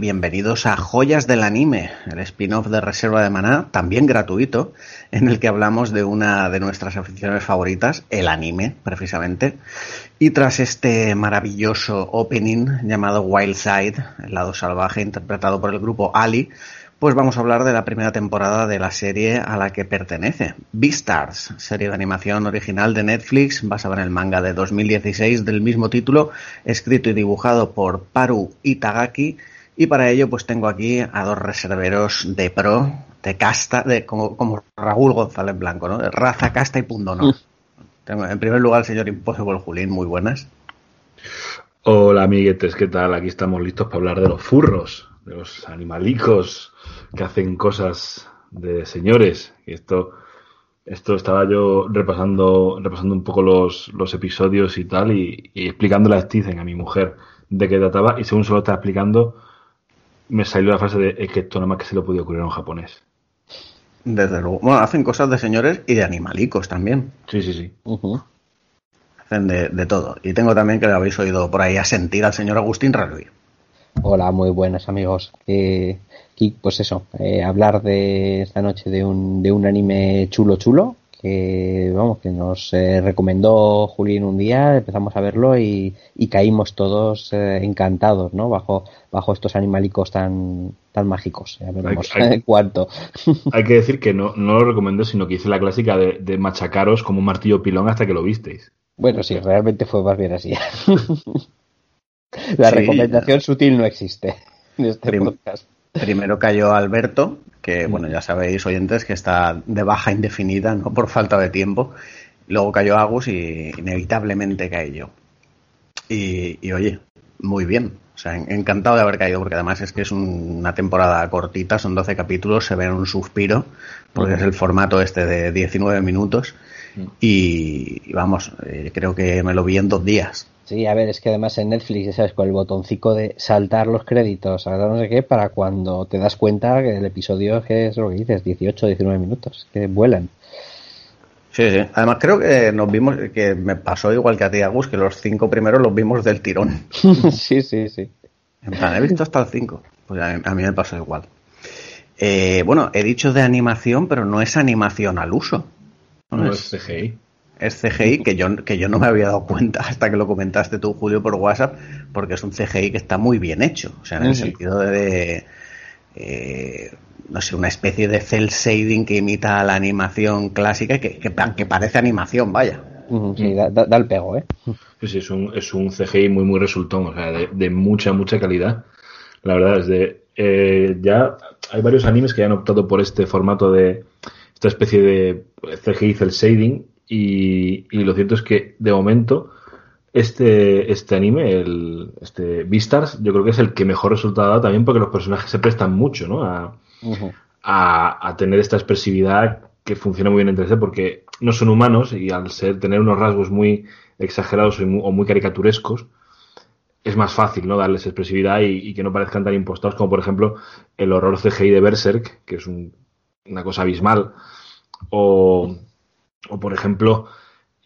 bienvenidos a Joyas del Anime, el spin-off de Reserva de Maná, también gratuito, en el que hablamos de una de nuestras aficiones favoritas, el anime, precisamente. Y tras este maravilloso opening llamado Wild Side, el lado salvaje, interpretado por el grupo Ali, pues vamos a hablar de la primera temporada de la serie a la que pertenece, Beastars, serie de animación original de Netflix basada en el manga de 2016 del mismo título, escrito y dibujado por Paru Itagaki. Y para ello pues tengo aquí a dos reserveros de pro, de casta, de como, como Raúl González Blanco, ¿no? De raza, casta y pundonor. Tengo en primer lugar el señor Impossible Julín, muy buenas. Hola amiguetes, ¿qué tal? Aquí estamos listos para hablar de los furros, de los animalicos que hacen cosas de señores. Y esto, esto estaba yo repasando, repasando un poco los, los episodios y tal, y, y explicándole a Stephen, a mi mujer, de qué trataba, y según se lo estaba explicando, me salió la frase de es que esto nada más que se lo podía ocurrir a un japonés. Desde luego. Bueno, hacen cosas de señores y de animalicos también. Sí, sí, sí. Hacen de, de todo. Y tengo también que le habéis oído por ahí a sentir al señor Agustín Raluí. Hola, muy buenas amigos. Eh, pues eso, eh, hablar de esta noche de un, de un anime chulo chulo que vamos que nos eh, recomendó Julián un día, empezamos a verlo y, y caímos todos eh, encantados, ¿no? Bajo bajo estos animalicos tan tan mágicos. Ya veremos Hay- hay- cuánto. Hay que decir que no, no lo recomendé, sino que hice la clásica de, de machacaros como un martillo pilón hasta que lo visteis. Bueno, sí, realmente fue más bien así. La Sí. recomendación sutil no existe en este Prim- podcast. Primero cayó Alberto, que bueno, ya sabéis, oyentes, que está de baja indefinida, no por falta de tiempo. Luego cayó Agus y inevitablemente caí yo. Y, y, oye, muy bien. O sea, en- encantado de haber caído, porque además es que es un- una temporada cortita, son 12 capítulos, se ve en un suspiro, porque es el formato este de 19 minutos. Y, vamos, eh, creo que me lo vi en dos días. Sí, a ver, es que además en Netflix, sabes, con el botoncito de saltar los créditos, saltar no sé qué, para cuando te das cuenta que el episodio es que es lo que dices, 18, 19 minutos, que vuelan. Sí, sí. Además creo que nos vimos, que me pasó igual que a ti, Agus, que los cinco primeros los vimos del tirón. sí, sí, sí. En plan, he visto hasta el 5. Pues a, a mí me pasó igual. Eh, bueno, he dicho de animación, pero no es animación al uso. No, No es, es CGI. es CGI, que yo, que yo no me había dado cuenta hasta que lo comentaste tú, Julio, por WhatsApp, porque es un CGI que está muy bien hecho. O sea, en el sentido de, eh, no sé, una especie de cel shading que imita a la animación clásica, y que, que, que parece animación, vaya. Sí, da, da- da el pego, ¿eh? Sí, sí, es un, es un CGI muy, muy resultón, o sea, de, de mucha, mucha calidad. La verdad es de. eh, ya hay varios animes que han optado por este formato de. Esta especie de CGI cel shading. Y, y lo cierto es que, de momento, este, este anime, el, este Beastars, yo creo que es el que mejor resultado ha dado también porque los personajes se prestan mucho, ¿no? A, a, a tener esta expresividad que funciona muy bien en 3D porque no son humanos y al ser tener unos rasgos muy exagerados o muy caricaturescos es más fácil no darles expresividad y, y que no parezcan tan impostados como por ejemplo el horror CGI de Berserk que es un- una cosa abismal o, o por ejemplo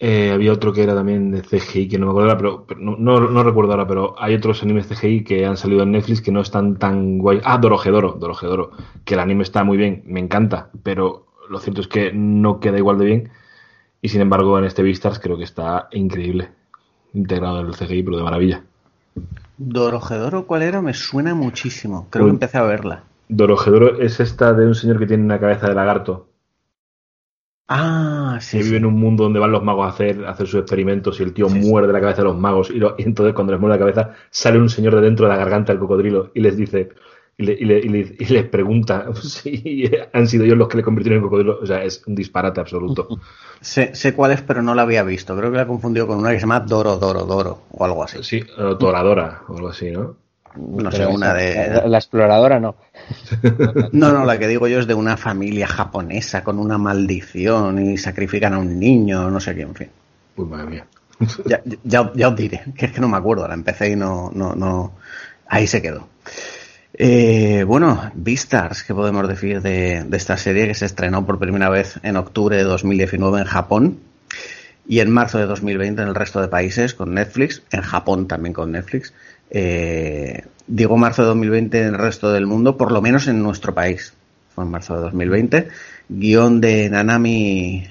Eh, había otro que era también de CGI, que no me acuerdo ahora, pero, pero no, no, no recuerdo ahora, pero hay otros animes CGI que han salido en Netflix que no están tan guay. Ah, Dorojedoro, Dorojedoro, que el anime está muy bien, me encanta, pero lo cierto es que no queda igual de bien. Y sin embargo, en este Vistars creo que está increíble, integrado en el CGI, pero de maravilla. Dorojedoro, ¿cuál era? Me suena muchísimo. Creo que empecé a verla. Dorojedoro es esta de un señor que tiene una cabeza de lagarto, Ah, sí. que sí. vive en un mundo donde van los magos a hacer, a hacer sus experimentos y el tío Sí, sí. muerde la cabeza de los magos y, lo- y entonces cuando les muerde la cabeza sale un señor de dentro de la garganta del cocodrilo y les dice y, le- y le- y le- y les pregunta si han sido ellos los que le convirtieron en cocodrilo. O sea, es un disparate absoluto. Sé, sé cuál es, pero no la había visto. Creo que la he confundido con una que se llama Doro, Doro, Doro o algo así. Sí, o Toradora o algo así, ¿no? No sé, una esa- de... La, la exploradora no. No, no, la que digo yo es de una familia japonesa con una maldición y sacrifican a un niño, no sé qué, en fin. Uy, madre mía. Ya, ya, ya os diré, que es que no me acuerdo, la empecé y no, no, no, ahí se quedó. Eh, bueno, Beastars, ¿qué podemos decir de, de esta serie que se estrenó por primera vez en octubre de 2019 en Japón y en marzo de 2020 en el resto de países con Netflix, en Japón también con Netflix. Eh, digo marzo de 2020 en el resto del mundo, por lo menos en nuestro país. Fue en marzo de 2020. Guión de Nanami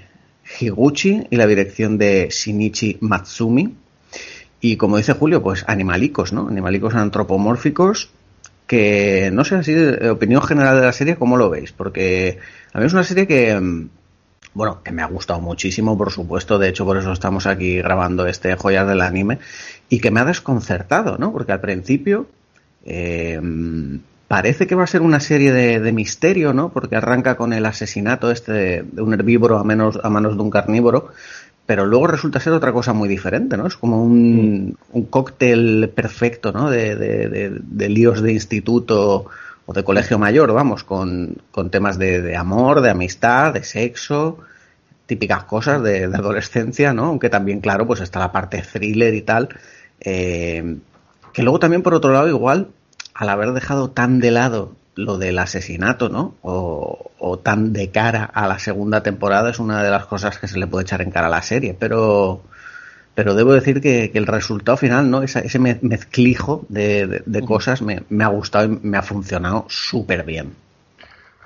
Higuchi y la dirección de Shinichi Matsumi. Y como dice Julio, pues animalicos, ¿no? Animalicos antropomórficos que no sé así opinión general de la serie, ¿cómo lo veis? Porque a mí es una serie que, mm, bueno, que me ha gustado muchísimo, por supuesto, de hecho por eso estamos aquí grabando este Joyas del Anime, y que me ha desconcertado, ¿no? Porque al principio eh, parece que va a ser una serie de, de misterio, ¿no? Porque arranca con el asesinato este de, un herbívoro a, menos, a manos de un carnívoro, pero luego resulta ser otra cosa muy diferente, ¿no? Es como un, un cóctel perfecto, ¿no? De, de- de- de líos de instituto o de colegio mayor, vamos, con, con temas de, de amor, de amistad, de sexo, típicas cosas de, de adolescencia, ¿no? Aunque también, claro, pues está la parte thriller y tal. eh, que luego también, por otro lado, igual, al haber dejado tan de lado lo del asesinato, ¿no? O, o tan de cara a la segunda temporada es una de las cosas que se le puede echar en cara a la serie, pero pero debo decir que, que el resultado final, ¿no? Esa- ese me- mezclijo de, de- de cosas me, me ha gustado y me ha funcionado súper bien.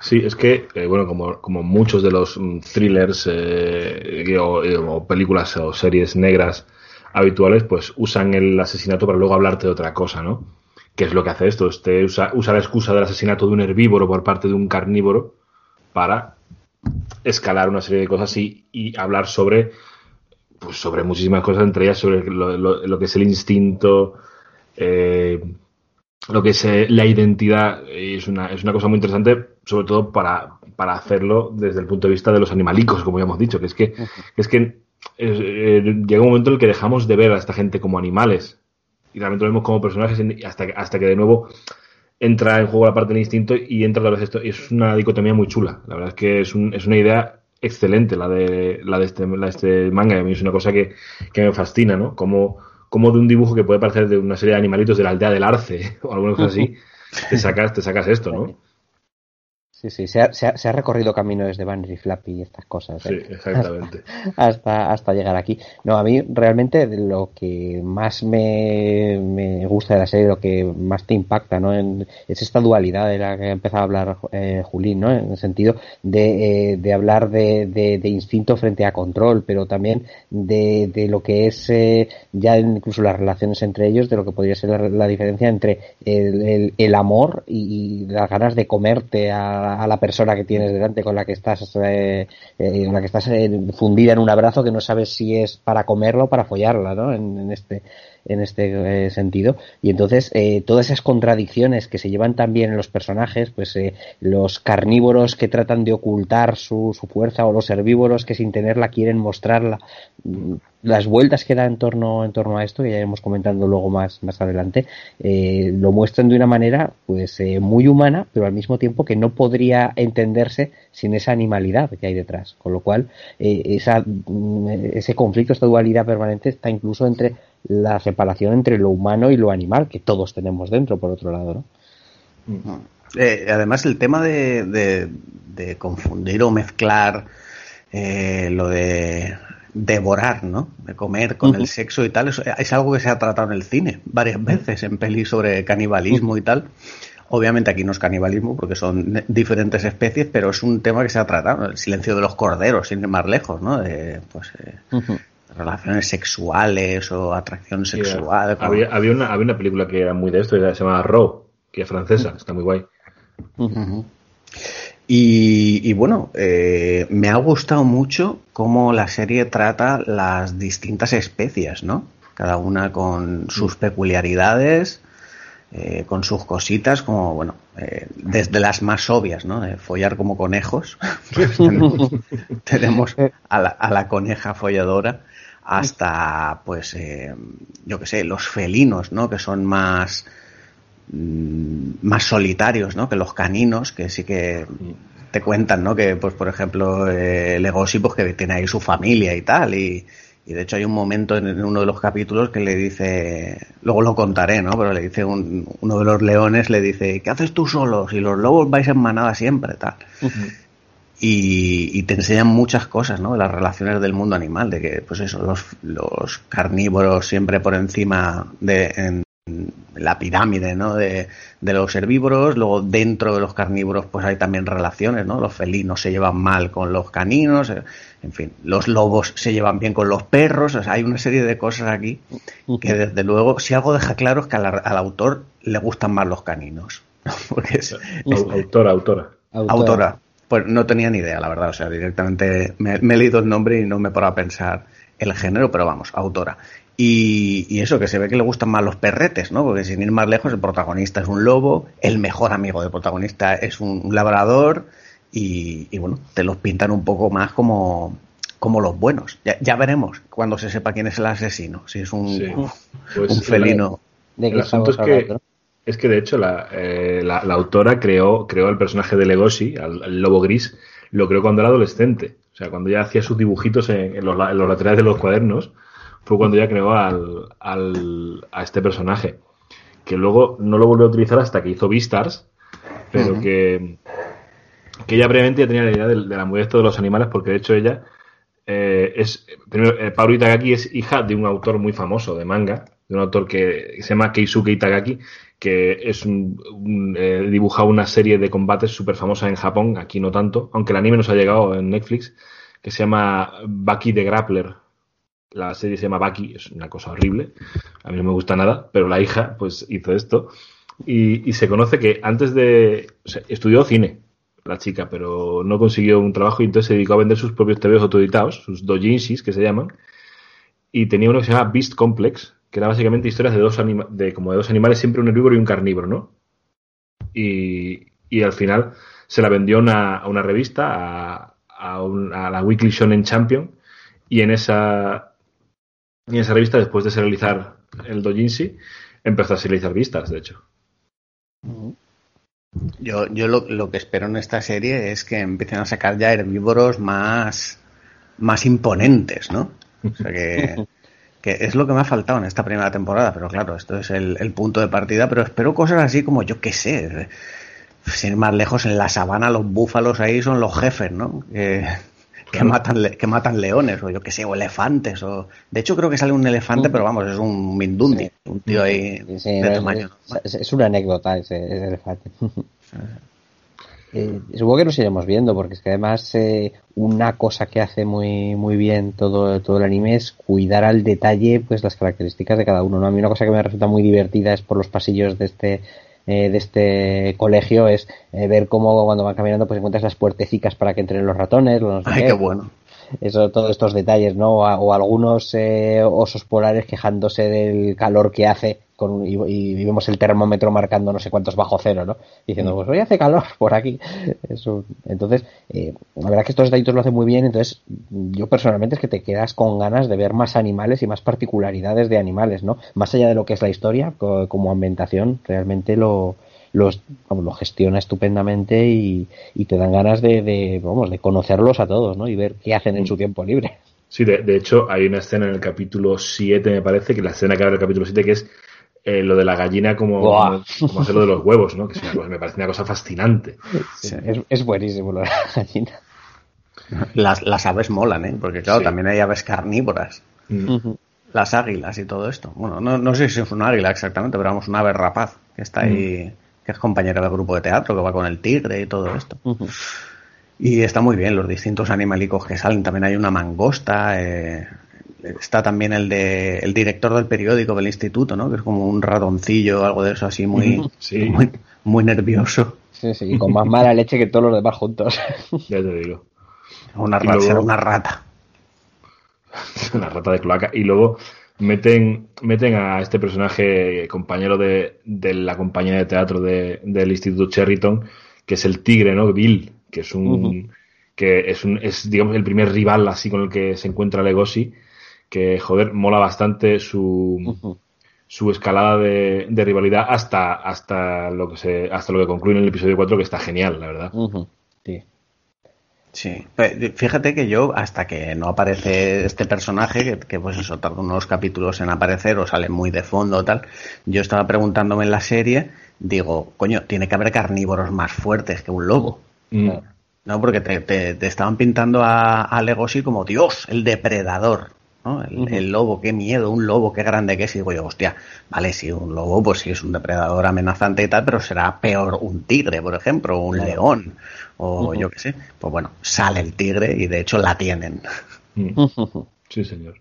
Sí, es que, eh, bueno, como, como muchos de los mm, thrillers eh, o, eh, o películas o series negras habituales, pues usan el asesinato para luego hablarte de otra cosa, ¿no? ¿Qué es lo que hace esto? Este usa, usa la excusa del asesinato de un herbívoro por parte de un carnívoro para escalar una serie de cosas y, y hablar sobre, pues sobre muchísimas cosas, entre ellas sobre lo, lo- lo que es el instinto, eh, lo que es eh, la identidad eh, es una, es una cosa muy interesante, sobre todo para, para hacerlo desde el punto de vista de los animalicos, como ya hemos dicho, que es que, que es que eh, llega un momento en el que dejamos de ver a esta gente como animales y realmente lo vemos como personajes y hasta, que- hasta que de nuevo entra en juego la parte del instinto y entra otra vez esto. Y es una dicotomía muy chula. La verdad es que es, un- es una idea excelente la de, la de, este, la de este manga. Y a mí es una cosa que, que me fascina, ¿no? Como, como de un dibujo que puede parecer de una serie de animalitos de la aldea del arce o alguna cosa así, te sacas, te sacas esto, ¿no? Sí, sí, se ha, se ha- se ha recorrido camino desde Banner y Flappy y estas cosas. Sí, ¿eh? exactamente. hasta, hasta llegar aquí. No, a mí realmente lo que más me, me gusta de la serie, lo que más te impacta, ¿no? En- es esta dualidad de la que ha empezado a hablar eh, Julín, ¿no? En el sentido de, eh, de hablar de, de- de instinto frente a control, pero también de, de lo que es eh, ya incluso las relaciones entre ellos, de lo que podría ser la, la diferencia entre el, el- el amor y, y las ganas de comerte a, a la persona que tienes delante con la que estás eh, eh, en la que estás eh, fundida en un abrazo que no sabes si es para comerla o para follarla, ¿no? En, en este en este sentido y entonces todas esas contradicciones que se llevan también en los personajes pues los carnívoros que tratan de ocultar su, su fuerza o los herbívoros que sin tenerla quieren mostrarla las vueltas que da en torno en torno a esto que ya iremos comentando luego más más adelante eh, lo muestran de una manera pues eh, muy humana pero al mismo tiempo que no podría entenderse sin esa animalidad que hay detrás con lo cual eh, esa, mm, ese conflicto esta dualidad permanente está incluso entre la separación entre lo humano y lo animal que todos tenemos dentro por otro lado ¿no? Eh, además, el tema de, de- de confundir o mezclar lo de devorar, ¿no? De comer con el sexo y tal. es algo que se ha tratado en el cine varias veces, en pelis sobre canibalismo y tal. Obviamente aquí no es canibalismo porque son diferentes especies, pero es un tema que se ha tratado. El silencio de los corderos, sin ir más lejos, ¿no? De, pues, eh, relaciones sexuales o atracción sexual. había, había, una, había una película que era muy de esto, se llama Raw, que es francesa, está muy guay. Y, bueno, eh, me ha gustado mucho cómo la serie trata las distintas especies, ¿no? Cada una con sus peculiaridades, eh, con sus cositas, como, bueno, eh, desde las más obvias, ¿no? De follar como conejos. tenemos, a, la, a, la, coneja folladora hasta, pues, yo qué sé, los felinos, ¿no? Que son más más solitarios, ¿no? Que los caninos, que sí que te cuentan, ¿no? Que, pues, por ejemplo, eh, Legosi, pues, que tiene ahí su familia y tal, y, de hecho hay un momento en uno de los capítulos que le dice, luego lo contaré, ¿no? Pero le dice uno de los leones, le dice, ¿qué haces tú solo? Si los lobos vais en manada siempre, tal. y, te enseñan muchas cosas, ¿no? De las relaciones del mundo animal, de que, pues eso, los, los carnívoros siempre por encima de, la pirámide ¿no? de, los herbívoros, luego dentro de los carnívoros pues hay también relaciones, ¿no? Los felinos se llevan mal con los caninos, en fin, los lobos se llevan bien con los perros, o sea, hay una serie de cosas aquí que desde luego, si algo deja claro es que al, autor le gustan más los caninos. Porque es, autora, autora. Autora. Pues no tenía ni idea, la verdad, o sea, directamente me, me he leído el nombre y no me paro a pensar el género, pero vamos, autora. Y, eso, que se ve que le gustan más los perretes, ¿no? Porque sin ir más lejos, el protagonista es un lobo, el mejor amigo del protagonista es un, labrador, y, bueno, te los pintan un poco más como, como los buenos. Ya, veremos cuando se sepa quién es el asesino, si es un, pues felino. el asunto es que, es que, de hecho, eh, la, la, autora creó, creó el personaje de Legoshi, el, lobo gris, lo creó cuando era adolescente. O sea, cuando ya hacía sus dibujitos en, los, en los laterales de los cuadernos fue cuando ya creó al, al, a este personaje. Que luego no lo volvió a utilizar hasta que hizo Beastars, pero que, que ella previamente ya tenía la idea de, la mujer de los animales, porque de hecho ella eh, es. Eh, Paru Itagaki es hija de un autor muy famoso de manga, de un autor que se llama Keisuke Itagaki, que es un, eh, dibuja una serie de combates súper famosa en Japón, aquí no tanto, aunque el anime nos ha llegado en Netflix, que se llama Baki the Grappler, la serie se llama Baki, es una cosa horrible, a mí no me gusta nada, pero la hija pues hizo esto y, se conoce que antes de... estudió cine, la chica, pero no consiguió un trabajo y entonces se dedicó a vender sus propios TVs autoeditados, sus dojinshis que se llaman, y tenía uno que se llama Beast Complex, que era básicamente historias de dos de como de dos animales, siempre un herbívoro y un carnívoro, ¿no? Y, y al final se la vendió a una revista, a, a la Weekly Shonen Champion, y en esa y en esa revista, después de serializar el Dojinshi, empezó a serializar vistas, de hecho. Yo, yo lo, que espero en esta serie es que empiecen a sacar ya herbívoros más, más imponentes, ¿no? O sea que, que es lo que me ha faltado en esta primera temporada, pero claro, esto es el, el punto de partida, pero espero cosas así como yo qué sé, sin ir más lejos, en la sabana los búfalos ahí son los jefes, ¿no? Que, que matan, que matan leones o yo que sé, o elefantes. o De hecho, creo que sale un elefante, pero vamos, es un mindundi, un tío ahí de tamaño. Es, una anécdota ese, elefante. Eh, supongo que nos iremos viendo, porque es que además eh, una cosa que hace muy muy bien todo, todo el anime es cuidar al detalle pues las características de cada uno. ¿no? A mí una cosa que me resulta muy divertida es por los pasillos de este eh, de este colegio es eh, ver cómo cuando van caminando pues encuentras las puertecicas para que entren los ratones. Los Ay, qué bueno eso, todos estos detalles, ¿no? O, algunos eh, osos polares quejándose del calor que hace con, y, vemos el termómetro marcando no sé cuántos bajo cero, ¿no? Diciendo, pues hoy hace calor por aquí. Eso. Entonces, eh, la verdad que estos detallitos lo hacen muy bien, entonces yo personalmente es que te quedas con ganas de ver más animales y más particularidades de animales, ¿no? Más allá de lo que es la historia, como ambientación, realmente lo, los, vamos, lo gestiona estupendamente y, te dan ganas de, vamos, de conocerlos a todos, ¿no? Y ver qué hacen en su mm. tiempo libre. Sí, de, hecho, hay una escena en el capítulo 7, me parece, que la escena que abre el capítulo 7, que es eh, lo de la gallina como, como, hacer lo de los huevos, ¿no? Que me parece una cosa fascinante. es, buenísimo lo de la gallina. Las, las aves molan, ¿eh? Porque claro, Sí. también hay aves carnívoras. Mm. Las águilas y todo esto. Bueno, no, no sé si es un águila exactamente, pero vamos, una ave rapaz que está ahí, que es compañera del grupo de teatro, que va con el tigre y todo esto. Y está muy bien, los distintos animalicos que salen. También hay una mangosta. eh, está también el de el director del periódico del instituto, ¿no? Que es como un ratoncillo, algo de eso así muy, Sí. muy, muy nervioso. Sí, sí, con más mala leche que todos los demás juntos. Ya te digo. Una Y rata, luego- una rata. una rata de cloaca. Y luego meten, meten a este personaje compañero de, de la compañía de teatro de- del Instituto Cherryton, que es el tigre, ¿no? Bill, que es un. Que es un, es digamos el primer rival así con el que se encuentra Legosi. Que joder, mola bastante su, su escalada de, de rivalidad hasta, hasta lo que se, hasta lo que concluye en el episodio 4, que está genial, la verdad. Sí. Sí, Eh, fíjate que yo, hasta que no aparece este personaje, que, que, pues eso, tarda unos capítulos en aparecer o sale muy de fondo o tal, yo estaba preguntándome en la serie, digo, coño, tiene que haber carnívoros más fuertes que un lobo. Mm. Claro. ¿no? Porque te, te- te estaban pintando a, a Legosi como Dios, el depredador, ¿no? El, lobo, qué miedo, un lobo, qué grande que es. Y digo yo, hostia, vale, sí, un lobo, pues sí es un depredador amenazante y tal, pero será peor un tigre, por ejemplo, o un león, o yo qué sé. Pues bueno, sale el tigre y de hecho la tienen. Mm. Sí, señor.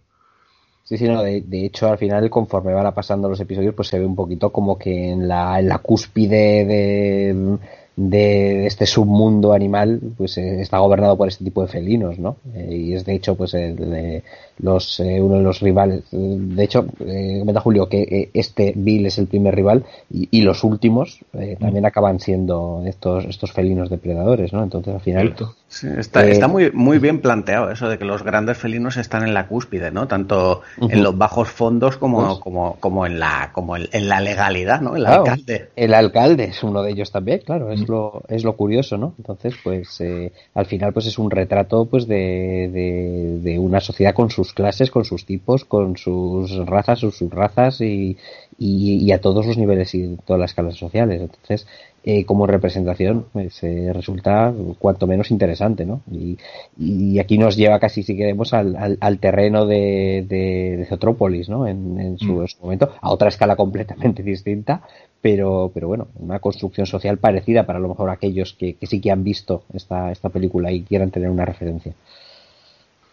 Sí, sí, no, de, de hecho al final conforme van pasando los episodios pues se ve un poquito como que en la, en la cúspide de, de este submundo animal pues eh, está gobernado por este tipo de felinos, ¿no? Eh, y es de hecho pues el, los, eh, uno de los rivales, de hecho eh, comenta Julio que eh, este Bill es el primer rival y, y los últimos eh, también acaban siendo estos, estos felinos depredadores, ¿no? Entonces al final... Sí, está, Eh, está muy, muy bien planteado eso de que los grandes felinos están en la cúspide, ¿no? Tanto en los bajos fondos como, Pues- como, como en la, como en, en la legalidad, ¿no? El Claro, alcalde. El alcalde es uno de ellos también, claro, es lo, es lo curioso, ¿no? Entonces, pues, eh, al final, pues es un retrato, pues, de, de, de una sociedad con sus clases, con sus tipos, con sus razas, sus subrazas y, y, y a todos los niveles y todas las escalas sociales. Entonces, eh, como representación, pues, eh, resulta cuanto menos interesante, ¿no? Y, y aquí nos lleva casi, si queremos, al, al, al terreno de, de, de Zotrópolis, ¿no? En, en su, Mm. en su momento, a otra escala completamente distinta, pero, pero bueno, una construcción social parecida para a lo mejor aquellos que, que sí que han visto esta, esta película y quieran tener una referencia.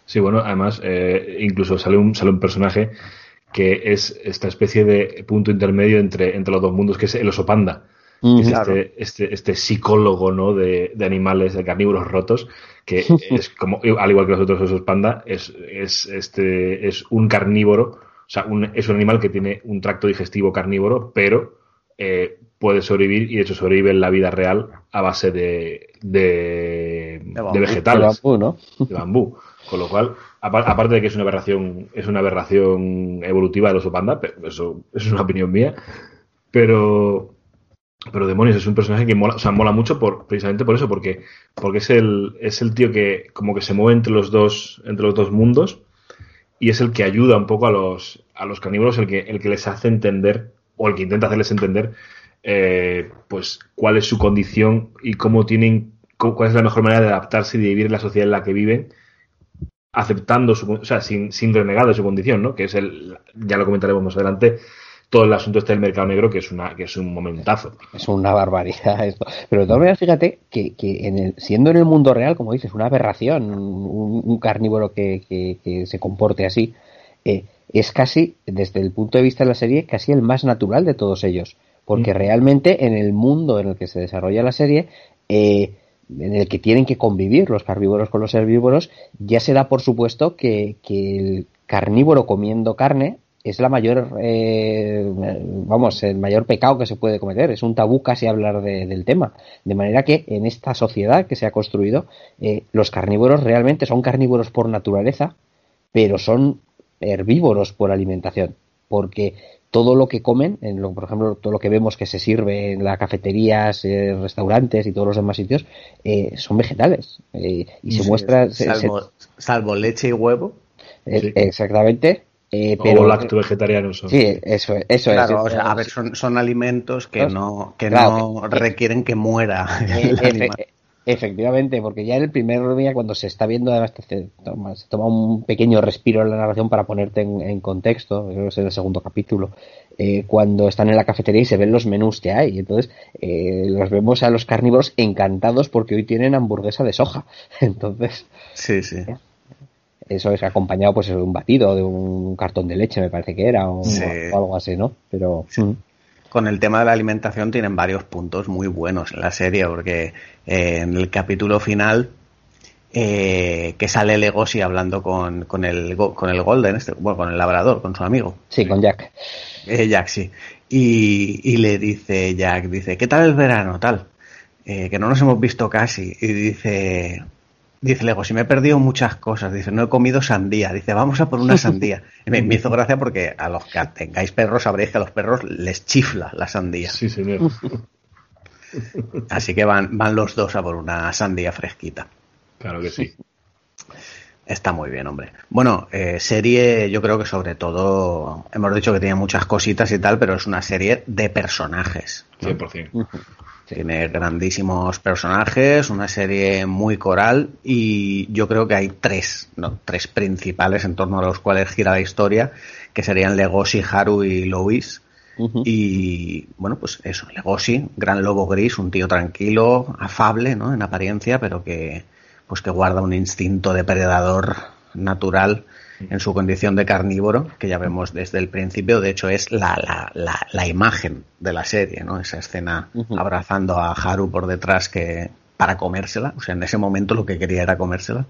Sí, bueno, además, eh, incluso sale un, sale un personaje que es esta especie de punto intermedio entre, entre los dos mundos, que es el oso panda. es Claro. este, este, este psicólogo ¿no? de, de animales, de carnívoros rotos, que es como, al igual que los otros osos panda, es, es, este, es un carnívoro, o sea, un- es un animal que tiene un tracto digestivo carnívoro, pero eh, puede sobrevivir y de hecho sobrevive en la vida real a base de, de, De bambú. de vegetales El bambú, ¿no? de bambú. Con lo cual, apa- aparte de que es una aberración, es una aberración evolutiva del oso panda, pero eso, eso es una opinión mía. Pero, pero demonios, es un personaje que mola, o sea, mola mucho por, precisamente por eso, porque, porque es el, es el tío que como que se mueve entre los dos, entre los dos mundos, y es el que ayuda un poco a los, a los carnívoros, el que, el que les hace entender, o el que intenta hacerles entender, eh, pues cuál es su condición y cómo tienen, cu- cuál es la mejor manera de adaptarse y de vivir en la sociedad en la que viven, aceptando su, o sea, sin, sin renegar de su condición, ¿no? Que es el, ya lo comentaremos más adelante, todo el asunto este del mercado negro, que es una, que es un momentazo. Es una barbaridad esto. Pero de todas maneras, fíjate que, que en el, siendo en el mundo real, como dices, una aberración, un, un carnívoro que, que- que se comporte así, eh, es casi, desde el punto de vista de la serie, casi el más natural de todos ellos. Porque Mm. realmente en el mundo en el que se desarrolla la serie, eh, en el que tienen que convivir los carnívoros con los herbívoros, ya se da por supuesto que, que el carnívoro comiendo carne es la mayor, eh, vamos, el mayor pecado que se puede cometer. Es un tabú casi hablar de- del tema. De manera que en esta sociedad que se ha construido, eh, los carnívoros realmente son carnívoros por naturaleza, pero son herbívoros por alimentación. Porque todo lo que comen, en lo, por ejemplo, todo lo que vemos que se sirve en las cafeterías, eh, restaurantes y todos los demás sitios, eh, son vegetales. Eh, y se Sí, muestra. se- salvo, salvo leche y huevo. eh, Sí. Exactamente. eh, pero, o lacto vegetarianos son. Sí, eso, eso Claro, es. o sea, a ver, son, son alimentos que Claro. no, que Claro. no requieren que muera el animal. Efectivamente, porque ya en el primer día, cuando se está viendo, además se toma, se toma un pequeño respiro en la narración para ponerte en, en contexto, creo que es el segundo capítulo, eh, cuando están en la cafetería y se ven los menús que hay. Entonces, eh, los vemos a los carnívoros encantados porque hoy tienen hamburguesa de soja. Entonces, Sí, sí. eso es acompañado pues de un batido, de un cartón de leche, me parece que era, o, Sí. o algo así, ¿no? Pero, mm, Con el tema de la alimentación tienen varios puntos muy buenos en la serie, porque eh, en el capítulo final eh, que sale Legoshi hablando con, con, el, con el Golden, este, bueno, con el labrador, con su amigo, sí, con Jack. eh, Jack, sí. Y, y le dice Jack, dice, ¿qué tal el verano? Tal. Eh, que no nos hemos visto casi. Y dice, dice Lego, si me he perdido muchas cosas. Dice, no he comido sandía. Dice, vamos a por una sandía. Y me, me hizo gracia porque a los que tengáis perros sabréis que a los perros les chifla la sandía. Sí, señor. Así que van, van los dos a por una sandía fresquita. Claro que sí. Está muy bien, hombre. Bueno, eh, serie, yo creo que sobre todo, hemos dicho que tiene muchas cositas y tal, pero es una serie de personajes. ¿no? 100%. Tiene grandísimos personajes, una serie muy coral y yo creo que hay tres, ¿no? tres principales en torno a los cuales gira la historia, que serían Legoshi, Haru y Lois. Y bueno, pues eso, Legoshi, gran lobo gris, un tío tranquilo, afable, ¿no? En apariencia, pero que pues que guarda un instinto depredador natural en su condición de carnívoro, que ya vemos desde el principio, de hecho es la, la, la, la imagen de la serie, ¿no? Esa escena abrazando a Haru por detrás que para comérsela, o sea, en ese momento lo que quería era comérsela.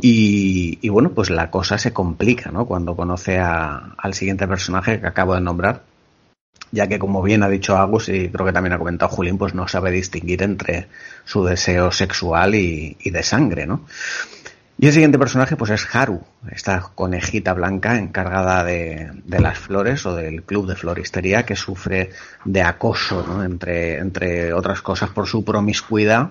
Y, y bueno, pues la cosa se complica, ¿no? Cuando conoce a- al siguiente personaje que acabo de nombrar, ya que como bien ha dicho Agus y creo que también ha comentado Julín, pues no sabe distinguir entre su deseo sexual y, y de sangre, ¿no? Y el siguiente personaje pues es Haru, esta conejita blanca encargada de, de las flores o del club de floristería que sufre de acoso, ¿no? Entre, entre otras cosas por su promiscuidad,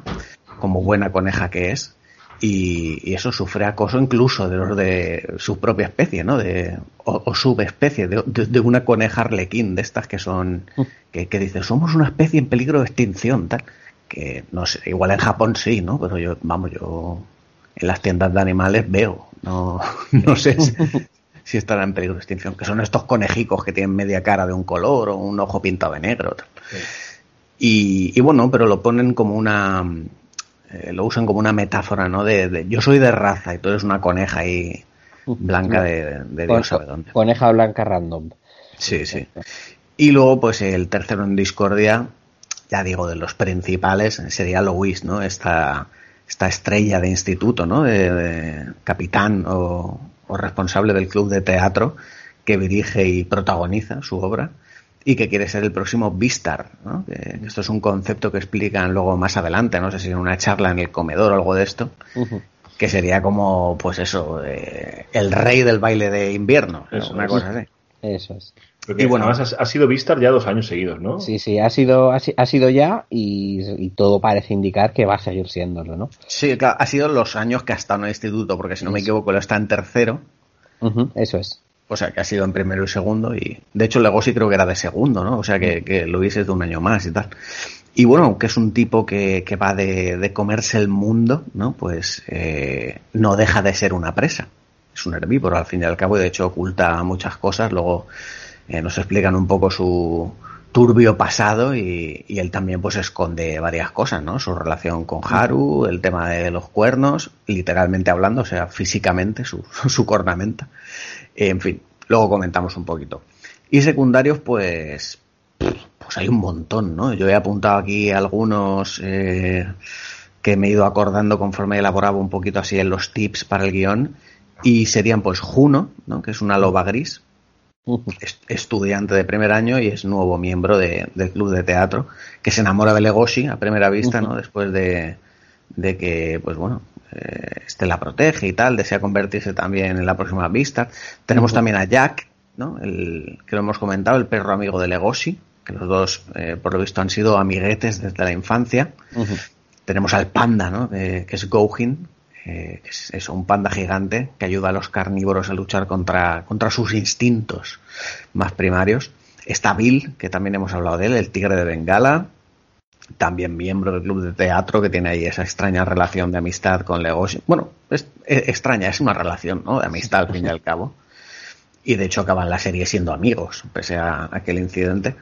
como buena coneja que es. Y, eso sufre acoso incluso de los de su propia especie, ¿no? De, o, subespecie, de, de- de una coneja arlequín, de estas que son, que, que dice, somos una especie en peligro de extinción, tal. Que no sé, igual en Japón sí, ¿no? Pero yo, vamos, yo en las tiendas de animales veo, no, no sé si, si estará en peligro de extinción, que son estos conejicos que tienen media cara de un color o un ojo pintado de negro. Y, y bueno, pero lo ponen como una, eh, lo usan como una metáfora, ¿no? De, de, yo soy de raza y tú eres una coneja ahí blanca de, de Dios sabe dónde. Coneja blanca random. Sí, sí. Y luego, pues el tercero en discordia, ya digo, de los principales, sería Lois, ¿no? Esta, esta estrella de instituto, ¿no? De, de capitán o, o responsable del club de teatro que dirige y protagoniza su obra y que quiere ser el próximo Vistar, ¿no? Que esto es un concepto que explican luego más adelante, no sé si en una charla en el comedor o algo de esto, que sería como, pues eso, eh, el rey del baile de invierno, ¿no? Eso una cosa así. Eso es. Porque Y bueno- además ha, ha sido Vistar ya dos años seguidos, ¿no? Sí, sí, ha sido, ha, si- ha sido ya y, y todo parece indicar que va a seguir siéndolo, ¿no? Sí, claro, ha sido los años que ha estado en el instituto, porque si no me equivoco, lo está en tercero, Eso es. o sea que ha sido en primero y segundo, y de hecho Legosi creo que era de segundo, ¿no? O sea que, que Luis es de un año más y tal. Y bueno, aunque es un tipo que, que va de, de comerse el mundo, ¿no? Pues eh, no deja de ser una presa. Es un herbívoro al fin y al cabo, y de hecho oculta muchas cosas. Luego eh, nos explican un poco su turbio pasado y, y él también pues esconde varias cosas, ¿no? Su relación con Haru, el tema de los cuernos, literalmente hablando, o sea, físicamente, su, su cornamenta. En fin, luego comentamos un poquito. Y secundarios, pues, pues hay un montón, ¿no? Yo he apuntado aquí algunos eh, que me he ido acordando conforme elaboraba un poquito así en los tips para el guion. Y serían pues Juno, ¿no? que es una loba gris, Es- estudiante de primer año y es nuevo miembro de- del club de teatro, que se enamora de Legoshi a primera vista, ¿no? Después de, de que, pues bueno, eh, este la protege y tal, desea convertirse también en la próxima vista. Tenemos también a Jack, ¿no? El, que lo hemos comentado, el perro amigo de Legoshi, que los dos, eh, por lo visto, han sido amiguetes desde la infancia. Tenemos al panda, ¿no? Eh, que es Gohin, eh, es un panda gigante que ayuda a los carnívoros a luchar contra, contra sus instintos más primarios. Está Bill, que también hemos hablado de él, el tigre de Bengala. también miembro del club de teatro que tiene ahí esa extraña relación de amistad con Legoshi. Bueno, es, es extraña, es una relación ¿no? de amistad al fin y al cabo. Y de hecho acaban la serie siendo amigos, pese a aquel incidente.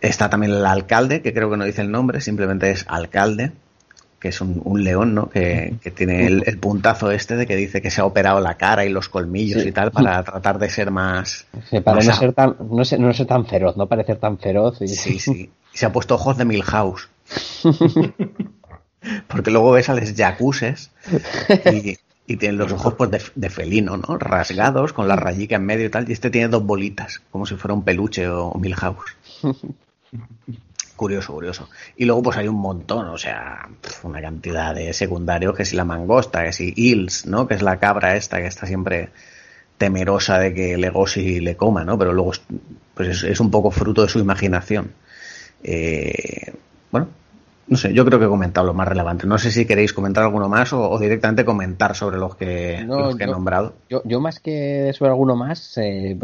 Está también el alcalde, que creo que no dice el nombre, simplemente es alcalde, que es un, un león, ¿no? Que, que tiene el, el, puntazo este de que dice que se ha operado la cara y los colmillos Sí. y tal para tratar de ser más... Sí, para más no ser tan, no ser, no ser tan feroz, no parecer tan feroz. Y, Sí, sí. Se ha puesto ojos de Milhouse. Porque luego ves a los yacuses y, y tienen los ojos pues de, de felino, ¿no? Rasgados, con la rayica en medio y tal. Y este tiene dos bolitas, como si fuera un peluche o Milhouse. Curioso, curioso. Y luego pues hay un montón, o sea, una cantidad de secundarios, que si la mangosta, que si Hills, ¿no? Que es la cabra esta que está siempre temerosa de que Legosi le coma, ¿no? Pero luego es, pues es, es un poco fruto de su imaginación. Eh, bueno, no sé, yo creo que he comentado lo más relevante. No sé si queréis comentar alguno más o, o directamente comentar sobre los que, No, los que he nombrado. Yo, yo más que sobre alguno más, eh,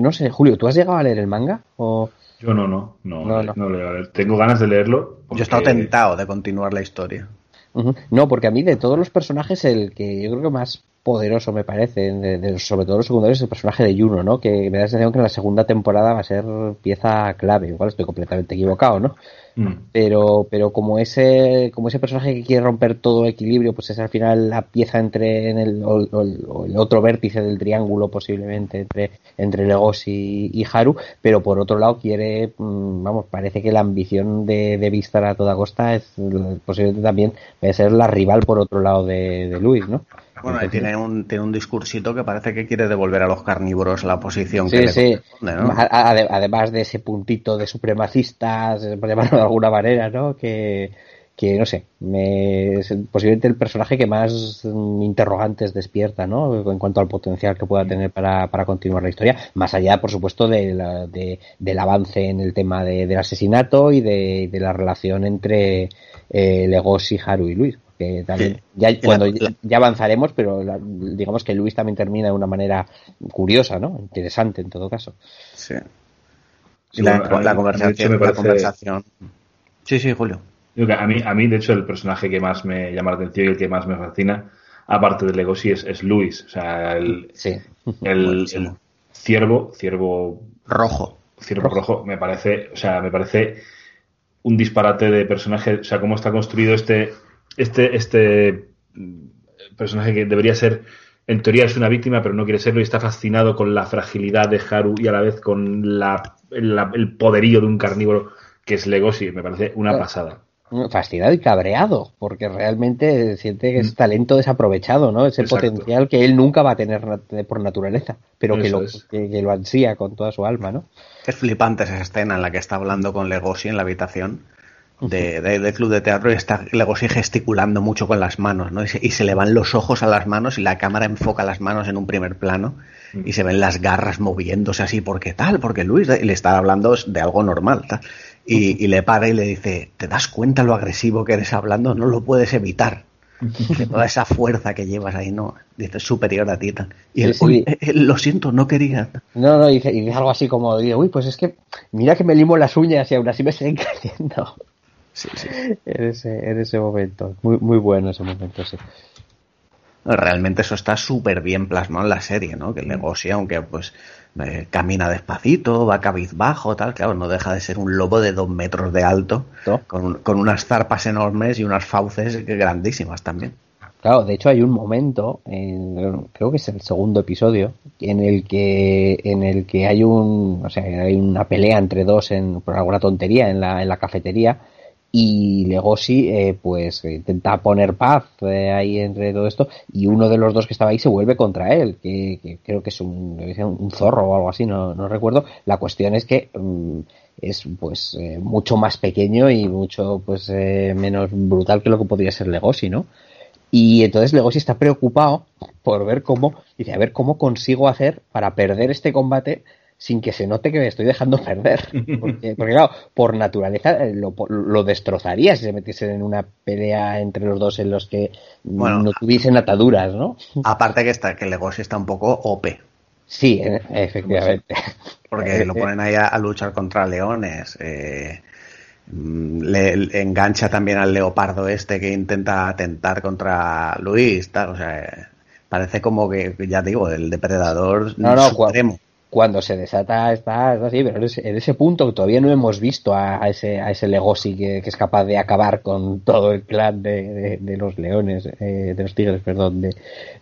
no sé, Julio, ¿tú has llegado a leer el manga? O... Yo no, no, no, No, no, no. leo. Tengo ganas de leerlo. Yo he estado porque- tentado de continuar la historia. No, porque a mí de todos los personajes el que yo creo que más poderoso me parece, de- de- sobre todo los secundarios, el personaje de Juno, ¿no? Que me da la sensación que en la segunda temporada va a ser pieza clave. Igual estoy completamente equivocado, ¿no? Mm. pero pero como ese como ese personaje que quiere romper todo equilibrio pues es al final la pieza entre en el, o, o el- otro vértice del triángulo posiblemente entre entre Legoshi y, y Haru pero por otro lado quiere mm, vamos parece que la ambición de, de Vistar a toda costa es posiblemente también puede ser la rival por otro lado de, de Luis no Bueno, Entonces- tiene un, tiene un discursito que parece que quiere devolver a los carnívoros la posición que Sí, le corresponde, Además de ese puntito de supremacistas, por llamarlo de alguna manera, ¿no? Que, que no sé, me, es posiblemente el personaje que más mm, interrogantes despierta, ¿no? En cuanto al potencial que pueda tener para, para continuar la historia, más allá, por supuesto, de la- de- del avance en el tema de- del asesinato y de, de la relación entre eh, Legoshi, Haru y Luis. Que también, Sí. ya, cuando la- ya avanzaremos, pero la- digamos que Luis también termina de una manera curiosa, ¿no? Interesante en todo caso. Sí. La, bueno, conversación, la. Sí, sí, Julio. Digo que a mí, a mí, de hecho, el personaje que más me llama la atención y el que más me fascina, aparte de Legoshi, es, es Luis. O sea, el, Sí. el, Buenísimo. el ciervo, ciervo, Rojo. ciervo rojo. me parece, o sea, me parece un disparate de personaje. O sea, cómo está construido este, este, este mm, personaje que debería ser, en teoría es una víctima, pero no quiere serlo y está fascinado con la fragilidad de Haru y a la vez con la, la- el poderío de un carnívoro que es Legoshi. Me parece una Claro. pasada. Fascinado y cabreado, porque realmente siente que es talento desaprovechado, ¿no? Ese Mm. Exacto. potencial que él nunca va a tener por naturaleza, pero que Eso lo, es. que, que lo ansía con toda su alma, ¿no? Es flipante esa escena en la que está hablando con Legoshi en la habitación de, de- del club de teatro y está Legoshi gesticulando mucho con las manos, ¿no? Y se, y se le van los ojos a las manos y la cámara enfoca las manos en un primer plano y se ven las garras moviéndose así, porque tal, porque Luis, le está hablando de algo normal, tal. Y, y le para y le dice, ¿te das cuenta lo agresivo que eres hablando? No lo puedes evitar. De toda esa fuerza que llevas ahí, ¿no? Dice, superior a ti. tal. Y él, Sí, sí. "Uy, eh, eh, lo siento, no quería. No, no, y dice, y algo así como, dice, uy, pues es que mira que me limo las uñas y aún así me siguen cayendo. Sí, sí. En ese, en ese momento. Muy, muy bueno ese momento, sí. Realmente eso está súper bien plasmado en la serie, ¿no? Que Mm. Legoshi, aunque pues eh, camina despacito, va cabizbajo, tal, claro, no deja de ser un lobo de dos metros de alto, ¿No? con, con unas zarpas enormes y unas fauces grandísimas también. Claro, de hecho hay un momento, en- creo que es el segundo episodio, en el que en el que hay un, o sea, hay una pelea entre dos en, por alguna tontería en la, en la cafetería y Legoshi eh, pues intenta poner paz eh, ahí entre todo esto y uno de los dos que estaba ahí se vuelve contra él, que, que creo que es un, zorro o algo así, no, no recuerdo. La cuestión es que mm, es pues eh, mucho más pequeño y mucho pues eh, menos brutal que lo que podría ser Legoshi, ¿no? Y entonces Legoshi está preocupado por ver cómo, dice, a ver cómo consigo hacer para perder este combate sin que se note que me estoy dejando perder. Porque, porque, claro, por naturaleza eh, lo, lo destrozaría si se metiesen en una pelea entre los dos en los que Bueno, no tuviesen ataduras, ¿no? Aparte que está, que Legoshi está un poco OP, Sí, eh, efectivamente. porque lo ponen ahí a, a luchar contra leones, eh, Mm, Le, le engancha también al leopardo este que intenta atentar contra Luis, tal, o sea, eh, parece como que, ya digo, el depredador No, no, supremo. Cuando se desata está, está así, pero en ese, en ese punto todavía no hemos visto a, ese, a ese Legosi que, que es capaz de acabar con todo el clan de, de- los leones, eh, de los tigres, perdón, de,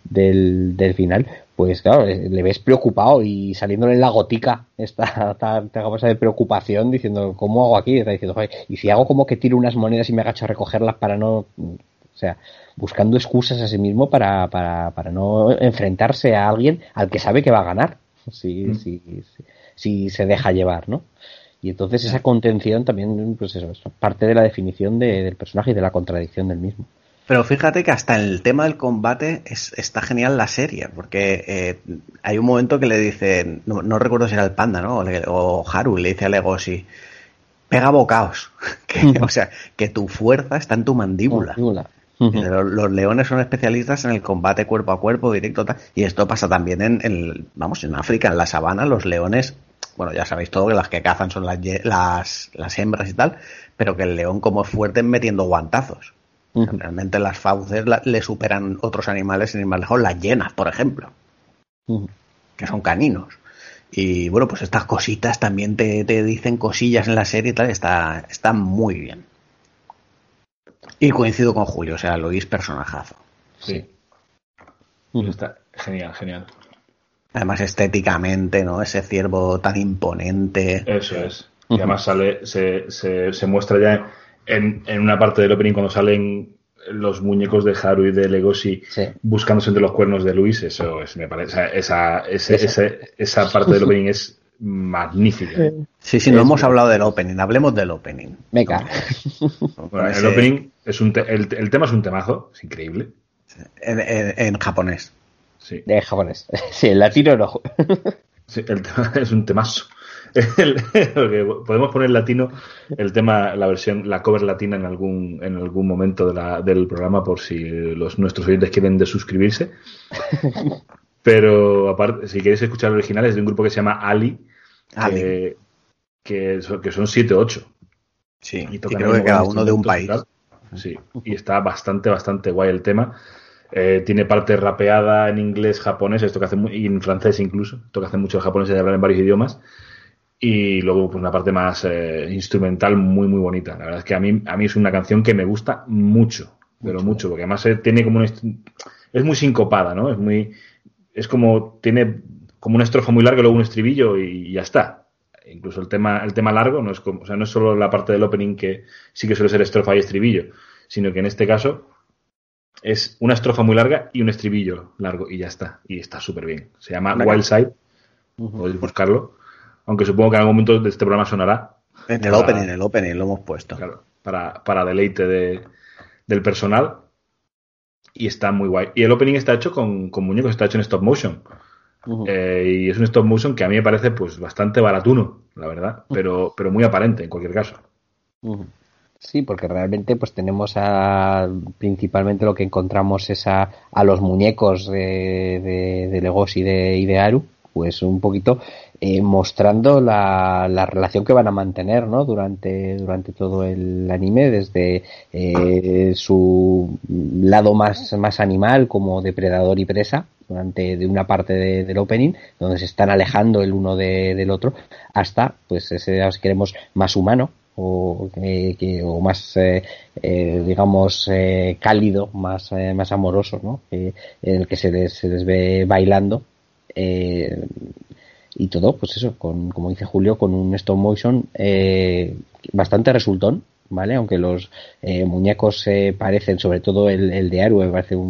del, del final. Pues claro, le le ves preocupado y saliéndole en la gotica esta, esta cosa de preocupación diciendo, ¿cómo hago aquí? Está diciendo, "Joder, y si hago como que tiro unas monedas y me agacho a recogerlas para no... O sea, buscando excusas a sí mismo para, para, para no enfrentarse a alguien al que sabe que va a ganar si, Mm. si, si, si se deja llevar, ¿no? Y entonces esa contención también, pues eso, es parte de la definición de- del personaje y de la contradicción del mismo. Pero fíjate que hasta en el tema del combate es- está genial la serie, porque eh, hay un momento que le dice, no, no recuerdo si era el panda, ¿no? O, le- o Haru le dice a Legoshi, pega bocaos, que, o sea, que tu fuerza está en tu mandíbula. Mandíbula. Los, los leones son especialistas en el combate cuerpo a cuerpo, directo, tal, y esto pasa también en, en, vamos, en África, en la sabana, los leones, bueno, ya sabéis todo que las que cazan son las, las, las hembras y tal, pero que el león como es fuerte es metiendo guantazos. Realmente las fauces la- le superan otros animales, sin ir más lejos, las hienas, por ejemplo, que son caninos. Y bueno, pues estas cositas también te, te dicen cosillas en la serie y tal, está, está muy bien. Y coincido con Julio, o sea, Luis personajazo. Sí. Está genial, genial. Además, estéticamente, ¿no? Ese ciervo tan imponente. Eso es. Y además sale, se, se, se muestra ya en, en una parte del opening cuando salen los muñecos de Haru y de Legoshi Sí. buscándose entre los cuernos de Luis. Eso es, me parece. o sea, esa, ese- Esa. ese- esa parte del opening es magnífica. Sí, sí, no hemos hablado del opening, hablemos del opening. Venga. Bueno, el opening es un te- el, el tema es un temazo, es increíble. en, en- en japonés. Sí, De japonés. Sí, el latino no. sí, el tema es un temazo. El- podemos poner latino el tema, la versión, la cover latina en algún, en algún momento de la- del programa por si los nuestros oyentes quieren desuscribirse. Pero aparte, si queréis escuchar el original es de un grupo que se llama Ali, Ali. que, que son, que son 7 o 8. Sí, y creo que cada uno de un país. tal. Sí, y está bastante, bastante guay el tema. Eh, tiene parte rapeada en inglés, japonés, esto que hace y en francés incluso, esto que hace mucho los japoneses de hablar en varios idiomas. Y luego, pues una parte más eh, instrumental muy, muy bonita. La verdad es que a mí, a mí es una canción que me gusta mucho, pero mucho, porque además eh, tiene como un. est- Es muy sincopada, ¿no? Es muy. Es como. Tiene como una estrofa muy larga y luego un estribillo y ya está. Incluso el tema, el tema largo no es como, o sea, no es solo la parte del opening que sí que suele ser estrofa y estribillo, sino que en este caso es una estrofa muy larga y un estribillo largo y ya está. Y está súper bien. Se llama. Wild Side, podéis buscarlo. Aunque supongo que en algún momento de este programa sonará. En el opening, en el opening lo hemos puesto. Claro, para, para deleite de, del personal. Y está muy guay. Y el opening está hecho con, con muñecos, está hecho en stop motion. Eh, y es un stop motion que a mí me parece pues bastante baratuno, la verdad. Pero, pero muy aparente en cualquier caso. Sí, porque realmente pues tenemos a principalmente lo que encontramos es a, a los muñecos de, de, de Legoshi y de, y de Aru, pues un poquito eh, mostrando la, la relación que van a mantener ¿no? durante, durante todo el anime, desde eh, su lado más, más animal como depredador y presa, durante de una parte de- del opening, donde se están alejando el uno de- del otro, hasta pues ese, si queremos, más humano, o, eh, que, o más, eh, eh, digamos, eh, cálido, más, eh, más amoroso, ¿no? En el que se les, se les ve bailando. y todo, pues eso, con, como dice Julio, con un stop motion bastante resultón, ¿vale? Aunque los eh, muñecos se parecen, sobre todo el, el de Aru, me parece un,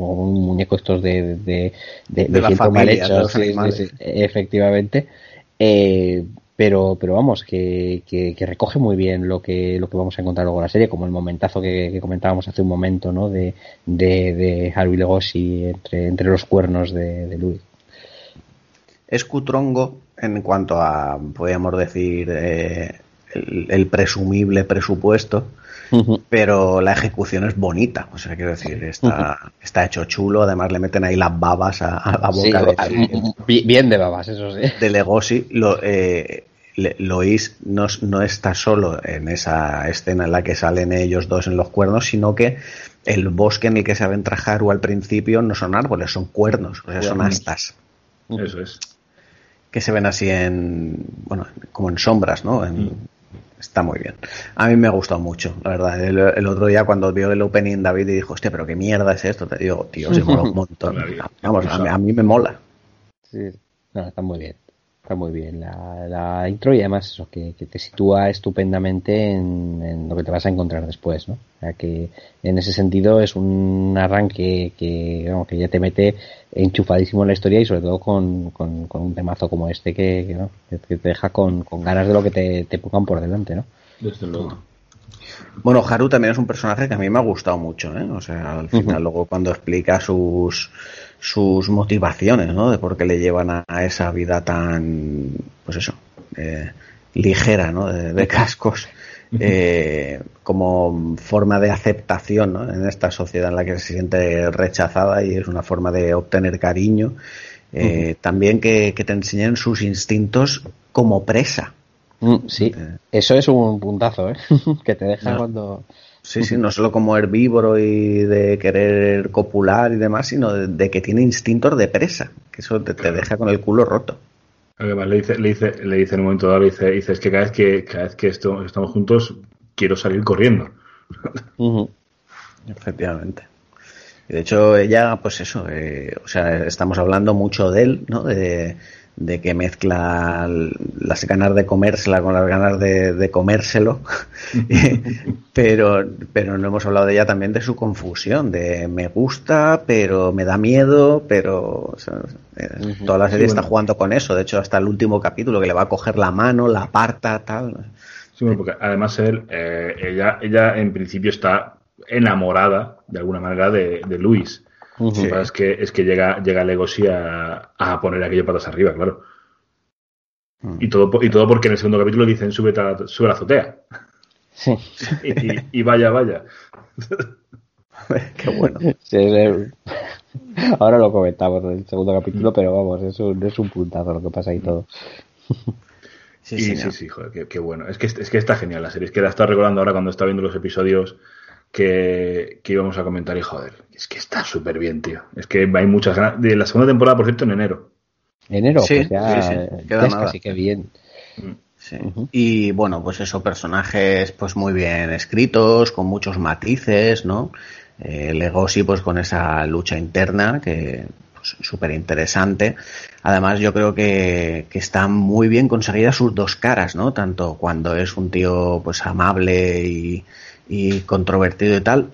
un muñeco estos de, de, de, De la mal hechos, sí, sí, efectivamente. Eh, pero, pero vamos, que, que, que recoge muy bien lo que, lo que vamos a encontrar luego en la serie, como el momentazo que, que comentábamos hace un momento, ¿no? De, de, de Haru y Legoshi entre, entre los cuernos de, de Louis. Es cutrongo en cuanto a, podríamos decir, eh, el, el presumible presupuesto, pero la ejecución es bonita. O sea, quiero decir, está, está hecho chulo. Además, le meten ahí las babas a, a la Sí, boca a- de, bi- bien de babas, eso sí. de Legoshi. Lo, eh, le- Lois no, no está solo en esa escena en la que salen ellos dos en los cuernos, sino que el bosque en el que se adentra Haru al principio no son árboles, son cuernos, o sea, son astas Eso es. que se ven así en, bueno, como en sombras, ¿no? En- Está muy bien. A mí me ha gustado mucho, la verdad. El, el otro día cuando vio el opening David y dijo, hostia, pero qué mierda es esto, te digo, tío, se mola un montón. Vamos, a a mí me mola. Sí. No, está muy bien. Está muy bien la, la intro y además eso, que, que te sitúa estupendamente en, en lo que te vas a encontrar después, ¿no? O sea que en ese sentido es un arranque que, vamos, que ya te mete enchufadísimo en la historia y sobre todo con, con, con un temazo como este que, que, ¿no? que te deja con, con ganas de lo que te, te pongan por delante, ¿no? Desde luego. Bueno, Haru también es un personaje que a mí me ha gustado mucho, ¿eh? O sea, al final, luego cuando explica sus sus motivaciones, ¿no? De por qué le llevan a, a esa vida tan, pues eso, eh, ligera, ¿no? De, de cascos, eh, como forma de aceptación, ¿no? En esta sociedad en la que se siente rechazada y es una forma de obtener cariño. Eh, También que, que te enseñen sus instintos como presa. Mm, sí, Eh. eso es un puntazo, ¿eh? que te deja No. cuando... Sí, sí, no solo como herbívoro y de querer copular y demás, sino de, de que tiene instintos de presa, que eso te, te deja con el culo roto. Además, le dice, le dice, le dice en un momento dado, le dice, dice, es que cada vez que, cada vez que esto- estamos juntos, quiero salir corriendo. Efectivamente. Y de hecho, ella, pues eso, eh, o sea, estamos hablando mucho de él, ¿no? De, de que mezcla las ganas de comérsela con las ganas de, de comérselo. pero, pero no hemos hablado de ella también de su confusión, de me gusta, pero me da miedo, pero o sea, eh, toda la serie Sí, está jugando con eso. De hecho, hasta el último capítulo que le va a coger la mano, la aparta, tal. Sí, bueno, porque además él, eh, ella, ella en principio está enamorada, de alguna manera, de, de Luis. Lo que pasa es que, es que llega, llega Legoshi a, a poner aquello patas arriba, claro. Mm. Y todo, y todo porque en el segundo capítulo dicen sube, a- sube a la azotea. Sí. Y, y- y vaya, vaya. Qué bueno. Sí, es- Ahora lo comentamos en el segundo capítulo, pero vamos, es un, es un puntazo lo que pasa ahí todo. Sí, y sí, sí, joder, qué, qué bueno. Es que, es que está genial la serie. Es que la estaba recordando ahora cuando estaba viendo los episodios que, que íbamos a comentar y joder, es que está súper bien, tío. Es que hay muchas ganas. De la segunda temporada, por cierto, en enero. Enero, Sí, pues ya, sí, sí, ya queda es nada. casi que bien. Sí. Y bueno, pues eso, personajes pues muy bien escritos, con muchos matices, ¿no? Eh, Legoshi pues con esa lucha interna que pues súper interesante. Además yo creo que, que están muy bien conseguidas sus dos caras, ¿no? Tanto cuando es un tío pues amable y, y controvertido y tal,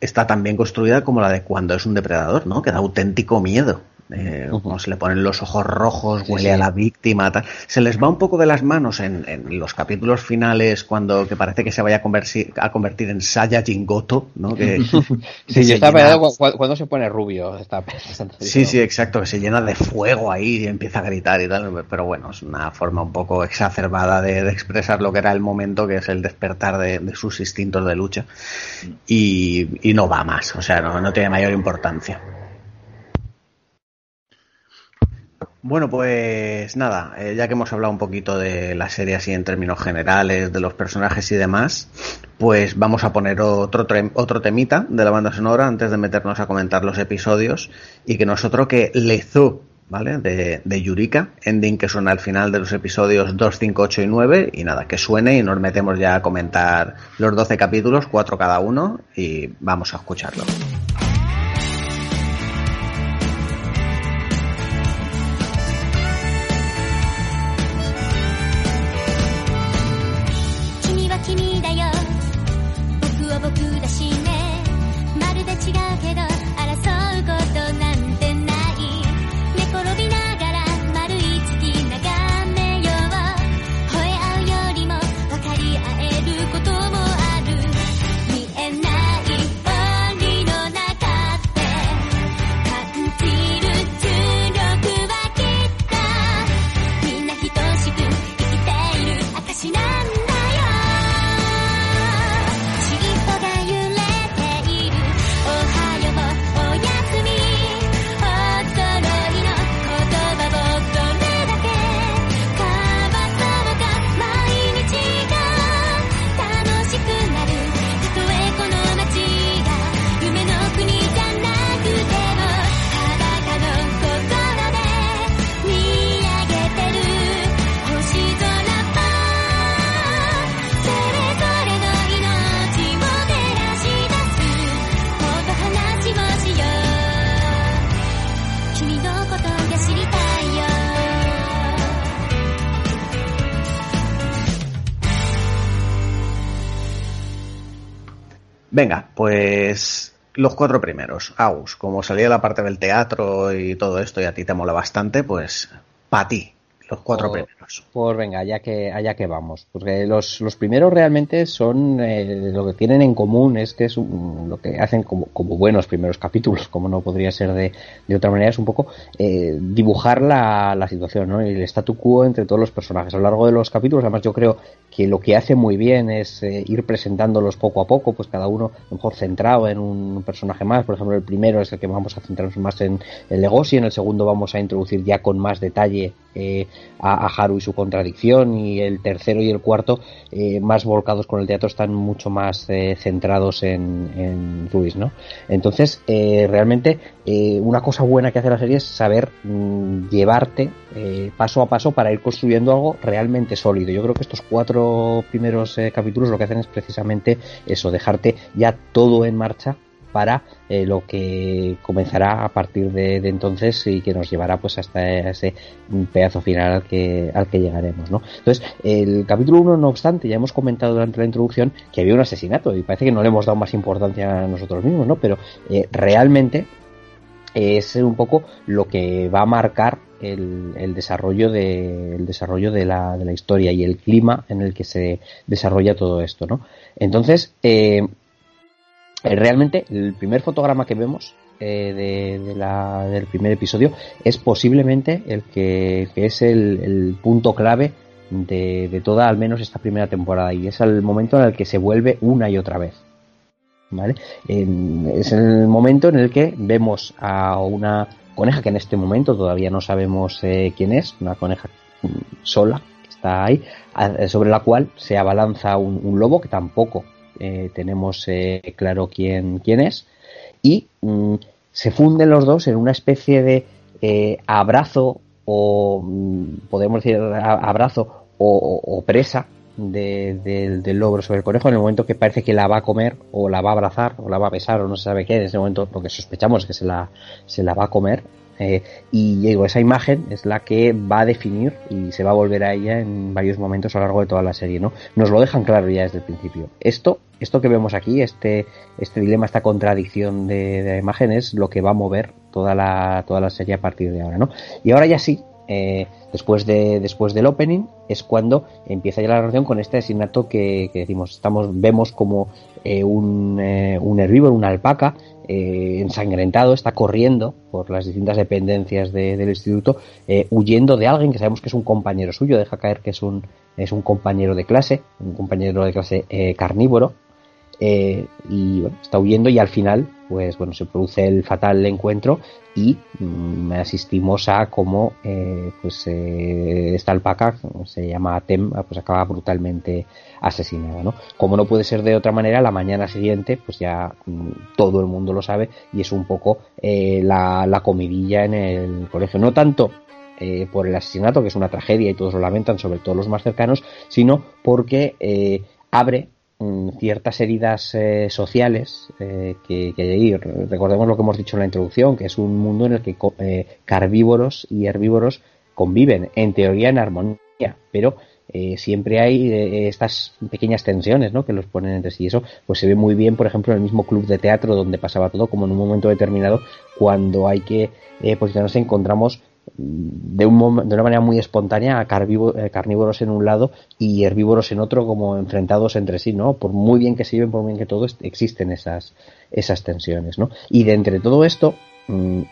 está tan bien construida como la de cuando es un depredador, ¿no? Que da auténtico miedo. Eh, Como se le ponen los ojos rojos, huele sí. a la víctima, tal. Se les va un poco de las manos en, en los capítulos finales cuando que parece que se vaya a convertir, a convertir en Saiyajin Goto, ¿no? Que, Sí, yo estaba llena- cuando se pone rubio. Está Sí, sí, exacto, que se llena de fuego ahí y empieza a gritar y tal, pero bueno, es una forma un poco exacerbada de, de expresar lo que era el momento, que es el despertar de, de sus instintos de lucha. Y, y no va más, o sea, no, no tiene mayor importancia. Bueno, pues nada, eh, ya que hemos hablado un poquito de la serie así en términos generales, de los personajes y demás, pues vamos a poner otro, otro temita de la banda sonora antes de meternos a comentar los episodios y que nosotros que Lezu, ¿vale? De, de Yurika, ending que suena al final de los episodios 2, 5, 8 y 9 y nada, que suene y nos metemos ya a comentar los 12 capítulos, cuatro cada uno y vamos a escucharlo.「los cuatro primeros. Agus, como salía la parte del teatro y todo esto y a ti te mola bastante, pues para ti, los cuatro Por- primeros. Pues venga, allá que, allá que vamos. Porque los, los primeros realmente son eh, lo que tienen en común es que es un- lo que hacen como, como buenos primeros capítulos, como no podría ser de, de otra manera, es un poco eh, dibujar la, la situación, ¿no? El statu quo entre todos los personajes. A lo largo de los capítulos, además, yo creo que lo que hace muy bien es eh, ir presentándolos poco a poco, pues cada uno mejor centrado en un personaje más. Por ejemplo, el primero es el que vamos a centrarnos más en el negocio, en el segundo vamos a introducir ya con más detalle eh, a, a Haru y su contradicción, y el tercero y el cuarto, eh, más volcados con el teatro, están mucho más eh, centrados en, en Ruiz, ¿no? Entonces, eh, realmente, eh, una cosa buena que hace la serie es saber mm, llevarte eh, paso a paso para ir construyendo algo realmente sólido. Yo creo que estos cuatro primeros capítulos lo que hacen es precisamente eso, dejarte ya todo en marcha para eh, lo que comenzará a partir de, entonces y que nos llevará pues hasta ese pedazo final al que, llegaremos, ¿no? Entonces, el capítulo 1, no obstante, ya hemos comentado durante la introducción que había un asesinato y parece que no le hemos dado más importancia a nosotros mismos, ¿no? Pero eh, realmente es un poco lo que va a marcar el, desarrollo de el desarrollo de la, de la historia y el clima en el que se desarrolla todo esto, ¿no? Entonces, eh, realmente el primer fotograma que vemos eh, de, la- del primer episodio es posiblemente el que, que es el, punto clave de, de toda al menos esta primera temporada y es el momento en el que se vuelve una y otra vez. ¿Vale? Es el momento en el que vemos a una coneja que en este momento todavía no sabemos eh, quién es, una coneja mm, sola que está ahí, sobre la cual se abalanza un lobo que tampoco eh, tenemos eh, claro quién, quién es. Y mm, se funden los dos en una especie de eh, abrazo o mm, podemos decir abrazo o, presa de- del- del logro sobre el conejo en el momento que parece que la va a comer o la va a abrazar o la va a besar o no se sabe qué en ese momento lo que sospechamos es que se la, se la va a comer eh, y digo, esa imagen es la que va a definir y se va a volver a ella en varios momentos a lo largo de toda la serie, ¿no? Nos lo dejan claro ya desde el principio. Esto, esto que vemos aquí, este, este dilema, esta contradicción de, de imagen es lo que va a mover toda la, toda la serie a partir de ahora, ¿no? Y ahora ya sí, eh, después de después del opening es cuando empieza ya la relación con este asesinato que, que decimos estamos vemos como eh, un, eh, un herbívoro una alpaca eh, ensangrentado está corriendo por las distintas dependencias de- del instituto eh, huyendo de alguien que sabemos que es un compañero suyo deja caer que es un es un compañero de clase un compañero de clase eh, carnívoro eh, y bueno, está huyendo y al final pues bueno se produce el fatal encuentro y mm, asistimos a cómo eh, pues eh, esta alpaca se llama Tem pues acaba brutalmente asesinada no como no puede ser de otra manera la mañana siguiente pues ya mm, todo el mundo lo sabe y es un poco eh, la, la comidilla en el colegio. No tanto eh, por el asesinato, que es una tragedia y todos lo lamentan, sobre todo los más cercanos, sino porque eh, abre mm, ciertas heridas eh, sociales eh, que, que hay Recordemos lo que hemos dicho en la introducción, que es un mundo en el que eh, carnívoros y herbívoros conviven, en teoría en armonía, pero eh, siempre hay eh, estas pequeñas tensiones ¿no? que los ponen entre sí. Eso pues se ve muy bien, por ejemplo, en el mismo club de teatro donde pasaba todo, como en un momento determinado, cuando hay que eh, posicionarse, encontramos de, un de una manera muy espontánea a eh, carnívoros en un lado y herbívoros en otro como enfrentados entre sí, ¿no? Por muy bien que se lleven, por muy bien que todo, existen esas, esas tensiones, ¿no? Y de entre todo esto, mm,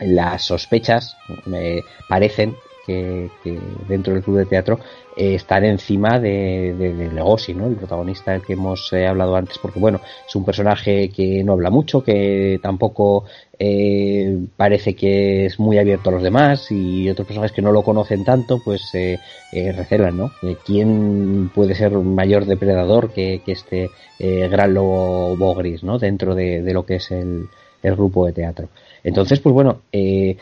las sospechas me parecen que, que dentro del club de teatro eh, están encima de Legosi, ¿no? El protagonista del que hemos eh, hablado antes, porque bueno, es un personaje que no habla mucho, que tampoco eh, parece que es muy abierto a los demás y otros personajes que no lo conocen tanto, pues eh, eh, recelan, ¿no? Eh, ¿Quién puede ser un mayor depredador que, este gran lobo gris, ¿no? Dentro de, lo que es el, grupo de teatro. Entonces, pues bueno, el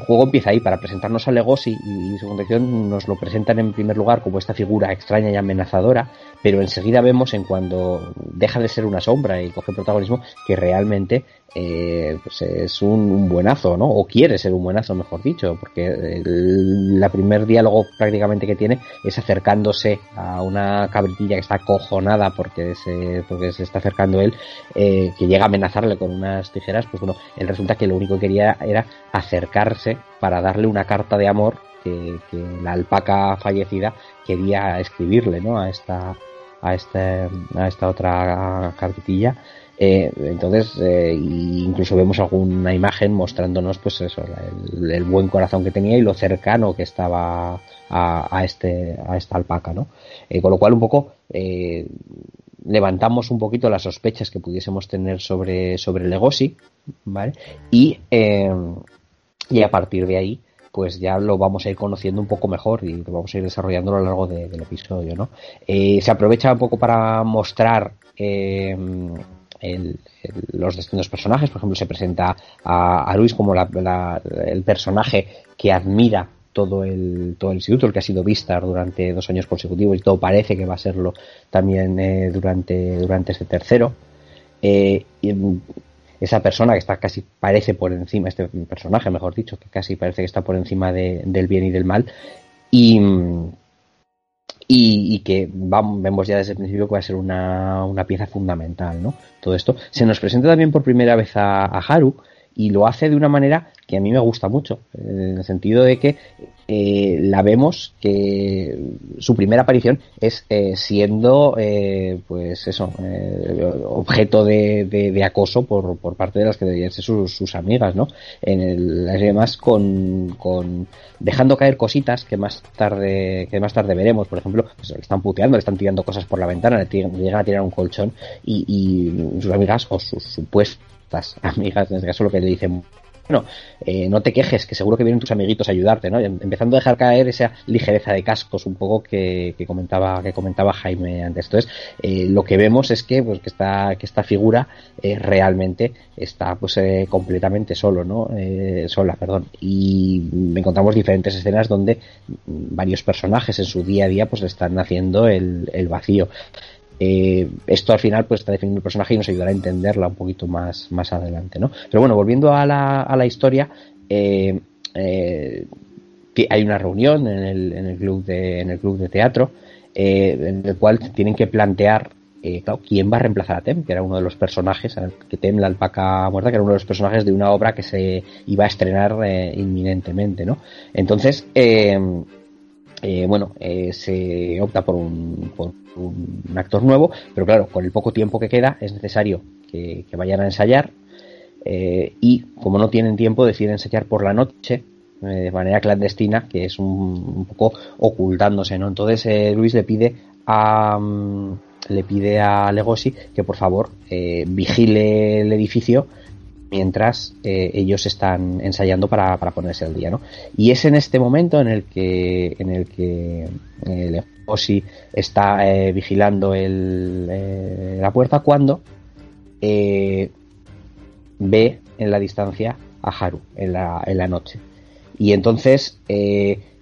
juego empieza ahí para presentarnos a Legosi y, y su condición nos lo presentan en primer lugar como esta figura extraña y amenazadora, pero enseguida vemos en cuando deja de ser una sombra y coge protagonismo que realmente eh, pues es un, buenazo, ¿no? O quiere ser un buenazo, mejor dicho, porque el, primer diálogo prácticamente que tiene es acercándose a una cabritilla que está acojonada porque se, porque se está acercando él, eh, que llega a amenazarle con unas tijeras, pues bueno, él resulta que lo único que quería era acercarse para darle una carta de amor que, que la alpaca fallecida quería escribirle, ¿no? A esta, a este, a esta otra cabritilla. Eh, entonces, eh, incluso vemos alguna imagen mostrándonos, pues eso, el, buen corazón que tenía y lo cercano que estaba a, este, a esta alpaca, ¿no? Eh, con lo cual, un poco, levantamos un poquito las sospechas que pudiésemos tener sobre, sobre Legosi, ¿vale? Y, y a partir de ahí, pues ya lo vamos a ir conociendo un poco mejor y lo vamos a ir desarrollando a lo largo de, del episodio, ¿no? Se aprovecha un poco para mostrar el, los distintos personajes, por ejemplo, se presenta a, a Luis como la, el personaje que admira todo el, todo el instituto, el que ha sido Vistar durante dos años consecutivos y todo parece que va a serlo también eh, durante, durante este tercero. Eh, y, esa persona que está casi parece por encima, este personaje, mejor dicho, que casi parece que está por encima de, del bien y del mal. Y, y, y, que vemos ya desde el principio que va a ser una, una, pieza fundamental, ¿no? Todo esto. Se nos presenta también por primera vez a, a Haru y lo hace de una manera que a mí me gusta mucho, en el sentido de que eh, la vemos que su primera aparición es eh, siendo, eh, pues eso, eh, objeto de, de, acoso por, por parte de las que deberían ser sus, sus amigas, ¿no? En el, además con, con dejando caer cositas que más tarde, que más tarde veremos, por ejemplo, pues le están puteando, le están tirando cosas por la ventana, le, le llegan a tirar un colchón y, y sus amigas o sus supuestas amigas, en este caso lo que le dicen bueno, eh, no te quejes, que seguro que vienen tus amiguitos a ayudarte, ¿no? Empezando a dejar caer esa ligereza de cascos un poco que, comentaba que comentaba Jaime antes. Entonces, eh, lo que vemos es que, pues, que esta, que esta figura eh, realmente está pues eh, completamente solo, ¿no? Eh, sola, perdón. Y encontramos diferentes escenas donde varios personajes en su día a día pues están haciendo el vacío. Eh, esto al final pues está definiendo el personaje y nos ayudará a entenderla un poquito más, más adelante, ¿no? Pero bueno, volviendo a la, a la historia, eh, eh, hay una reunión en el, en el, club, de, en el club de teatro eh, en el cual tienen que plantear claro, quién va a reemplazar a Tem, que era uno de los personajes, que Tem, la alpaca muerta, que era uno de los personajes de una obra que se iba a estrenar inminentemente, ¿no? Entonces, eh, bueno, eh, se opta por un, por un, actor nuevo, pero claro, con el poco tiempo que queda es necesario que, vayan a ensayar eh, y como no tienen tiempo deciden ensayar por la noche eh, de manera clandestina, que es un, un poco ocultándose, ¿no? Entonces eh, Luis le pide a um, le pide a Legosi que por favor eh, vigile el edificio mientras eh, ellos están ensayando para, para, ponerse al día, ¿no? Y es en este momento en el que en el que eh, está eh, vigilando el, eh, la puerta cuando ve en la distancia a Haru en la, en la noche. Y entonces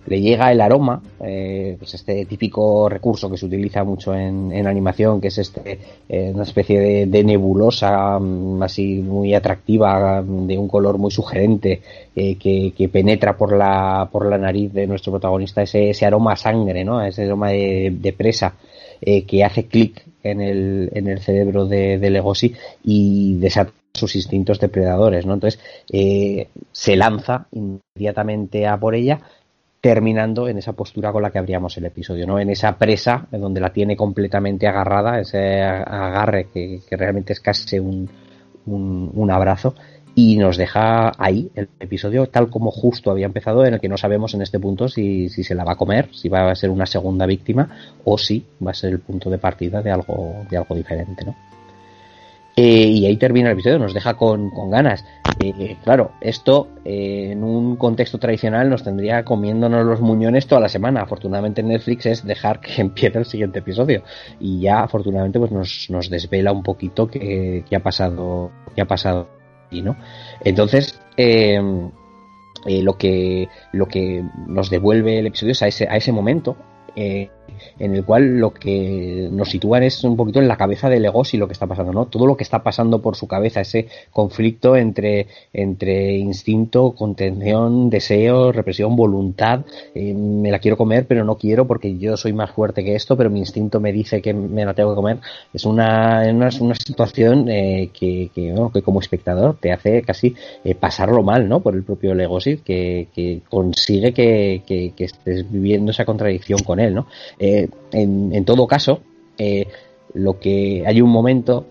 le llega el aroma, eh, pues este típico recurso que se utiliza mucho en, en animación, que es este eh, una especie de, de, nebulosa mm, así muy atractiva, de un color muy sugerente, eh, que, penetra por la, por la nariz de nuestro protagonista, ese, aroma a sangre, ¿no? ese aroma de, presa. Que hace clic en el, en el cerebro de, de Legosi y desata sus instintos depredadores, ¿no? Entonces se lanza inmediatamente a por ella, terminando en esa postura con la que abríamos el episodio, ¿no? En esa presa donde la tiene completamente agarrada, ese agarre que, que realmente es casi un, un, un, abrazo y nos deja ahí el episodio tal como justo había empezado en el que no sabemos en este punto si, si se la va a comer, si va a ser una segunda víctima o si va a ser el punto de partida de algo, de algo diferente, ¿no? Eh, y ahí termina el episodio, nos deja con, con ganas. Eh, claro, esto eh, en un contexto tradicional nos tendría comiéndonos los muñones toda la semana. Afortunadamente Netflix es dejar que empiece el siguiente episodio. Y ya afortunadamente pues nos, nos desvela un poquito qué, ha pasado, qué ha pasado y no. Entonces, eh, eh, lo que lo que nos devuelve el episodio es a ese, a ese momento eh, en el cual lo que nos sitúan es un poquito en la cabeza de Legosi lo que está pasando, ¿no? Todo lo que está pasando por su cabeza, ese conflicto entre, entre instinto, contención, deseo, represión, voluntad. Eh, me la quiero comer, pero no quiero porque yo soy más fuerte que esto, pero mi instinto me dice que me la tengo que comer. Es una, una, una situación eh, que, que, bueno, que como espectador te hace casi eh, pasarlo mal, ¿no? Por el propio Legosi, que, que consigue que, estés viviendo esa contradicción con él, ¿no? Eh, en, todo caso, eh, lo que hay un momento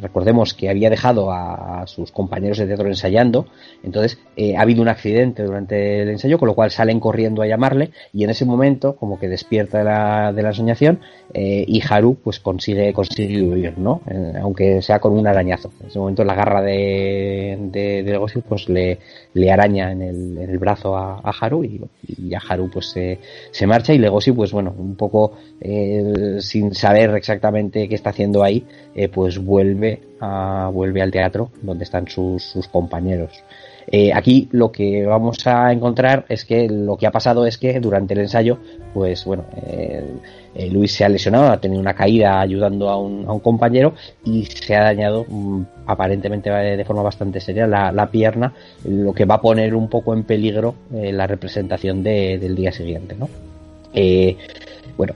recordemos que había dejado a, sus compañeros de teatro ensayando, entonces eh, ha habido un accidente durante el ensayo, con lo cual salen corriendo a llamarle y en ese momento como que despierta de la, de la soñación eh, y Haru pues consigue, consigue huir, ¿no? Eh, aunque sea con un arañazo. En ese momento la garra de, de, de pues le, le araña en el, en el brazo a, Haru y, y, a Haru pues se, se marcha y Legoshi pues bueno, un poco sin saber exactamente qué está haciendo ahí, eh, pues vuelve a, vuelve al teatro donde están sus, sus compañeros. Eh, aquí lo que vamos a encontrar es que lo que ha pasado es que durante el ensayo, pues bueno, eh, eh, Luis se ha lesionado, ha tenido una caída ayudando a un, a un compañero y se ha dañado mm, aparentemente de forma bastante seria la, la, pierna, lo que va a poner un poco en peligro la representación de, del día siguiente, ¿no? Bueno,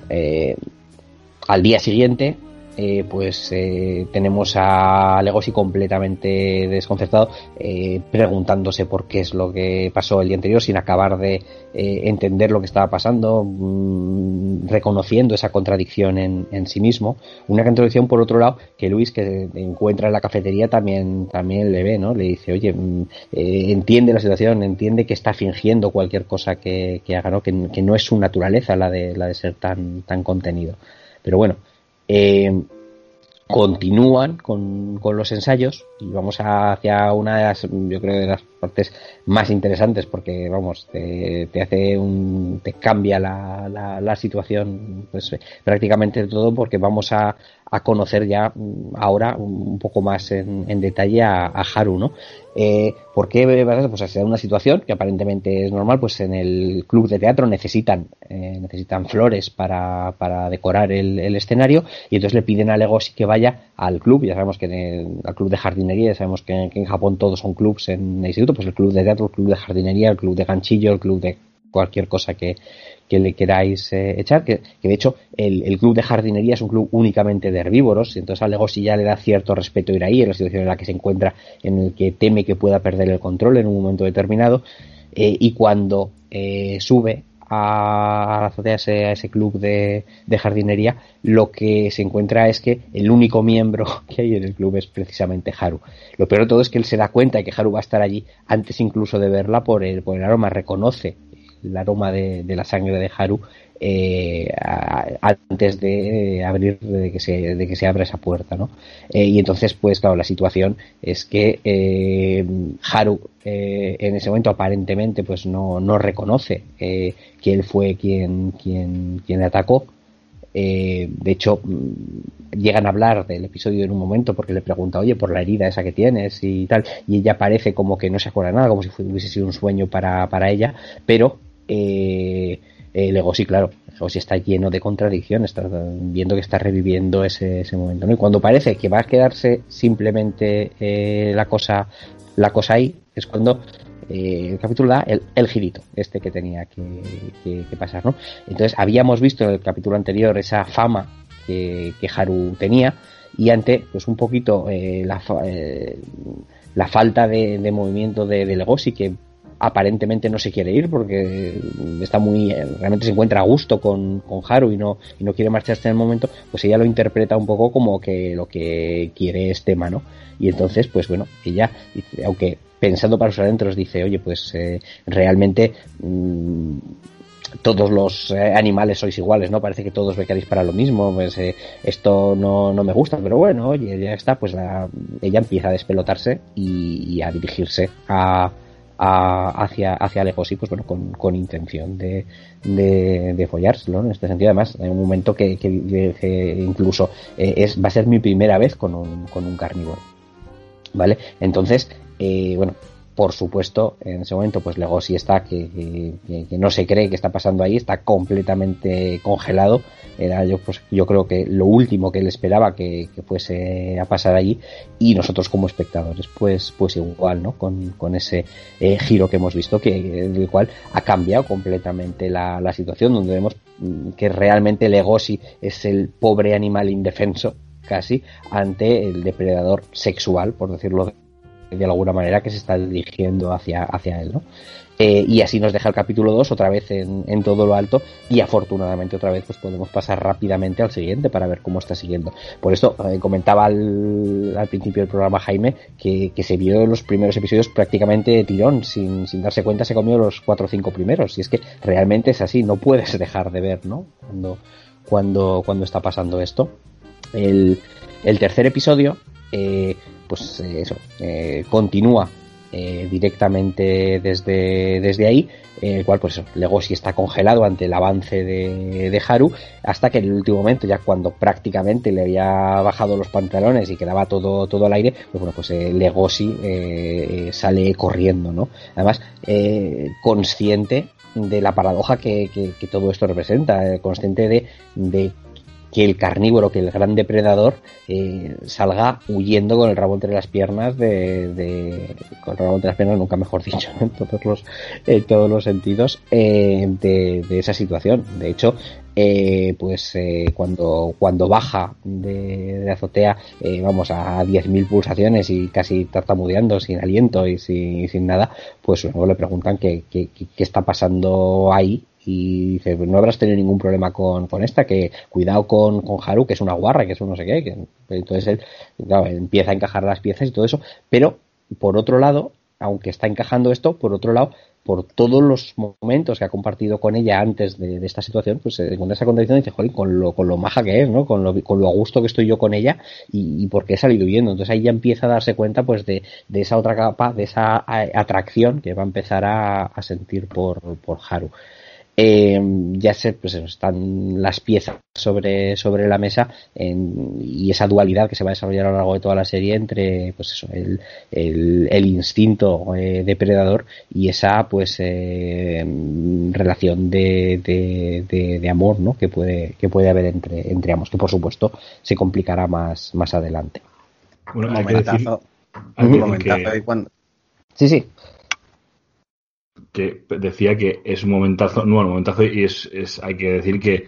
al día siguiente eh, pues eh, tenemos a Legosi completamente desconcertado, eh, preguntándose por qué es lo que pasó el día anterior, sin acabar de eh, entender lo que estaba pasando, mmm, reconociendo esa contradicción en, en, sí mismo. Una contradicción, por otro lado, que Luis, que encuentra en la cafetería, también, también le ve, ¿no? Le dice, oye, mmm, entiende la situación, entiende que está fingiendo cualquier cosa que, que haga, ¿no? Que, que, no es su naturaleza la de, la de ser tan, tan contenido. Pero bueno, eh, continúan con, con, los ensayos y vamos hacia una de las, yo creo, de las partes más interesantes porque, vamos, te, te hace un, te cambia la, la, la, situación, pues prácticamente todo porque vamos a, a conocer ya mm, ahora un poco más en, en detalle a, Haru, ¿no? Eh, ¿Por qué? Pues se da una situación que aparentemente es normal, pues en el club de teatro necesitan, eh, necesitan flores para, para decorar el, el, escenario y entonces le piden a Legoshi que vaya al club, ya sabemos que en el, al club de jardinería, ya sabemos que, que en Japón todos son clubs en el instituto, pues el club de teatro, el club de jardinería, el club de ganchillo, el club de cualquier cosa que, que le queráis eh, echar, que, de hecho el, el, club de jardinería es un club únicamente de herbívoros, y entonces a Legosi ya le da cierto respeto ir ahí, en la situación en la que se encuentra, en el que teme que pueda perder el control en un momento determinado, eh, y cuando eh, sube a, a, a, ese, a ese club de, de, jardinería, lo que se encuentra es que el único miembro que hay en el club es precisamente Haru. Lo peor de todo es que él se da cuenta de que Haru va a estar allí antes incluso de verla por el, por el aroma, reconoce el aroma de, de la sangre de Haru eh, antes de abrir de que se de que se abra esa puerta no eh, y entonces pues claro la situación es que eh, Haru eh, en ese momento aparentemente pues no, no reconoce eh, que él fue quien quien quien le atacó. Eh, de hecho, mm, llegan a hablar del episodio en un momento porque le pregunta, oye, por la herida esa que tienes y tal, y ella parece como que no se acuerda nada, como si hubiese sido un sueño para, para ella, pero eh, eh, Legosi, claro, Legosi está lleno de contradicciones, está viendo que está reviviendo ese, ese momento, ¿no? Y cuando parece que va a quedarse simplemente eh, la cosa, la cosa ahí, es cuando eh, el capítulo da el, el, girito, este que tenía que, que, pasar, ¿no? Entonces habíamos visto en el capítulo anterior esa fama que, que Haru tenía y ante, pues un poquito eh, la, eh, la falta de, de movimiento de, de Legosi que aparentemente no se quiere ir porque está muy realmente se encuentra a gusto con, con Haru y no y no quiere marcharse en el momento pues ella lo interpreta un poco como que lo que quiere es tema no y entonces pues bueno ella aunque pensando para sus adentros dice oye pues eh, realmente mmm, todos los eh, animales sois iguales, ¿no? Parece que todos becaréis para lo mismo, pues eh, esto no, no, me gusta, pero bueno, oye, ya está, pues la, ella empieza a despelotarse y a dirigirse a, a, hacia, hacia Legosi, pues bueno, con, con intención de, de, de follárselo, en este sentido. Además, hay un momento que incluso eh, es, va a ser mi primera vez con un, con un carnívoro. ¿Vale? Entonces, eh, bueno, por supuesto, en ese momento, pues Legosi está que, no se cree que está pasando ahí, está completamente congelado. Era yo, pues, yo creo que lo último que él esperaba que, que fuese a pasar allí. Y nosotros como espectadores, pues, pues igual, ¿no? Con, con ese eh, giro que hemos visto, que, el cual ha cambiado completamente la, la situación, donde vemos mm, que realmente Legosi es el pobre animal indefenso casi ante el depredador sexual, por decirlo de alguna manera, que se está dirigiendo hacia, hacia él, ¿no? Eh, y así nos deja el capítulo 2 otra vez en, en, todo lo alto y afortunadamente otra vez pues podemos pasar rápidamente al siguiente para ver cómo está siguiendo. Por esto eh, comentaba al, principio del programa Jaime que, que, se vio los primeros episodios prácticamente de tirón, sin, sin darse cuenta se comió los cuatro o cinco primeros y es que realmente es así, no puedes dejar de ver, ¿no? Cuando, cuando, cuando está pasando esto. El, el tercer episodio eh, pues eh, eso, eh, continúa eh, directamente desde, desde ahí, en el cual pues Legoshi está congelado ante el avance de, de, Haru, hasta que en el último momento, ya cuando prácticamente le había bajado los pantalones y quedaba todo, todo al aire, pues bueno, pues eh, eh, sale corriendo, ¿no? Además, consciente de la paradoja que, que, todo esto representa, consciente de que el carnívoro, que el gran depredador, eh, salga huyendo con el rabo entre las piernas de, de, con el rabo entre las piernas, nunca mejor dicho, en todos los, en todos los sentidos, eh, de, de, esa situación. De hecho, eh, pues eh, cuando, cuando baja de, de azotea, eh, vamos a 10.000 pulsaciones y casi tartamudeando, sin aliento y sin, sin nada, pues luego le preguntan qué, qué, qué está pasando ahí y dice, no habrás tenido ningún problema con, con esta, que cuidado con, con, Haru, que es una guarra, que es un no sé qué, entonces él empieza a encajar las piezas y todo eso, pero por otro lado, aunque está encajando esto, por otro lado, por todos los momentos que ha compartido con ella antes de, esta situación, pues se encuentra esa contradicción y dice, joder, con lo, con lo maja que es, ¿no? Con lo, con lo a gusto que estoy yo con ella y, y por qué he salido huyendo. Entonces ahí ya empieza a darse cuenta, pues, de, de esa otra capa, de esa atracción que va a empezar a, a sentir por, por Haru. Eh, ya se, pues eso, están las piezas sobre, sobre la mesa en, y esa dualidad que se va a desarrollar a lo largo de toda la serie entre pues eso, el, el, el instinto eh, depredador y esa pues eh, relación de, de, de, de, amor ¿no? que puede que puede haber entre, entre ambos, que por supuesto se complicará más, más adelante. Bueno, hay que decir, hay un momentazo que... cuando... Sí, sí que decía que es un momentazo, no, un momentazo y es, es, hay que decir que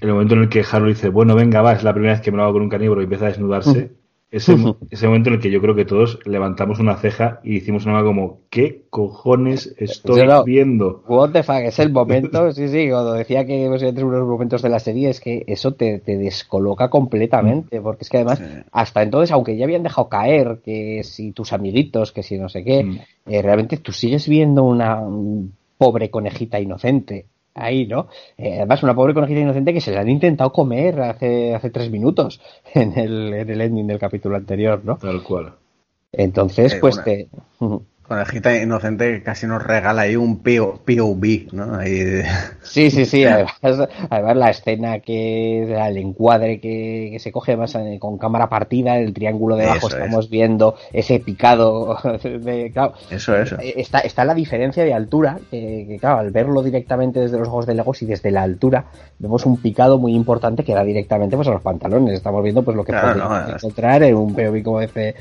el momento en el que Harold dice, bueno, venga, va, es la primera vez que me lo hago con un carnívoro y empieza a desnudarse, ese, ese momento en el que yo creo que todos levantamos una ceja y hicimos una como, ¿qué cojones estoy no, viendo? What the fuck, es el momento, sí, sí, cuando decía que entre unos momentos de la serie es que eso te, te descoloca completamente, porque es que además, sí. hasta entonces, aunque ya habían dejado caer que si tus amiguitos, que si no sé qué, mm. eh, realmente tú sigues viendo una un pobre conejita inocente ahí, ¿no? Eh, además, una pobre conejita inocente que se la han intentado comer hace, hace tres minutos en el, en el ending del capítulo anterior, ¿no? Tal cual. Entonces, eh, pues una, te... Conejita inocente que casi nos regala ahí un POV, ¿no? Ahí... Sí, sí, sí. Además, además, la escena que el encuadre que, que se coge además eh, con cámara partida, el triángulo debajo eso estamos es. viendo ese picado. De, claro, eso, eso. Está, está la diferencia de altura, que, que, claro, al verlo directamente desde los ojos de Legos y desde la altura, vemos un picado muy importante que da directamente pues a los pantalones. Estamos viendo pues lo que claro, podemos no, encontrar en un POV como dice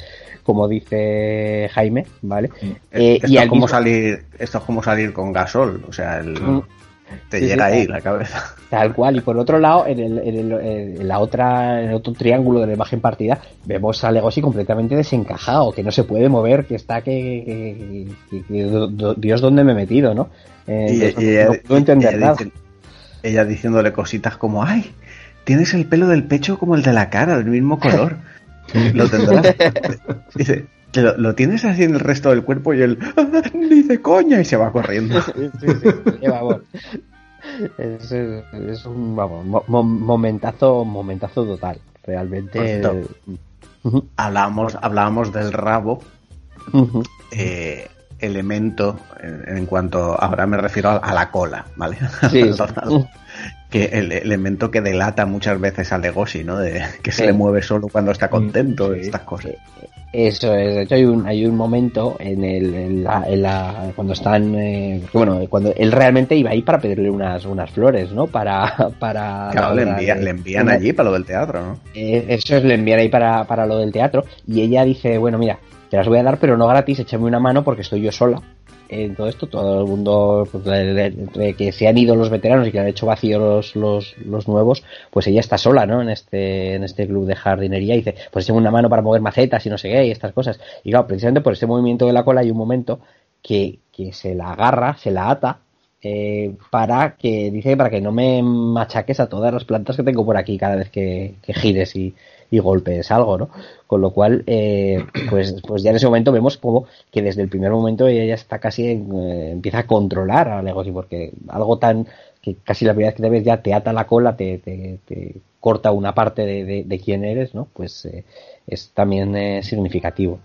como dice Jaime, ¿vale? Eh, esto, y es como mismo... salir, esto es como salir con gasol, o sea, el, mm. te sí, llega sí, ahí la cabeza. Tal cual, y por otro lado, en, el, en, el, en, la otra, en el otro triángulo de la imagen partida, vemos a Legoshi completamente desencajado, que no se puede mover, que está que, que, que, que Dios dónde me he metido, ¿no? Eh, y, y, no, no puedo entender ella, nada. Dice, ella diciéndole cositas como, ay, tienes el pelo del pecho como el de la cara, del mismo color. lo tendrás. Dice, lo, lo, tienes así en el resto del cuerpo y él ¡Ah, dice coña y se va corriendo. Sí, sí, sí. vamos. Es, es, un vamos, mo momentazo, momentazo total. Realmente. Hablábamos, hablábamos del rabo. Uh -huh. eh, elemento en, en, cuanto ahora me refiero a, a la cola, ¿vale? Sí. que el elemento que delata muchas veces a Legoshi, ¿no? De que se sí. le mueve solo cuando está contento, sí. estas cosas. Eso es, de hecho hay un, hay un momento en el, en la, en la- cuando están, eh, bueno, cuando él realmente iba ahí para pedirle unas, unas flores, ¿no? Para, para Claro, la le, envía- le envían allí para lo del teatro, ¿no? eh, eso es, le envían ahí para, para lo del teatro y ella dice, bueno, mira, te las voy a dar pero no gratis, échame una mano porque estoy yo sola. En todo esto, todo el mundo, pues, entre que se han ido los veteranos y que han hecho vacío los, los, los nuevos, pues ella está sola, ¿no? En este, en este club de jardinería y dice, pues échame una mano para mover macetas y no sé qué y estas cosas. Y claro, precisamente por este movimiento de la cola hay un momento que, que se la agarra, se la ata eh, para que dice para que no me machaques a todas las plantas que tengo por aquí cada vez que gires y, y golpes algo, ¿no? Con lo cual, eh, pues, pues ya en ese momento vemos como que desde el primer momento ella ya está casi en, eh, empieza a controlar a Legoshi porque algo tan que casi la primera vez que te ves ya te ata la cola, te, te, te corta una parte de, de, de quién eres, ¿no? Pues eh, es también eh, significativo.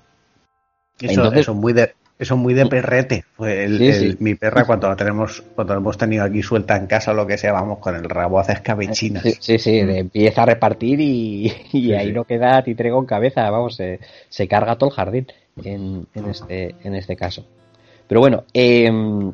Eso, Entonces- eso muy de eso muy de perrete. Fue el- Sí, el- sí. mi perra cuando la tenemos, cuando la hemos tenido aquí suelta en casa o lo que sea, vamos con el rabo a hacer escabechinas. Sí, sí, sí, le empieza a repartir y, y ahí no queda titre con cabeza, vamos, se, se carga todo el jardín en, en este, en este caso. Pero bueno, em,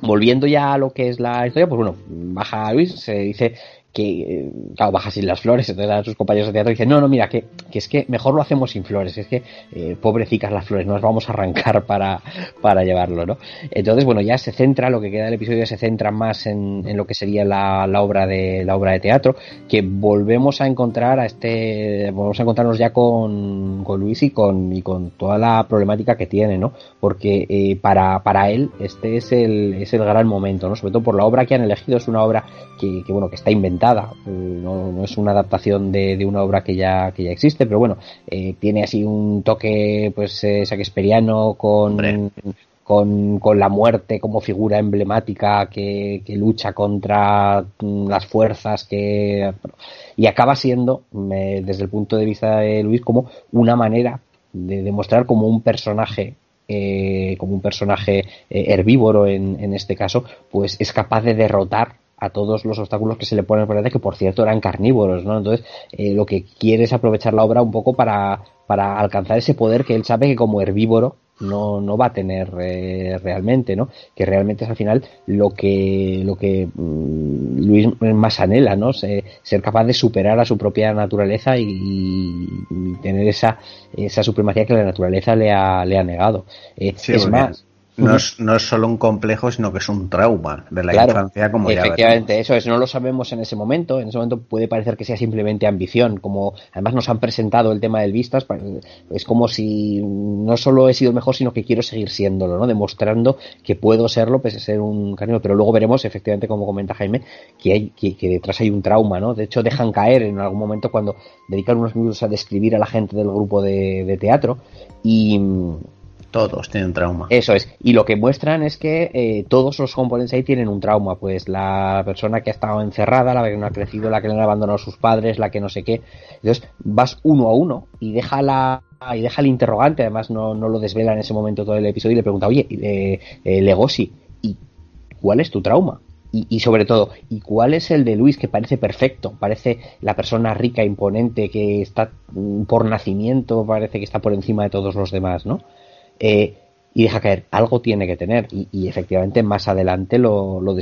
volviendo ya a lo que es la historia, pues bueno, baja Luis, se dice que, eh, claro, baja sin las flores, entonces a sus compañeros de teatro dicen, no, no, mira, que, que es que mejor lo hacemos sin flores, es que eh, pobrecicas las flores, no las vamos a arrancar para, para llevarlo, ¿no? Entonces, bueno, ya se centra, lo que queda del episodio se centra más en, en lo que sería la, la obra de la obra de teatro, que volvemos a encontrar a este, volvemos a encontrarnos ya con, con Luis y con, y con toda la problemática que tiene, ¿no? Porque eh, para, para él este es el, es el gran momento, ¿no? Sobre todo por la obra que han elegido, es una obra que, que bueno, que está inventada, eh, no, no es una adaptación de, de una obra que ya, que ya existe, pero bueno, eh, tiene así un toque, pues, eh, shakespeariano con, con, con la muerte como figura emblemática que, que lucha contra mm, las fuerzas que y acaba siendo me- desde el punto de vista de Luis como una manera de demostrar como un personaje eh, como un personaje eh, herbívoro en, en este caso pues es capaz de derrotar a todos los obstáculos que se le ponen por delante, que por cierto eran carnívoros, ¿no? Entonces, eh, lo que quiere es aprovechar la obra un poco para, para alcanzar ese poder que él sabe que como herbívoro no, no va a tener eh, realmente, ¿no? Que realmente es al final lo que, lo que mm, Luis más anhela, ¿no? Se- ser capaz de superar a su propia naturaleza y, y tener esa, esa supremacía que la naturaleza le ha, le ha negado. Eh, Sí, es más, No es, no es solo un complejo, sino que es un trauma de la Claro, infancia, como ya Efectivamente, eso es, no lo sabemos en ese momento. En ese momento puede parecer que sea simplemente ambición, como además nos han presentado el tema del Vistas, es como si no solo he sido el mejor, sino que quiero seguir siéndolo, ¿no? Demostrando que puedo serlo, pese a ser un carnívoro. Pero luego veremos, efectivamente, como comenta Jaime, que, hay, que, que detrás hay un trauma, ¿no? De hecho, dejan caer en algún momento cuando dedican unos minutos a describir a la gente del grupo de, de teatro y Todos tienen trauma. eso es. Y lo que muestran es que eh, todos los componentes ahí tienen un trauma. Pues la persona que ha estado encerrada, la que no ha crecido, la que no han abandonado a sus padres, la que no sé qué. Entonces vas uno a uno y deja la y deja el interrogante. Además no, no lo desvela en ese momento todo el episodio y le pregunta, oye, eh, eh, Legosi, ¿y cuál es tu trauma? Y, y sobre todo, ¿y cuál es el de Luis que parece perfecto? Parece la persona rica, imponente, que está mm, por nacimiento, parece que está por encima de todos los demás, ¿no? Eh, y deja caer, algo tiene que tener, y, efectivamente más adelante lo, lo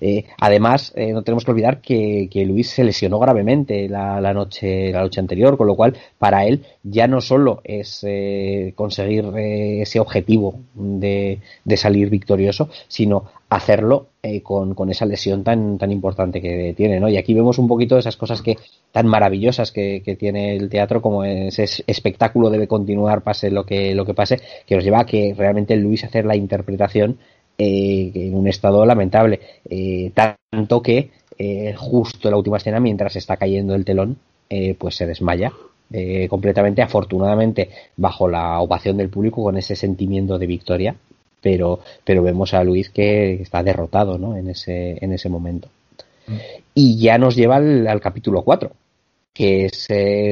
Eh, además, eh, no tenemos que olvidar que, Luis se lesionó gravemente la, la noche, la noche anterior, con lo cual, para él ya no solo es eh, conseguir eh, ese objetivo de, de salir victorioso, sino hacerlo eh, con, con esa lesión tan, tan importante que tiene, ¿no? Y aquí vemos un poquito esas cosas que tan maravillosas que, que tiene el teatro, como ese es- espectáculo debe continuar, pase lo que, lo que pase, que nos lleva a que realmente Luis hacer la interpretación eh, en un estado lamentable. Eh, tanto que eh, justo en la última escena, mientras está cayendo el telón, pues se desmaya completamente, afortunadamente, bajo la ovación del público, con ese sentimiento de victoria. Pero, pero vemos a Luis que está derrotado ¿no? en, ese, en ese momento. Y ya nos lleva al, al capítulo 4, que es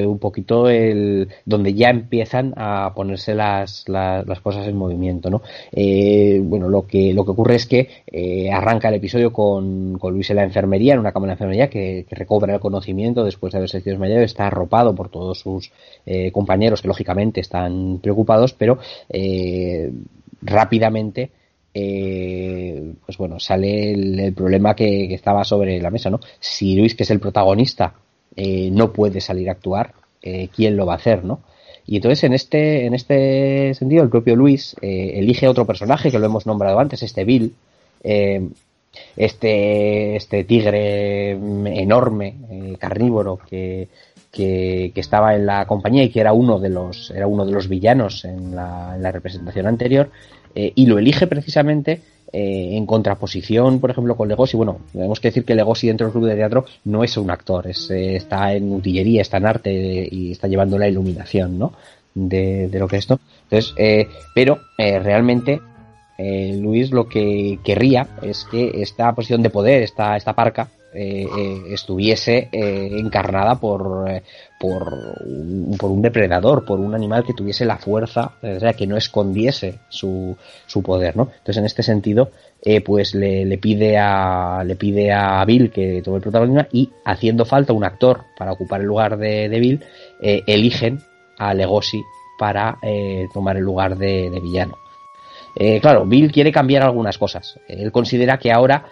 un poquito el donde ya empiezan a ponerse las, las, cosas en movimiento no Eh, bueno lo que lo que ocurre es que eh, arranca el episodio con, con Luis en la enfermería en una cama de enfermería que, recobra el conocimiento después de haberse sido desmayado está arropado por todos sus eh, compañeros que lógicamente están preocupados pero rápidamente pues bueno, sale el, el problema que, que, estaba sobre la mesa, ¿no? Si Luis, que es el protagonista, eh, no puede salir a actuar, eh, ¿quién lo va a hacer, no? Y entonces en este, en este sentido el propio Luis eh, elige otro personaje que lo hemos nombrado antes, este Bill, eh, este, este tigre enorme, eh, carnívoro que, que, que, estaba en la compañía y que era uno de los, era uno de los villanos en la, en la representación anterior, eh, y lo elige precisamente eh, en contraposición, por ejemplo, con Legosi. Bueno, tenemos que decir que Legosi dentro del club de teatro no es un actor, es, eh, está en utillería, está en arte y está llevando la iluminación, ¿no? De, lo que es esto. Entonces, eh, pero realmente Luis lo que querría es que esta posición de poder, esta, esta parca, eh, eh, estuviese eh, encarnada por, por, un, por un depredador, por un animal que tuviese la fuerza, o sea, que no escondiese su, su poder, ¿no? Entonces, en este sentido, pues le, pide a, le pide a Bill que tome el protagonismo y, haciendo falta un actor para ocupar el lugar de, de Bill, eligen a Legosi para tomar el lugar de, villano. Claro, Bill quiere cambiar algunas cosas. Él considera que ahora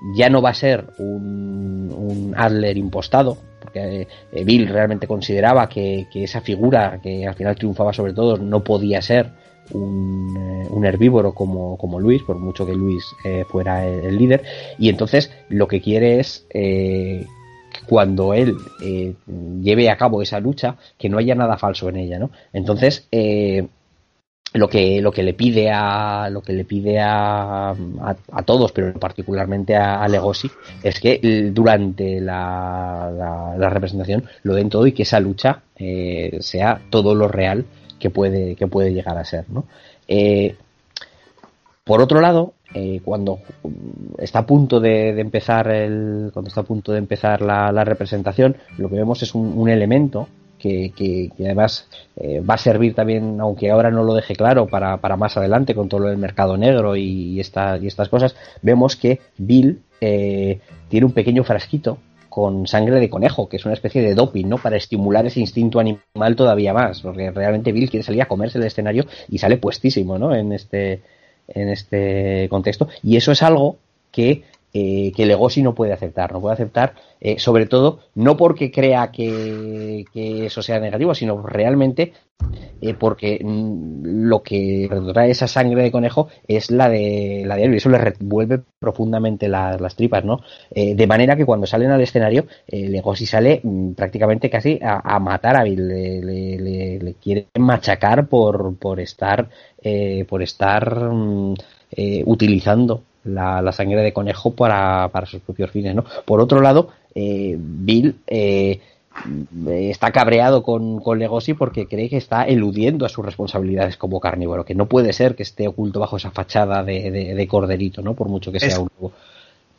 ya no va a ser un, un Adler impostado, porque eh, Bill realmente consideraba que, que, esa figura que al final triunfaba sobre todo no podía ser un, eh, un herbívoro como, como, Luis, por mucho que Luis eh, fuera el, líder, y entonces lo que quiere es cuando él lleve a cabo esa lucha que no haya nada falso en ella, ¿no? Entonces lo que lo que le pide a lo que le pide a, a, a todos pero particularmente a, Legosi es que durante la, la, representación lo den todo y que esa lucha eh, sea todo lo real que puede que puede llegar a ser ¿no? Eh, por otro lado eh, cuando está a punto de, de, empezar el cuando está a punto de empezar la, la representación lo que vemos es un elemento que, además eh, va a servir también, aunque ahora no lo deje claro, para, para más adelante con todo del mercado negro y, y, y estas cosas, vemos que Bill eh, tiene un pequeño frasquito con sangre de conejo, que es una especie de doping, ¿no? Para estimular ese instinto animal todavía más, porque realmente Bill quiere salir a comerse el escenario y sale puestísimo, ¿no? En este, en este contexto. Y eso es algo que eh, que Legosi no puede aceptar, no puede aceptar, eh, sobre todo, no porque crea que, eso sea negativo, sino realmente eh, porque lo que trae esa sangre de conejo es la de la de él, y eso le revuelve profundamente la, las tripas, ¿no? Eh, de manera que cuando salen al escenario, eh, Legosi sale mm, prácticamente casi a, matar a Bill, le quiere machacar por, por estar, por estar mm, utilizando la, la, sangre de conejo para, para, sus propios fines, ¿no? Por otro lado, eh, Bill eh, está cabreado con, con, Legosi porque cree que está eludiendo a sus responsabilidades como carnívoro, que no puede ser que esté oculto bajo esa fachada de, de, de corderito, ¿no? Por mucho que sea es, un... Uh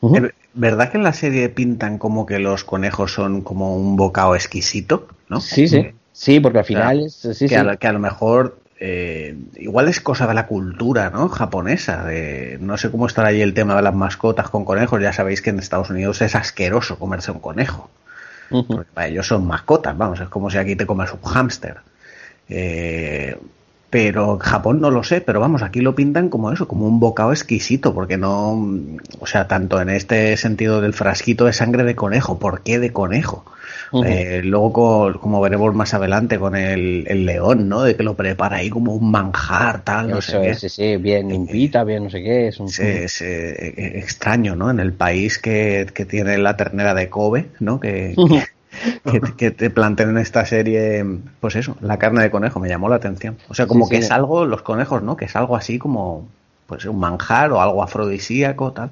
-huh. ¿Verdad que en la serie pintan como que los conejos son como un bocado exquisito, no? Sí, sí. Sí, porque al final es, sí, que, sí. A, que a lo mejor eh, igual es cosa de la cultura ¿no? japonesa. De, no sé cómo estará allí el tema de las mascotas con conejos. Ya sabéis que en Estados Unidos es asqueroso comerse un conejo. Uh -huh. Porque para ellos son mascotas, vamos, es como si aquí te comes un hámster. Eh, pero Japón no lo sé, pero vamos, aquí lo pintan como eso, como un bocado exquisito, porque no, o sea, tanto en este sentido del frasquito de sangre de conejo, ¿por qué de conejo? Uh -huh. eh, luego, con, como veremos más adelante con el, el, león, ¿no? De que lo prepara ahí como un manjar, tal, no Eso sé es, qué. Sí, bien limpita, bien no sé qué. Es un... Sí, es eh, extraño, ¿no? En el país que, que, tiene la ternera de Kobe, ¿no? Que, uh -huh. Que, que, te planteen en esta serie, pues eso, la carne de conejo, me llamó la atención. O sea, como sí, que sí. es algo, los conejos, ¿no? Que es algo así como, pues un manjar o algo afrodisíaco, tal.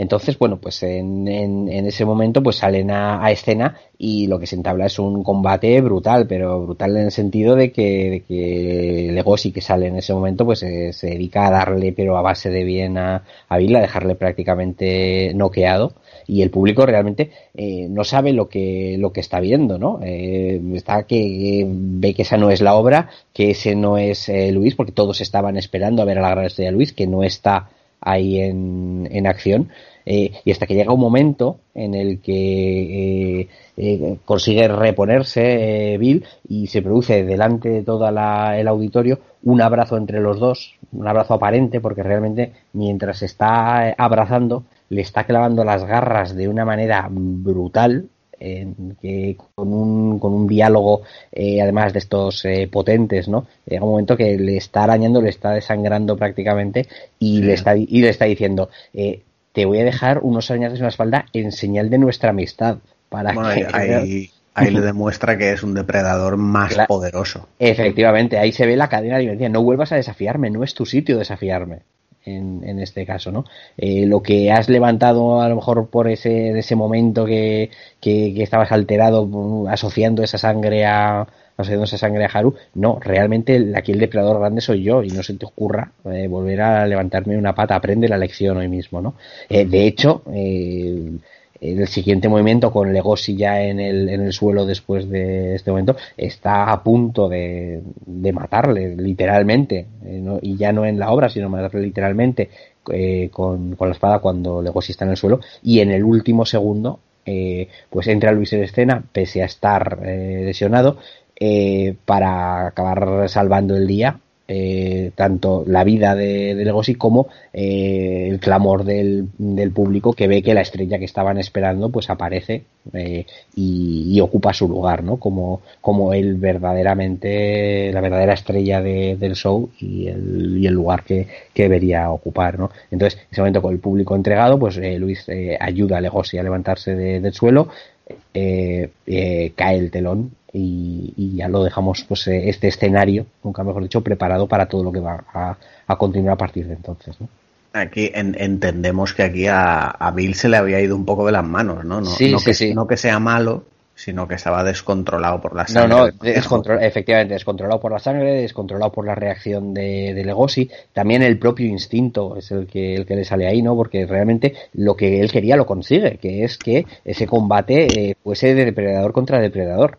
Entonces, bueno, pues en, en, en ese momento pues salen a, a, escena y lo que se entabla es un combate brutal, pero brutal en el sentido de que, de que Legosi que sale en ese momento pues eh, se dedica a darle pero a base de bien a, a Bill, a dejarle prácticamente noqueado y el público realmente eh, no sabe lo que lo que está viendo, ¿no? Eh, está que ve que esa no es la obra, que ese no es eh, Luis, porque todos estaban esperando a ver a la gran estrella Luis, que no está ahí en, en acción. Eh, y hasta que llega un momento en el que eh, consigue reponerse Bill y se produce delante de todo el auditorio un abrazo entre los dos, un abrazo aparente, porque realmente mientras está abrazando le está clavando las garras de una manera brutal, eh, que con un, con un diálogo eh, además de estos eh, potentes, ¿no? Llega un momento que le está arañando, le está desangrando prácticamente y, sí. le, está, y le está diciendo, te voy a dejar unos arañazos en la espalda en señal de nuestra amistad. Para bueno, que... ahí, ahí le demuestra que es un depredador más claro. poderoso. Efectivamente, ahí se ve la cadena de alimentaria. No vuelvas a desafiarme, no es tu sitio desafiarme en, en este caso, ¿no? Eh, lo que has levantado a lo mejor por ese, ese momento que, que, estabas alterado mm, asociando esa sangre a, asociando esa sangre a Haru, no, realmente aquí el depredador grande soy yo y no se te ocurra eh, volver a levantarme una pata, aprende la lección hoy mismo, ¿no? Eh, de hecho, eh, el siguiente movimiento con Legosi ya en el, en el suelo después de este momento está a punto de, de matarle literalmente eh, y ya no en la obra sino matarle literalmente eh, con, con, la espada cuando Legosi está en el suelo. Y en el último segundo eh, pues entra Luis en escena pese a estar eh, lesionado para acabar salvando el día eh, tanto la vida de, Legosi como eh, el clamor del, público que ve que la estrella que estaban esperando pues aparece eh, y, ocupa su lugar, ¿no? Como, como el verdaderamente, la verdadera estrella de, del show y el, lugar que, que, debería ocupar, ¿no? Entonces, en ese momento con el público entregado, pues Luis ayuda a Legosi a levantarse de, del suelo, eh, eh, cae el telón y, y, ya lo dejamos pues este escenario, nunca mejor dicho, preparado para todo lo que va a, a continuar a partir de entonces. ¿no? Aquí en, entendemos que aquí a, a, Bill se le había ido un poco de las manos, ¿no? No, sí, no sí, que, sí. no que sea malo, sino que estaba descontrolado por la sangre. No, no, descontrol, efectivamente, descontrolado por la sangre, descontrolado por la reacción de, de, Legosi. También el propio instinto es el que, el que le sale ahí, ¿no? Porque realmente lo que él quería lo consigue, que es que ese combate eh, fuese de depredador contra depredador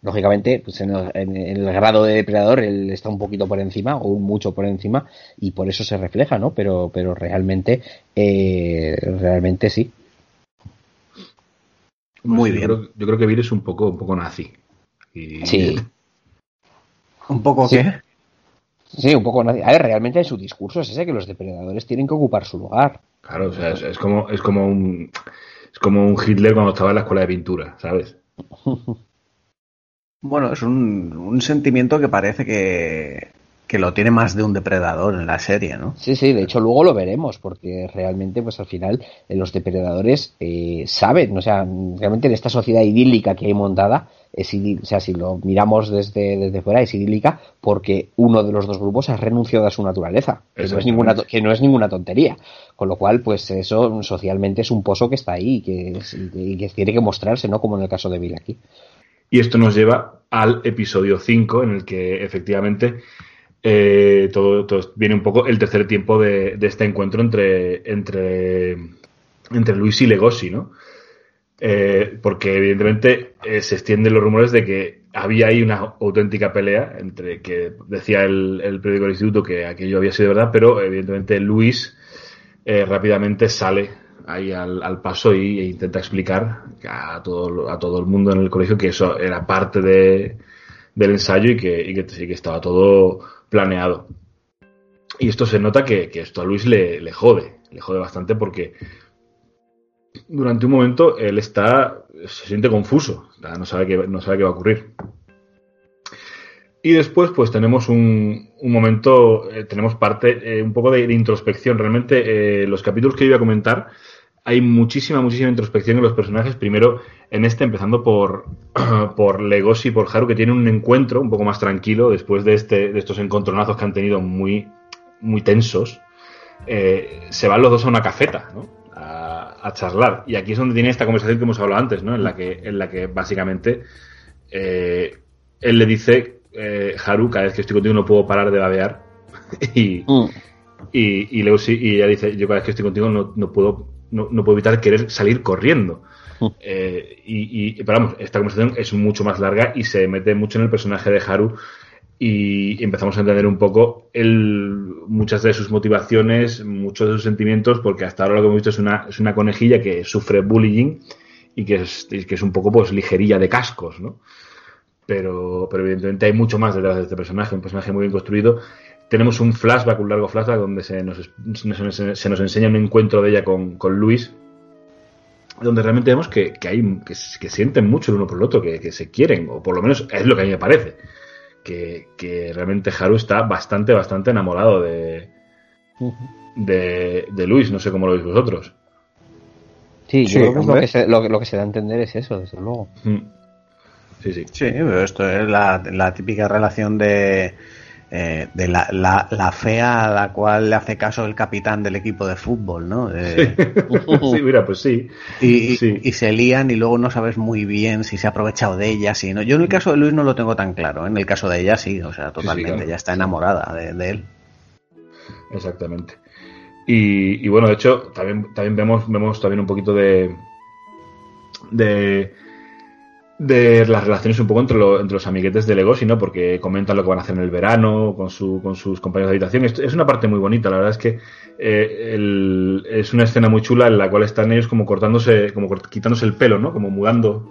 lógicamente, pues en el, en el, grado de depredador él está un poquito por encima o mucho por encima y por eso se refleja, ¿no? Pero, pero realmente, eh, realmente sí. Muy bien. Yo creo, yo creo, que Vir es un poco, un poco nazi. Y... Sí. ¿Un poco sí. qué? Sí, un poco nazi. A ver, realmente en su discurso es ese que los depredadores tienen que ocupar su lugar. Claro, o sea, es, es como, es como un, es como un Hitler cuando estaba en la escuela de pintura, ¿sabes? Bueno, es un, un sentimiento que parece que, que, lo tiene más de un depredador en la serie, ¿no? Sí, sí, de hecho luego lo veremos, porque realmente, pues al final, eh, los depredadores eh, saben, o sea, realmente en esta sociedad idílica que hay montada, es idí o sea, si lo miramos desde, desde fuera, es idílica porque uno de los dos grupos ha renunciado a su naturaleza, que no, es ninguna, que no es ninguna tontería. Con lo cual, pues eso socialmente es un poso que está ahí y que, y que tiene que mostrarse, ¿no? Como en el caso de Bill aquí. Y esto nos lleva al episodio 5, en el que efectivamente eh, todo, todo, viene un poco el tercer tiempo de, de este encuentro entre, entre, entre Luis y Legosi, ¿no? Eh, porque evidentemente eh, se extienden los rumores de que había ahí una auténtica pelea entre que decía el, el periódico del instituto que aquello había sido verdad, pero evidentemente Luis eh, rápidamente sale ahí al, paso y, e intenta explicar a todo, a todo el mundo en el colegio que eso era parte de, del ensayo y que, y que, que estaba todo planeado. Y esto se nota que, que esto a Luis le, le, jode, le jode bastante porque durante un momento él está, se siente confuso, no sabe qué, no sabe qué va a ocurrir. Y después, pues tenemos un, un momento, eh, tenemos parte, eh, un poco de, de introspección. Realmente, eh, los capítulos que iba a comentar, hay muchísima, muchísima introspección en los personajes. Primero, en este, empezando por, por Legoshi y por Haru, que tienen un encuentro un poco más tranquilo después de, este, de estos encontronazos que han tenido muy, muy tensos. Eh, se van los dos a una cafeta, ¿no? A, a charlar. Y aquí es donde tiene esta conversación que hemos hablado antes, ¿no? En la que, en la que básicamente eh, él le dice, eh, Haru, cada vez que estoy contigo no puedo parar de babear. y, Mm. y, y luego sí, y ella dice, yo cada vez que estoy contigo no, no puedo, no, no puedo evitar querer salir corriendo. Mm. Eh, y, y- pero vamos, esta conversación es mucho más larga y se mete mucho en el personaje de Haru y empezamos a entender un poco el, muchas de sus motivaciones, muchos de sus sentimientos, porque hasta ahora lo que hemos visto es una, es una conejilla que sufre bullying y que es, que es un poco pues ligerilla de cascos, ¿no? Pero, pero evidentemente hay mucho más detrás de este personaje, un personaje muy bien construido. Tenemos un flashback, un largo flashback, donde se nos, se nos, se nos enseña un encuentro de ella con, con Luis, donde realmente vemos que, que hay que, que sienten mucho el uno por el otro, que, que se quieren, o por lo menos es lo que a mí me parece. Que, que realmente Haru está bastante, bastante enamorado de, de, de Luis, no sé cómo lo veis vosotros. Sí, Sí, yo creo que, es lo que, se, lo, que- lo que se da a entender es eso, desde luego. Mm. Sí, sí. Sí, pero esto es la, la típica relación de, eh, de la, la, la fea a la cual le hace caso el capitán del equipo de fútbol, ¿no? De- sí, mira, pues sí. y, y- Sí. y se lían y luego no sabes muy bien si se ha aprovechado de ella, si no. Yo en el caso de Luis no lo tengo tan claro, ¿eh? en el caso de ella sí, o sea, totalmente, claro. ya está enamorada de, de él. Exactamente. Y, y bueno, de hecho, también, también vemos, vemos también un poquito de, de, de las relaciones un poco entre, lo- entre los amiguetes de Legosi, ¿no? Porque comentan lo que van a hacer en el verano con, su, con sus compañeros de habitación. Es una parte muy bonita, la verdad es que eh, el- es una escena muy chula en la cual están ellos como cortándose, como quitándose el pelo, ¿no? Como mudando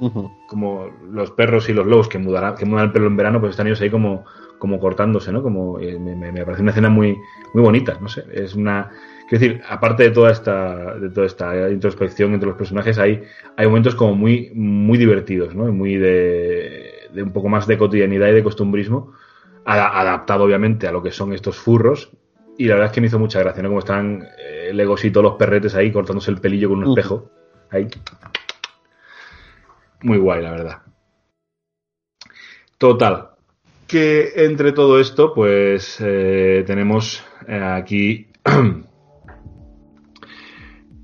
como los perros y los lobos que mudarán, que mudan el pelo en verano, pues están ellos ahí como, como cortándose, ¿no? Como eh, me, me- me parece una escena muy, muy bonita, no sé, es una quiero decir, aparte de toda esta, de toda esta introspección entre los personajes, hay, hay momentos como muy, muy divertidos, ¿no? Y Muy de, de un poco más de cotidianidad y de costumbrismo, ada- adaptado obviamente a lo que son estos furros. Y la verdad es que me hizo mucha gracia, ¿no? Como están eh, Legos y todos los perretes ahí cortándose el pelillo con un espejo. Ahí. Muy guay, la verdad. Total. Que entre todo esto, pues eh, tenemos eh, aquí.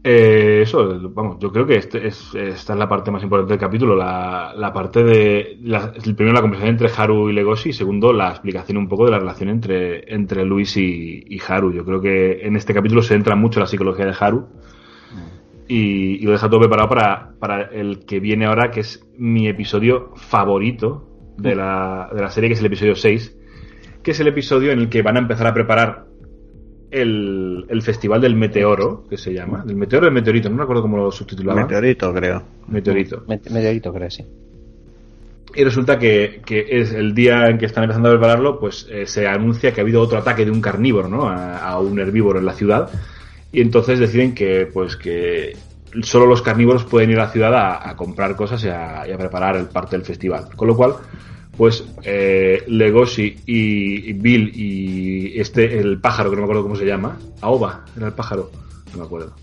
eh, eso, vamos, yo creo que este es, esta es la parte más importante del capítulo. La, la parte de. Primero, la conversación entre Haru y Legoshi. Y segundo, la explicación un poco de la relación entre, entre Luis y, y Haru. Yo creo que en este capítulo se entra mucho la psicología de Haru y, y lo deja todo preparado para, para el que viene ahora, que es mi episodio favorito de la, de la serie, que es el episodio 6, que es el episodio en el que van a empezar a preparar el, el festival del meteoro, que se llama, del meteoro del meteorito, no me acuerdo cómo lo subtitulaba. Meteorito, creo. Meteorito. Met- Meteorito, creo, sí. Y resulta que, que es el día en que están empezando a prepararlo, pues eh, se anuncia que ha habido otro ataque de un carnívoro, ¿no? A, a un herbívoro en la ciudad. Y entonces deciden que, pues, que solo los carnívoros pueden ir a la ciudad a, a comprar cosas y a, y a preparar el parte del festival. Con lo cual, pues, eh, Legoshi y, y Bill y este, el pájaro, que no me acuerdo cómo se llama, Aoba, era el pájaro, no me acuerdo.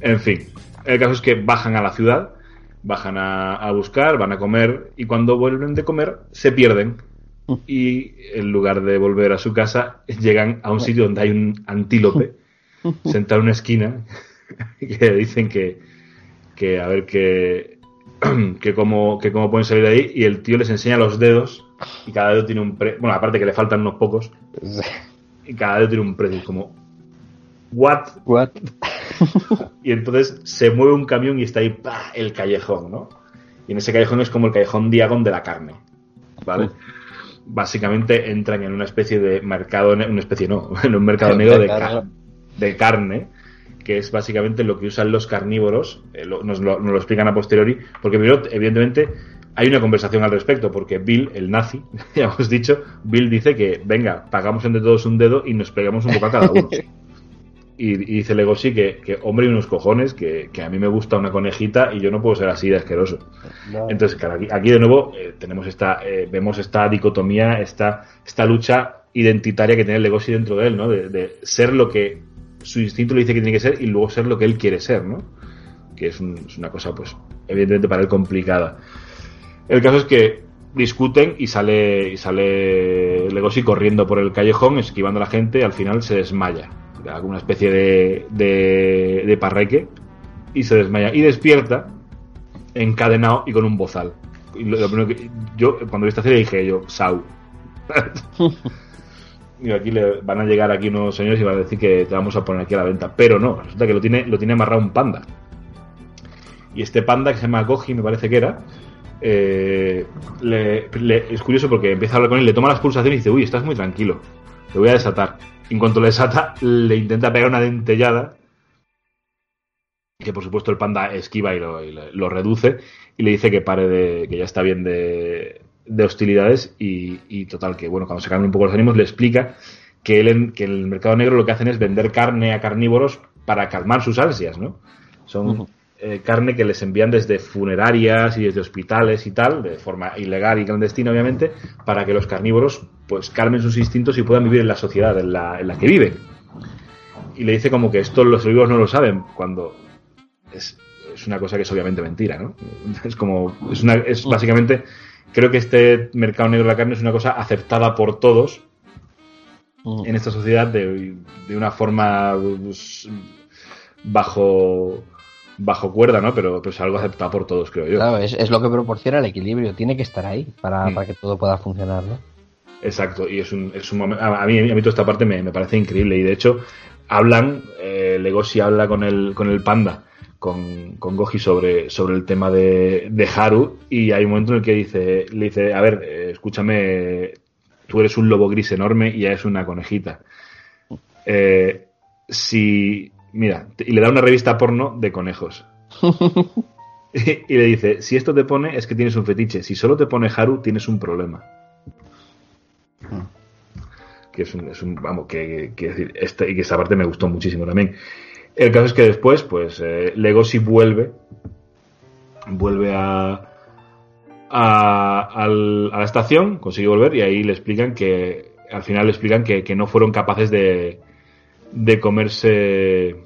En fin, el caso es que bajan a la ciudad, bajan a, a buscar, van a comer y cuando vuelven de comer se pierden. Y en lugar de volver a su casa, llegan a un sitio donde hay un antílope sentado en una esquina que dicen que, que a ver que, que cómo, que cómo pueden salir de ahí y el tío les enseña los dedos y cada dedo tiene un precio, bueno, aparte que le faltan unos pocos, y cada dedo tiene un precio, como, ¿what? What? Y entonces se mueve un camión y está ahí ¡pah! el callejón, ¿no? Y en ese callejón es como el callejón Diagon de la carne, ¿vale? Básicamente entran en una especie de mercado, una especie no, en un mercado negro de, de carne, que es básicamente lo que usan los carnívoros, eh, lo- nos, lo, nos lo explican a posteriori, porque primero, evidentemente, hay una conversación al respecto, porque Bill, el nazi, ya hemos dicho, Bill dice que, venga, pagamos entre todos un dedo y nos pegamos un poco a cada uno. Y, y dice Legoshi que, que hombre y unos cojones, que, que a mí me gusta una conejita y yo no puedo ser así de asqueroso. No. Entonces, claro, aquí, aquí de nuevo eh, tenemos esta, eh, vemos esta dicotomía, esta, esta lucha identitaria que tiene Legoshi dentro de él, ¿no? De, de ser lo que su instinto le dice que tiene que ser y luego ser lo que él quiere ser, ¿no? Que es, un- es una cosa, pues, evidentemente para él complicada. El caso es que discuten y sale, y sale Legoshi corriendo por el callejón, esquivando a la gente al final se desmaya. le da como una especie de, de, parreque y se desmaya. Y despierta encadenado y con un bozal. Yo, cuando vi esta dije yo, Sau. Digo, aquí le van a llegar aquí unos señores y van a decir que te vamos a poner aquí a la venta. Pero no, resulta que lo tiene, lo tiene amarrado un panda. Y este panda que se llama Goji, me parece que era, eh, es curioso porque empieza a hablar con él, le toma las pulsaciones y dice, uy, estás muy tranquilo, te voy a desatar. Y en cuanto le desata, le intenta pegar una dentellada, que por supuesto el panda esquiva y lo, y lo reduce, y le dice que pare de, que ya está bien de, de hostilidades, y, y total, que bueno, cuando se calman un poco los ánimos, le explica que, él en, que en el mercado negro lo que hacen es vender carne a carnívoros para calmar sus ansias, ¿no? Son eh, carne que les envían desde funerarias y desde hospitales y tal, de forma ilegal y clandestina, obviamente, para que los carnívoros pues calmen sus instintos y puedan vivir en la sociedad en la, en la que viven. Y le dice como que esto los vivos no lo saben, cuando es, es una cosa que es obviamente mentira, ¿no? Es como, es, una, es básicamente, creo que este mercado negro de la carne es una cosa aceptada por todos Mm. en esta sociedad de, de una forma pues, bajo bajo cuerda, ¿no? Pero, pero es algo aceptado por todos, creo yo. Claro, es, es lo que proporciona el equilibrio, tiene que estar ahí para, Mm. para que todo pueda funcionar, ¿no? Exacto, y es un, es un momento. A mí, a mí toda esta parte me, me parece increíble. Y de hecho, hablan, eh, Legoshi habla con el, con el panda, con, con Goji sobre, sobre el tema de, de Haru. Y hay un momento en el que dice, le dice: A ver, eh, escúchame, tú eres un lobo gris enorme y ella es una conejita. Eh, si. Mira, y le da una revista porno de conejos. y, y le dice: Si esto te pone, es que tienes un fetiche. Si solo te pone Haru, tienes un problema que es un, es un- vamos, que, que decir, este, y que esa parte me gustó muchísimo también. El caso es que después, pues, eh, Legoshi vuelve, vuelve a, a, a la estación, consigue volver y ahí le explican que, al final le explican que, que no fueron capaces de, de comerse,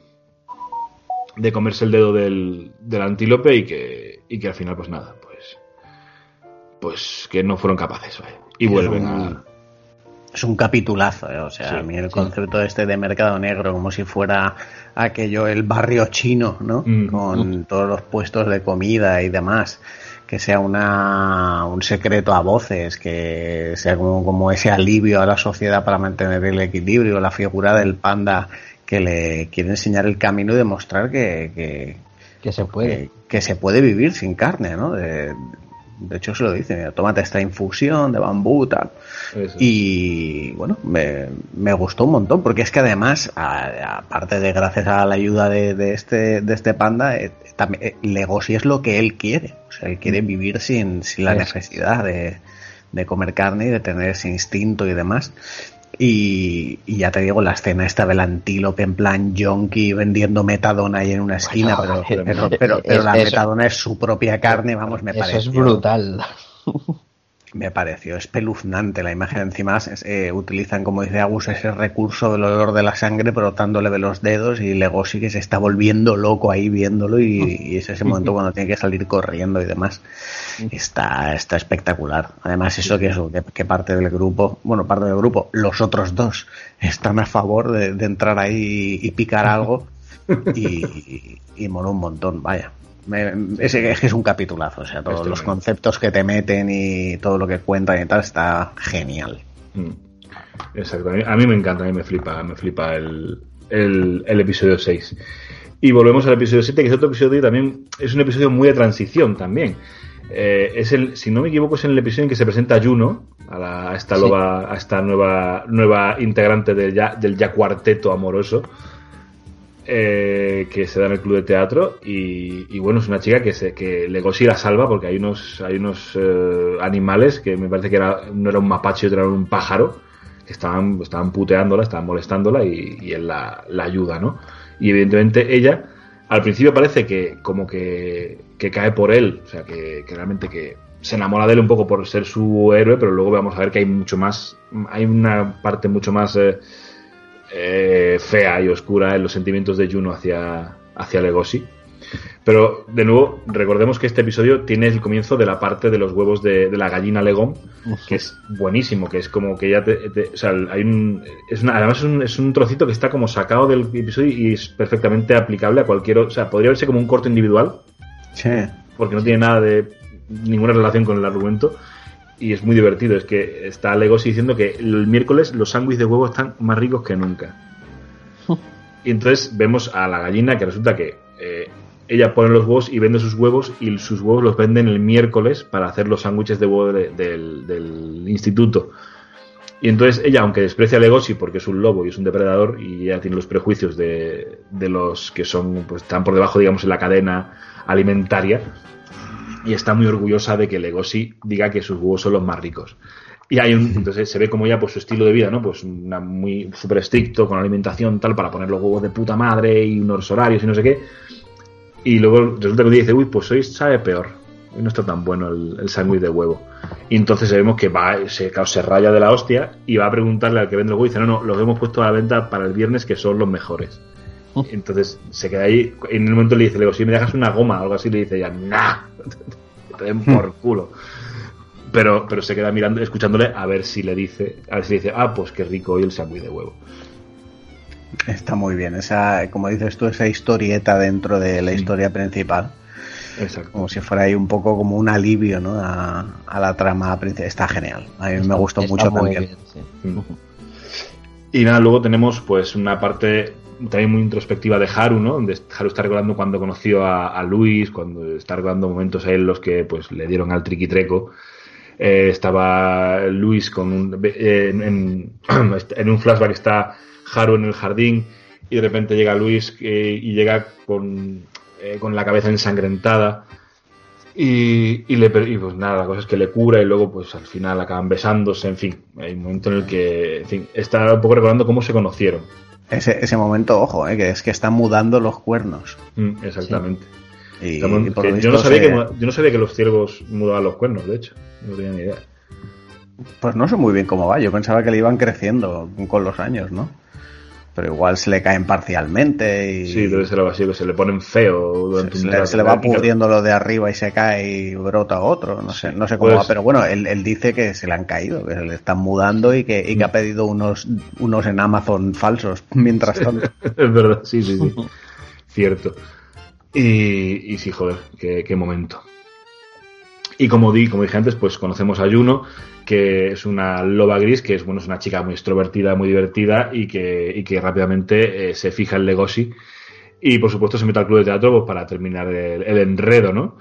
de comerse el dedo del, del antílope y que, y que al final, pues nada, pues, pues que no fueron capaces, vaya. Y vuelven a, Es un capitulazo, ¿eh? o sea, Sí, a mí el sí. concepto este de mercado negro, como si fuera aquello, el barrio chino, ¿no? Mm. Con todos los puestos de comida y demás, que sea una, un secreto a voces, que sea como, como ese alivio a la sociedad para mantener el equilibrio, la figura del panda que le quiere enseñar el camino y demostrar que, que, Que se puede. que, que se puede vivir sin carne, ¿no? De, de hecho se lo dice, mira, tómate esta infusión de bambú, tal. Eso. Y bueno, me, me gustó un montón, porque es que además, aparte de gracias a la ayuda de, de este, de este panda, eh, también, eh, Legoshi es lo que él quiere. O sea, él quiere vivir sin, sin la Eso. necesidad de, de comer carne y de tener ese instinto y demás. Y, y ya te digo, la escena esta del antílope en plan yonki vendiendo metadona ahí en una esquina, Bueno, pero, eh, pero, eh, pero, pero es- la eso- metadona es su propia carne, vamos, me Eso parece. es brutal. Me pareció espeluznante la imagen. Encima eh, utilizan, como dice Agus, ese recurso del olor de la sangre brotándole de los dedos y Legoshi que se está volviendo loco ahí viéndolo y, y es ese momento cuando tiene que salir corriendo y demás. Está, está espectacular. Además eso que eso, que, que parte del grupo, bueno, parte del grupo, los otros dos están a favor de, de entrar ahí y, y picar algo y, y, y mola un montón, vaya. Me- es, es que es un capitulazo, o sea, todos Este los conceptos que te meten y todo lo que cuentan y tal está genial. Mm. Exacto, a mí, a mí me encanta, a mí me flipa, me flipa el, el, el episodio 6. Y volvemos al episodio 7, que es otro episodio también, es un episodio muy de transición también. Eh, es el, si no me equivoco, es en el episodio en que se presenta Juno, a, la- a esta, Sí. loba- a esta nueva, nueva integrante del ya, del ya cuarteto amoroso. Eh, que se da en el club de teatro y, bueno es una chica que se que Legoshi la salva porque hay unos hay unos eh, animales que me parece que era, no era un mapache otro era un pájaro que estaban estaban puteándola estaban molestándola y, y él la, la ayuda no y evidentemente ella al principio parece que como que, que cae por él o sea que, que realmente que se enamora de él un poco por ser su héroe pero luego vamos a ver que hay mucho más hay una parte mucho más eh, eh, fea y oscura en los sentimientos de Juno hacia, hacia Legoshi. Pero, de nuevo, recordemos que este episodio tiene el comienzo de la parte de los huevos de, de la gallina Legón, que es buenísimo, que es como que ya te... te- o sea, hay un... Es una- además es un, es un trocito que está como sacado del episodio y es perfectamente aplicable a cualquier... o- sea, podría verse como un corto individual, Sí. porque no tiene nada de... ninguna relación con el argumento. Y es muy divertido, es que está Legosi diciendo que el miércoles los sándwiches de huevo están más ricos que nunca. Y entonces vemos a la gallina que resulta que eh, ella pone los huevos y vende sus huevos y sus huevos los venden el miércoles para hacer los sándwiches de huevo de- del, del instituto. Y entonces ella, aunque desprecia a Legosi porque es un lobo y es un depredador y ella tiene los prejuicios de, de los que son, pues están por debajo, digamos, en la cadena alimentaria, y está muy orgullosa de que Legosi diga que sus huevos son los más ricos. Y hay un, entonces se ve como ya pues su estilo de vida, ¿no? Pues una muy súper estricto, con alimentación tal, para poner los huevos de puta madre y unos horarios y no sé qué. Y luego resulta que un día dice, uy, pues hoy sabe peor. Hoy no está tan bueno el, el sándwich de huevo. Y entonces vemos que va, se, claro, se raya de la hostia y va a preguntarle al que vende los huevos y dice, no, no, los hemos puesto a la venta para el viernes que son los mejores. Entonces se queda ahí. En el momento le dice, le digo, si me dejas una goma o algo así, le dice ya, nah, te den por culo. Pero, pero se queda mirando, escuchándole a ver si le dice, a ver si le dice, ah, pues qué rico hoy el sándwich de huevo. Está muy bien. Esa, como dices tú, esa historieta dentro de la historia principal. Exacto. Como si fuera ahí un poco como un alivio, ¿no? A, a la trama principal. Está genial. A mí me gustó Está mucho muy también. bien, sí. Mm. Y nada, luego tenemos pues una parte también muy introspectiva de Haru, ¿no? Donde Haru está recordando cuando conoció a, Luis, cuando está recordando momentos a él los que pues le dieron al triquitreco. Eh, estaba Luis con un, eh, en, un flashback está Haru en el jardín y de repente llega Luis eh, y llega con, eh, con la cabeza ensangrentada y, y le y pues nada, la cosa es que le cura y luego pues al final acaban besándose, en fin, hay un momento en el que está un poco recordando cómo se conocieron. Ese, ese momento, ojo, ¿eh? que es que están mudando los cuernos. Mm, exactamente. Y, Estamos- y por que lo yo, no sabía se- que, yo no sabía que los ciervos mudaban los cuernos, de hecho. No tenía ni idea. Pues no sé muy bien cómo va. Yo pensaba que le iban creciendo con los años, ¿no? Pero igual se le caen parcialmente y Sí, debe ser algo así, que se le ponen feo durante se, un le, se le va pudriendo lo de arriba y se cae y brota otro. No sé, no sé cómo Pues- va, pero bueno, él, él dice que se le han caído, que se le están mudando y que, y que ha pedido unos, unos en Amazon falsos mientras tanto. es verdad, sí, sí, sí. Cierto. Y, y sí, joder, qué, qué momento. Y como, di, como dije antes, pues conocemos a Juno, que es una loba gris, que es, bueno, es una chica muy extrovertida, muy divertida y que, y que rápidamente eh, se fija en Legoshi. Y por supuesto se mete al club de teatro pues, para terminar el, el enredo, ¿no?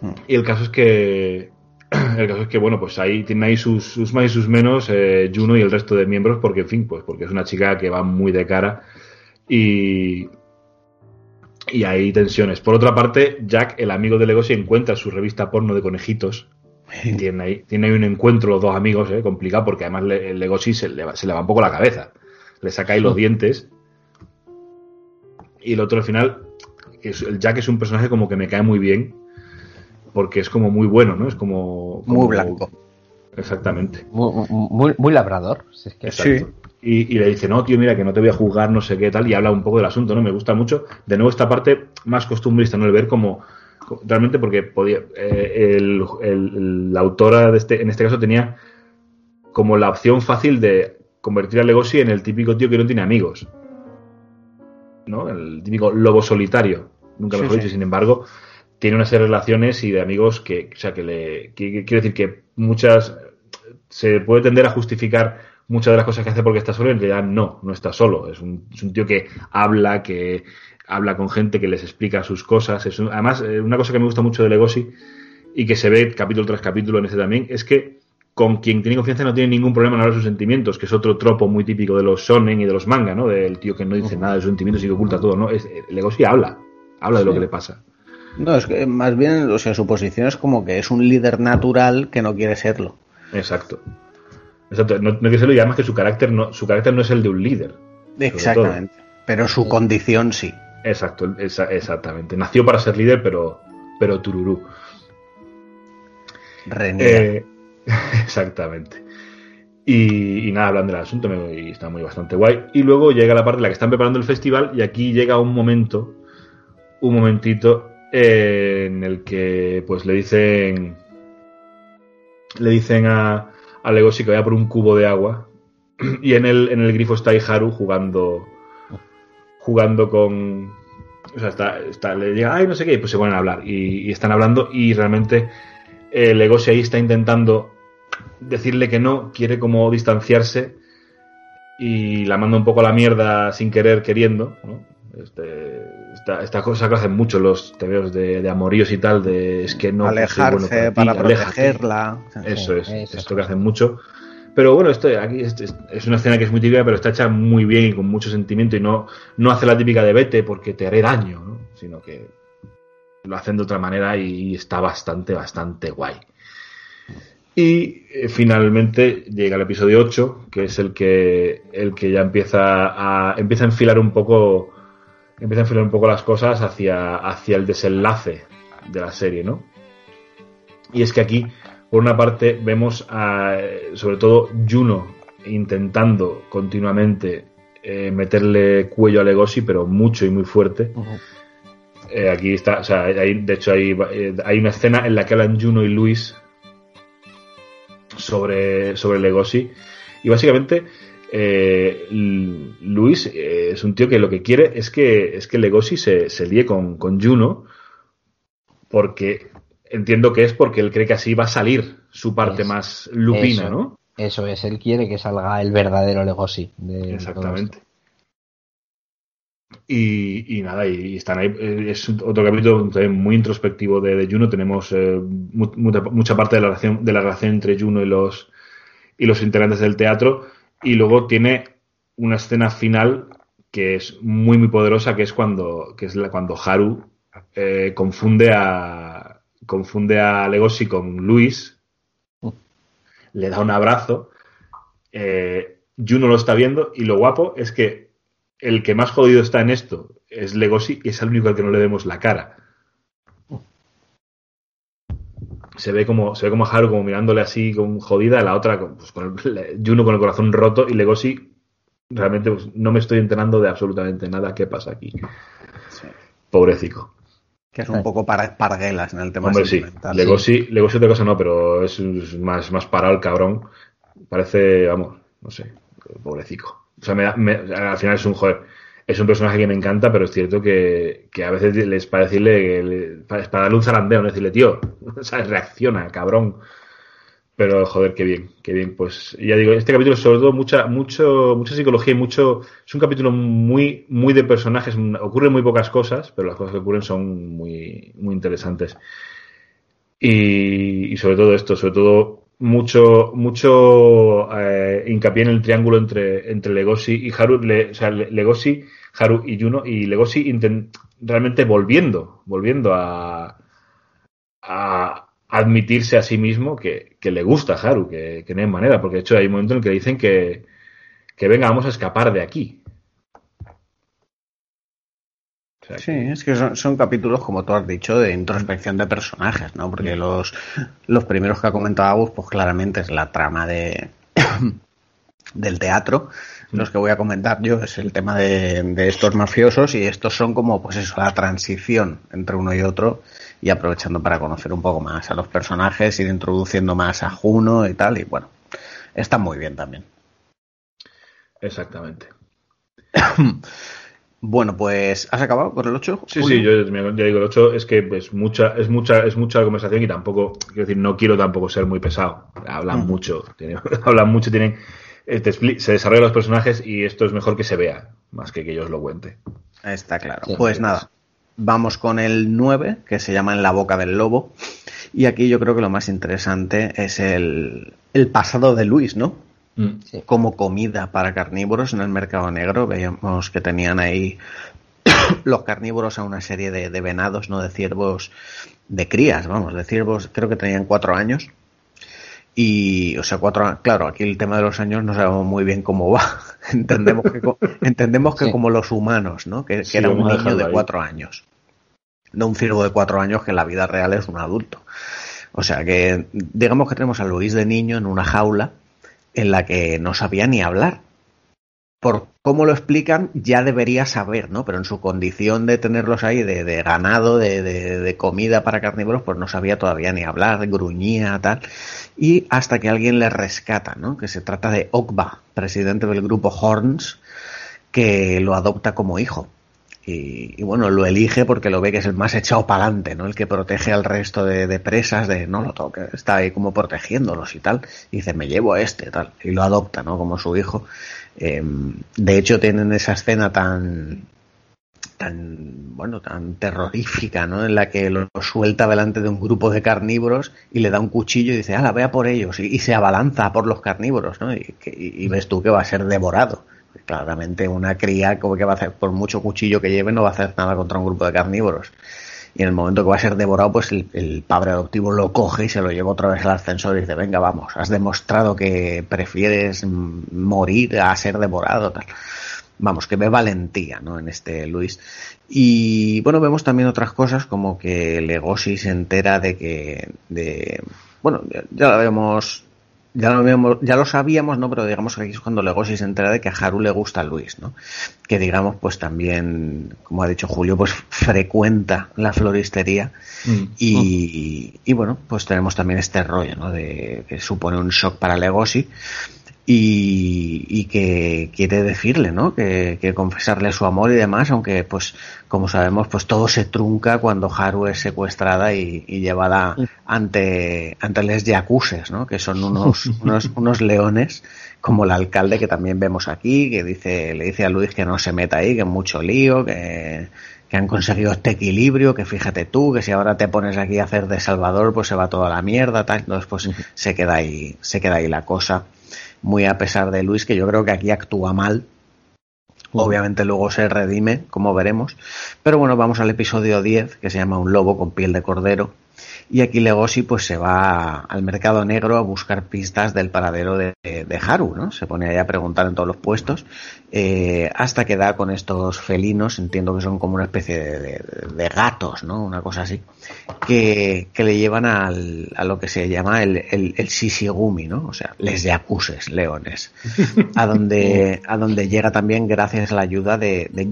Mm. Y el caso es que. El caso es que, bueno, pues ahí tiene ahí sus, sus más y sus menos, eh, Juno y el resto de miembros, porque, en fin, pues porque es una chica que va muy de cara y. Y hay tensiones. Por otra parte, Jack, el amigo de Legoshi, encuentra su revista porno de conejitos. Tiene ahí, tiene ahí un encuentro los dos amigos, eh, complicado, porque además le, el Legoshi se le, va, se le va un poco la cabeza. Le saca ahí los dientes. Y el otro al final, es- el Jack es un personaje como que me cae muy bien, porque es como muy bueno, ¿no? Es como... como- Muy blanco. Exactamente. Muy, muy, muy labrador. si es que- Exacto. Y, y le dice, no, tío, mira, que no te voy a juzgar, no sé qué tal, y habla un poco del asunto, ¿no? Me gusta mucho. De nuevo, esta parte más costumbrista, ¿no? El ver como, co- realmente porque podía, eh, el, el- la autora de este, en este caso tenía como la opción fácil de convertir a Legoshi en el típico tío que no tiene amigos. ¿No? El típico lobo solitario. Nunca Sí, mejor sí. dicho, sin embargo, tiene una serie de relaciones y de amigos que, o sea, que le, que- que- quiero decir que muchas, se puede tender a justificar muchas de las cosas que hace porque está solo, en realidad no, no está solo. Es un, es un tío que habla, que habla con gente, que les explica sus cosas. Es un- además, eh, una cosa que me gusta mucho de Legoshi y que se ve capítulo tras capítulo en este también, es que con quien tiene confianza no tiene ningún problema en hablar de sus sentimientos, que es otro tropo muy típico de los shonen y de los manga, ¿no? Del tío que no dice nada de sus sentimientos y que oculta todo, ¿no? Es, eh, Legoshi habla, habla de lo que le pasa. No, es que más bien, o sea, su posición es como que es un líder natural que no quiere serlo. Exacto. Exacto. No, no quiere serlo y además que su carácter no, su carácter no es el de un líder. Exactamente. Pero su condición sí. Exacto, esa- exactamente. Nació para ser líder, pero, pero tururú. Eh, exactamente. Y, y nada, hablan del asunto y está muy bastante guay. Y luego llega la parte en la que están preparando el festival y aquí llega un momento un momentito eh, en el que pues le dicen le dicen a, a Legoshi que vaya por un cubo de agua y en el, en el grifo está Iharu jugando jugando con o sea está, está- le llega ay no sé qué y pues se ponen a hablar y, y están hablando y realmente eh, Legoshi ahí está intentando decirle que no quiere como distanciarse y la manda un poco a la mierda sin querer queriendo ¿no? Este, esta, esta cosa que hacen mucho los tebeos de, de amoríos y tal de es que no soy bueno Alejarse para para ti, aléjate. protegerla. Eso es, eso esto que hacen mucho. Pero bueno, esto aquí es, una escena que es muy típica, pero está hecha muy bien y con mucho sentimiento y no, no hace la típica de vete porque te haré daño, ¿no? sino que lo hacen de otra manera y está bastante, bastante guay. Y eh, finalmente llega el episodio 8, que es el que, el que ya empieza a, empieza a enfilar un poco empieza a enfilar un poco las cosas hacia, hacia el desenlace de la serie, ¿no? Y es que aquí, por una parte, vemos a, sobre todo Juno intentando continuamente eh, meterle cuello a Legoshi, pero mucho y muy fuerte. Eh, aquí está, o sea, hay, de hecho hay, eh, hay una escena en la que hablan Juno y Luis sobre, sobre Legoshi. Y básicamente, eh, Luis eh, es un tío que lo que quiere es que, es que Legoshi se, se líe con, con Juno, porque entiendo que es porque él cree que así va a salir su parte Es- más lupina, eso, ¿no? Eso es, él quiere que salga el verdadero Legoshi. de Exactamente. Y, y nada, y, y están ahí. eh, Es otro capítulo también muy introspectivo de, de Juno. Tenemos eh, mu- mucha, mucha parte de la relación, de la relación entre Juno y los, y los integrantes del teatro. Y luego tiene una escena final que es muy, muy poderosa, que es cuando, que es la, cuando Haru eh, confunde a confunde a Legoshi con Luis, le da un abrazo, eh, Juno lo está viendo y lo guapo es que el que más jodido está en esto es Legoshi y es el único al que no le vemos la cara. Se ve como, se ve como Haru como mirándole así con jodida, la otra con, pues, con el, Juno con el corazón roto y Legoshi realmente pues, no me estoy enterando de absolutamente nada qué pasa aquí. Pobrecico. Que es un poco par- parguelas en el tema Hombre, sí. Legoshi, Legoshi otra cosa no, pero es, más, más parado el cabrón. Parece, vamos, no sé, pobrecico. O sea, me da- me- al final es un joder. Es un personaje que me encanta, pero es cierto que, que a veces les para decirle, que le- para, para darle un zarandeo, no decirle, tío, ¿sabes? reacciona, cabrón. Pero joder, qué bien, qué bien. Pues ya digo, este capítulo es sobre todo mucha, mucho, mucha psicología y mucho. Es un capítulo muy, muy de personajes. Ocurren muy pocas cosas, pero las cosas que ocurren son muy, muy interesantes. Y, y sobre todo esto, sobre todo mucho, mucho eh, hincapié en el triángulo entre, entre Legoshi y Haru, o sea, Le- Legoshi, Haru y Juno, y Legoshi inten- realmente volviendo, volviendo a, a admitirse a sí mismo que, que le gusta a Haru, que, que no hay manera, porque de hecho hay un momento en el que dicen que, que venga, vamos a escapar de aquí. O sea, Sí, es que son, son capítulos, como tú has dicho, de introspección de personajes, ¿no? Porque los, los primeros que ha comentado Agus, pues claramente es la trama de del teatro. Los que voy a comentar yo es el tema de, de estos mafiosos y estos son como, pues eso, la transición entre uno y otro y aprovechando para conocer un poco más a los personajes, ir introduciendo más a Juno y tal, y bueno, está muy bien también. Exactamente. Bueno, pues, ¿has acabado con el 8? Sí, sí, yo ya digo, el 8 es que es mucha, es mucha, es mucha conversación y tampoco, quiero decir, no quiero tampoco ser muy pesado. Hablan Mm. mucho, tienen- hablan mucho, tienen, te expli- se desarrollan los personajes y esto es mejor que se vea, más que que yo os lo cuente. Está claro. Sí, pues sí. nada, vamos con el 9, que se llama En la boca del lobo. Y aquí yo creo que lo más interesante es el, el pasado de Luis, ¿no? Mm. Sí. Como comida para carnívoros en el mercado negro. Veíamos que tenían ahí los carnívoros a una serie de, de venados, no de ciervos, de crías, vamos, de ciervos, creo que tenían cuatro años. Y, o sea, cuatro a- claro, aquí el tema de los años no sabemos muy bien cómo va. entendemos que, entendemos que Sí. como los humanos, ¿no? Que, que Sí, era un niño de ahí. cuatro años. No un ciervo de cuatro años que en la vida real es un adulto. O sea que, digamos que tenemos a Luis de niño en una jaula en la que no sabía ni hablar. Por cómo lo explican, ya debería saber, ¿no? Pero en su condición de tenerlos ahí de, de ganado, de, de, de, comida para carnívoros, pues no sabía todavía ni hablar, gruñía, tal. Y hasta que alguien le rescata, ¿no? Que se trata de Okba, presidente del grupo Horns, que lo adopta como hijo. Y, bueno, lo elige porque lo ve que es el más echado para adelante, ¿no? El que protege al resto de, presas, de no lo toque, está ahí como protegiéndolos y tal. Y dice, me llevo a este, tal. Y lo adopta, ¿no? Como su hijo. Eh, de hecho, tienen esa escena tan, tan, bueno, tan terrorífica, ¿no? En la que lo, suelta delante de un grupo de carnívoros y le da un cuchillo y dice, ah, la vea por ellos. Y, se abalanza por los carnívoros, ¿no? Y, y, y ves tú que va a ser devorado claramente una cría como que va a hacer por mucho cuchillo que lleve no va a hacer nada contra un grupo de carnívoros. Y en el momento que va a ser devorado pues el, padre adoptivo lo coge y se lo lleva otra vez al ascensor y dice venga vamos has demostrado que prefieres morir a ser devorado vamos que ve valentía no en este Luis. Y bueno vemos también otras cosas como que Legosi se entera de que de bueno ya lo vemos ya lo, ya lo sabíamos, ¿no? Pero digamos que aquí es cuando Legosi se entera de que a Haru le gusta a Luis, ¿no? Que digamos, pues también, como ha dicho Julio, pues frecuenta la floristería mm. y, y, bueno, pues tenemos también este rollo, ¿no? De que supone un shock para Legosi y, y, que quiere decirle, ¿no? Que, que, confesarle su amor y demás, aunque pues como sabemos pues todo se trunca cuando Haru es secuestrada y, y llevada ante ante les yakuses, ¿no? Que son unos, unos unos leones como el alcalde que también vemos aquí, que dice le dice a Luis que no se meta ahí, que es mucho lío, que que han conseguido este equilibrio, que fíjate tú, que si ahora te pones aquí a hacer de Salvador, pues se va toda la mierda, tal, entonces pues se queda ahí, se queda ahí la cosa muy a pesar de Luis, que yo creo que aquí actúa mal. Obviamente luego se redime, como veremos. Pero bueno, vamos al episodio 10, que se llama Un lobo con piel de cordero. Y aquí Legosi pues se va al mercado negro a buscar pistas del paradero de, de Haru, ¿no? Se pone ahí a preguntar en todos los puestos, eh, hasta que da con estos felinos, entiendo que son como una especie de, gatos, ¿no? Una cosa así, que, que le llevan al, a lo que se llama el, el, el shishigumi, ¿no? O sea, les yakuses, leones. A donde, a donde llega también gracias a la ayuda de, de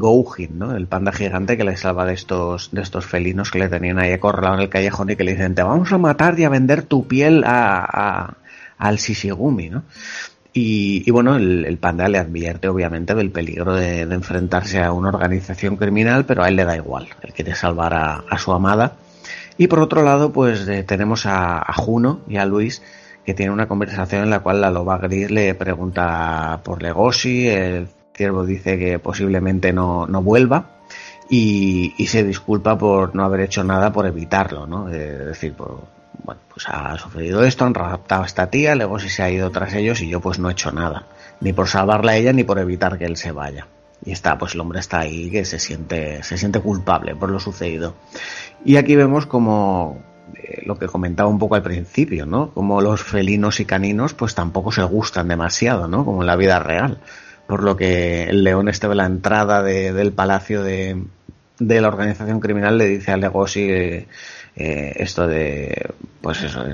¿no? El panda gigante que le salva de estos, de estos felinos que le tenían ahí acorralado en el callejón y que le dicen te vamos a matar y a vender tu piel a, a al Shishigumi, ¿no? Y, y bueno, el, panda le advierte obviamente del peligro de, enfrentarse a una organización criminal, pero a él le da igual, él quiere salvar a, a su amada. Y por otro lado, pues eh, tenemos a, Juno y a Luis que tienen una conversación en la cual la loba gris le pregunta por Legoshi, el ciervo dice que posiblemente no, no vuelva, y, y, se disculpa por no haber hecho nada por evitarlo, ¿no? Es decir, por, bueno, pues ha sucedido esto, han raptado a esta tía, luego si se ha ido tras ellos y yo pues no he hecho nada, ni por salvarla a ella ni por evitar que él se vaya. Y está, pues el hombre está ahí que se siente, se siente culpable por lo sucedido. Y aquí vemos como eh, lo que comentaba un poco al principio, ¿no? Como los felinos y caninos pues tampoco se gustan demasiado, ¿no? Como en la vida real. Por lo que el león este de la entrada de, del palacio de, de la organización criminal le dice a Legosi eh, esto de pues eso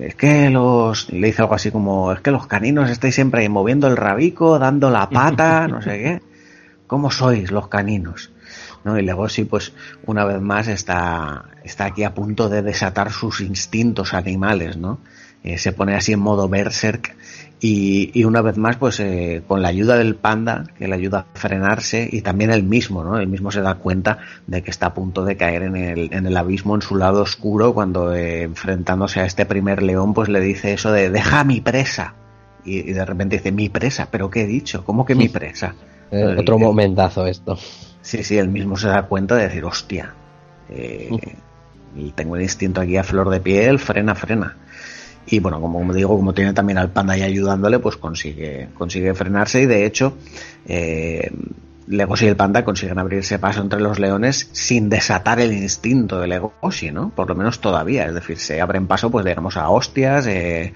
es que los le dice algo así como es que los caninos estáis siempre ahí moviendo el rabico dando la pata no sé qué. Cómo sois los caninos ¿no? y Legosi pues una vez más está está aquí a punto de desatar sus instintos animales no eh, se pone así en modo berserk y, y, una vez más, pues eh, con la ayuda del panda, que le ayuda a frenarse, y también él mismo, ¿no? Él mismo se da cuenta de que está a punto de caer en el, en el abismo, en su lado oscuro, cuando eh, enfrentándose a este primer león, pues le dice eso de deja mi presa. Y, y de repente dice, mi presa, pero ¿qué he dicho? ¿Cómo que mi presa? Eh, otro momentazo esto. Sí, sí, él mismo se da cuenta de decir, hostia, eh, tengo el instinto aquí a flor de piel, frena, frena y bueno, como digo, como tiene también al panda ahí ayudándole, pues consigue, consigue frenarse y de hecho eh, Legoshi y el panda consiguen abrirse paso entre los leones sin desatar el instinto de Legoshi, ¿no? Por lo menos todavía, es decir, se abren paso pues digamos a hostias, eh,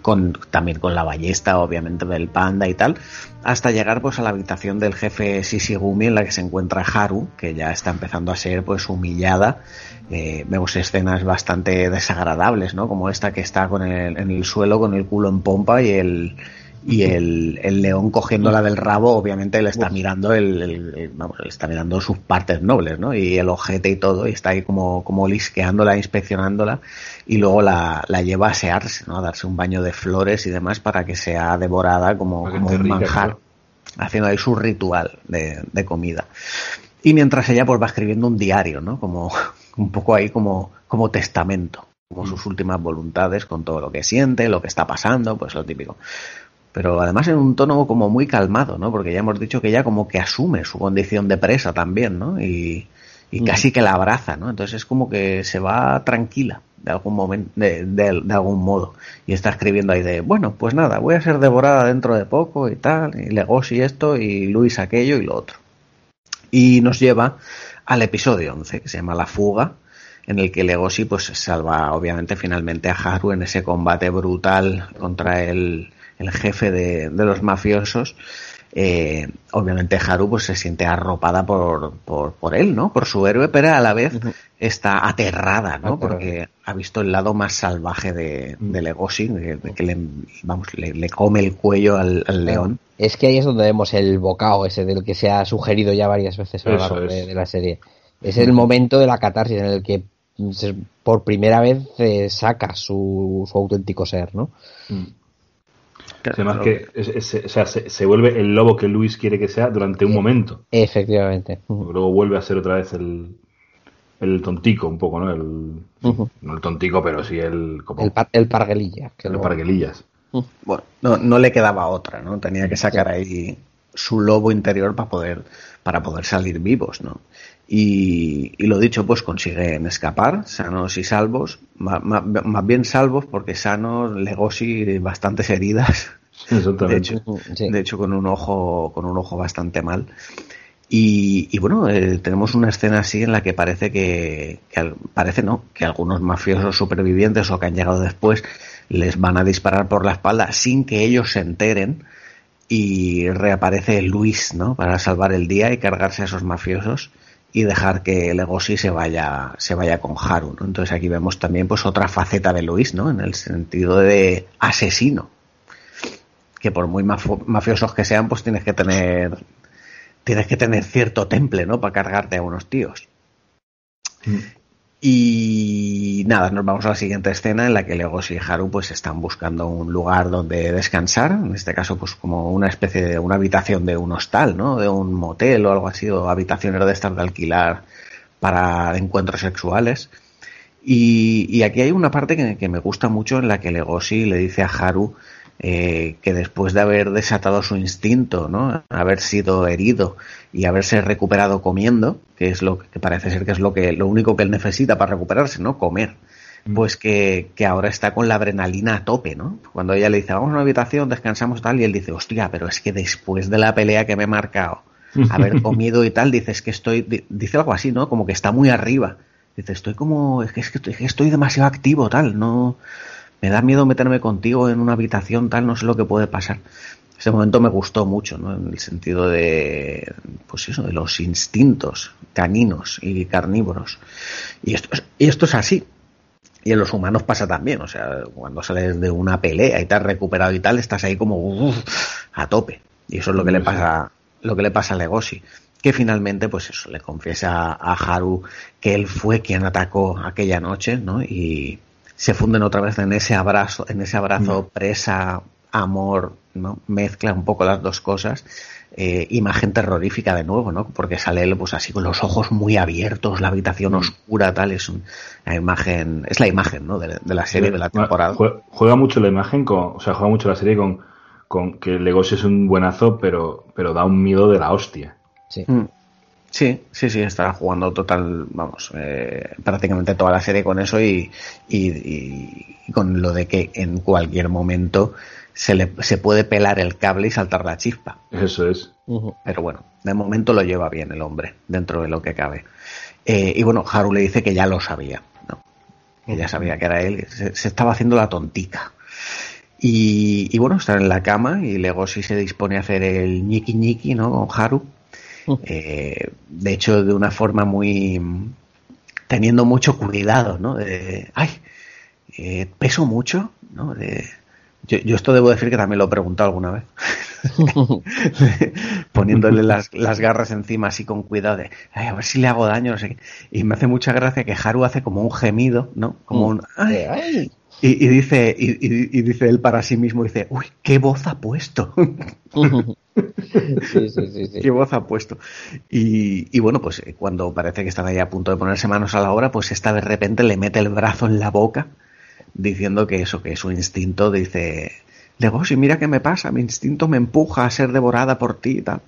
con, también con la ballesta obviamente del panda y tal, hasta llegar pues a la habitación del jefe Shishigumi en la que se encuentra Haru, que ya está empezando a ser pues humillada eh, vemos escenas bastante desagradables, ¿no? Como esta que está con el, en el suelo con el culo en pompa y el y el, el león cogiéndola del rabo obviamente le está mirando el, el- vamos, le está mirando sus partes nobles, ¿no? Y el ojete y todo, y está ahí como, como lisqueándola, inspeccionándola, y luego la, la lleva a asearse, ¿no? A darse un baño de flores y demás para que sea devorada como, como un rica, manjar, haciendo ahí su ritual de, de comida. Y mientras ella pues va escribiendo un diario, ¿no? Como un poco ahí como, como testamento, como sus últimas voluntades con todo lo que siente, lo que está pasando, pues lo típico. Pero además en un tono como muy calmado, ¿no? Porque ya hemos dicho que ella como que asume su condición de presa también, ¿no? Y, y casi que la abraza, ¿no? Entonces es como que se va tranquila de algún momento, de, de- de algún modo. Y está escribiendo ahí de, bueno, pues nada, voy a ser devorada dentro de poco y tal, y Legosi esto, y Luis aquello y lo otro. Y nos lleva al episodio 11, que se llama La fuga, en el que Legosi pues salva obviamente finalmente a Haru en ese combate brutal contra el, el jefe de, de los mafiosos. Eh, obviamente Haru pues se siente arropada por, por, por él, ¿no? Por su héroe, pero a la vez está aterrada, ¿no? Aterrada. Porque ha visto el lado más salvaje de, de Legosi, de, de que le, vamos, le, le come el cuello al, al león. Es que ahí es donde vemos el bocado ese del que se ha sugerido ya varias veces a lo Eso largo de, la serie. Es el momento de la catarsis en el que se- por primera vez eh, saca su, su auténtico ser, ¿no? Además que es- es- o sea, se, se vuelve el lobo que Luis quiere que sea durante un momento. Efectivamente. Luego vuelve a ser otra vez el, el tontico, un poco, ¿no? El. No el tontico, pero sí el. Como, El, par- el parguelilla. Que el luego- parguelillas. Bueno, no, no le quedaba otra, ¿no? Tenía que sacar ahí su lobo interior para poder, para poder salir vivos, ¿no? Y, y lo dicho, pues consiguen escapar, sanos y salvos, más, bien salvos porque sanos, Legosi, bastantes heridas, de hecho, Sí. de hecho con un ojo, con un ojo bastante mal. Y, y bueno, eh, tenemos una escena así en la que parece que, que parece no, que algunos mafiosos supervivientes o que han llegado después les van a disparar por la espalda sin que ellos se enteren y reaparece Luis, ¿no? Para salvar el día y cargarse a esos mafiosos y dejar que Legosi se vaya, se vaya con Haru, ¿no? Entonces aquí vemos también pues otra faceta de Luis, ¿no? En el sentido de asesino. Que por muy mafiosos que sean, pues tienes que tener tienes que tener cierto temple, ¿no? Para cargarte a unos tíos. Y nada, nos vamos a la siguiente escena en la que Legoshi y Haru pues están buscando un lugar donde descansar, en este caso pues como una especie de una habitación de un hostal, ¿no? De un motel o algo así, o habitaciones de estar de alquilar para encuentros sexuales. Y, y aquí hay una parte que, que me gusta mucho en la que Legoshi le dice a Haru eh, que después de haber desatado su instinto, ¿no? haber sido herido y haberse recuperado comiendo, que es lo que parece ser que es lo que lo único que él necesita para recuperarse, ¿no? Comer. Pues que, que ahora está con la adrenalina a tope, ¿no? Cuando ella le dice, vamos a una habitación, descansamos tal, y él dice, hostia, pero es que después de la pelea que me he marcado, haber comido y tal, dices que estoy, di- dice algo así, ¿no? Como que está muy arriba. Dice, estoy como, es que, es que estoy demasiado activo, tal, no, me da miedo meterme contigo en una habitación, tal, no sé lo que puede pasar. Ese momento me gustó mucho, ¿no? En el sentido de, pues eso, de los instintos caninos y carnívoros. Y esto es, y esto es así. Y en los humanos pasa también, o sea, cuando sales de una pelea y te has recuperado y tal, estás ahí como uf, a tope. Y eso es lo que le Sí. pasa, lo que le pasa a Legoshi. Que finalmente, pues eso, le confiesa a Haru que él fue quien atacó aquella noche, ¿no? Y se funden otra vez en ese abrazo, en ese abrazo presa, amor, ¿no? Mezcla un poco las dos cosas. Eh, imagen terrorífica de nuevo, ¿no? Porque sale él pues así con los ojos muy abiertos, la habitación oscura, tal, es un- la imagen, es la imagen, ¿no? De, de la serie, de la temporada. Juega, juega mucho la imagen con, o sea, juega mucho la serie con, con que Legoshi es un buenazo, pero, pero da un miedo de la hostia. Sí. Mm. Sí, sí, sí, estará jugando total, vamos, eh, prácticamente toda la serie con eso y, y, y- con lo de que en cualquier momento se, le, se puede pelar el cable y saltar la chispa. Eso es. Pero bueno, de momento lo lleva bien el hombre, dentro de lo que cabe. Eh, y bueno, Haru le dice que ya lo sabía, ¿no? Que ya sabía que era él, se, se estaba haciendo la tontica. Y, y bueno, están en la cama y Legoshi se dispone a hacer el ñiqui ñiqui, ¿no? Con Haru. Eh, de hecho, de una forma muy. teniendo mucho cuidado, ¿no? De. ¡Ay! eh, peso mucho, ¿no? De. Yo, yo esto debo decir que también lo he preguntado alguna vez. Poniéndole las, las garras encima así con cuidado de, "Ay, a ver si le hago daño, no sé qué. Y me hace mucha gracia que Haru hace como un gemido, ¿no? Como un, "Ay". Eh, ay. Y, y dice, y, dice él para sí mismo, dice, uy, qué voz ha puesto. sí, sí, sí, sí. qué voz ha puesto. Y, y bueno, pues eh, cuando parece que están ahí a punto de ponerse manos a la obra, pues esta de repente le mete el brazo en la boca, diciendo que eso, que su instinto dice, Legoshi, mira qué me pasa, mi instinto me empuja a ser devorada por ti y tal.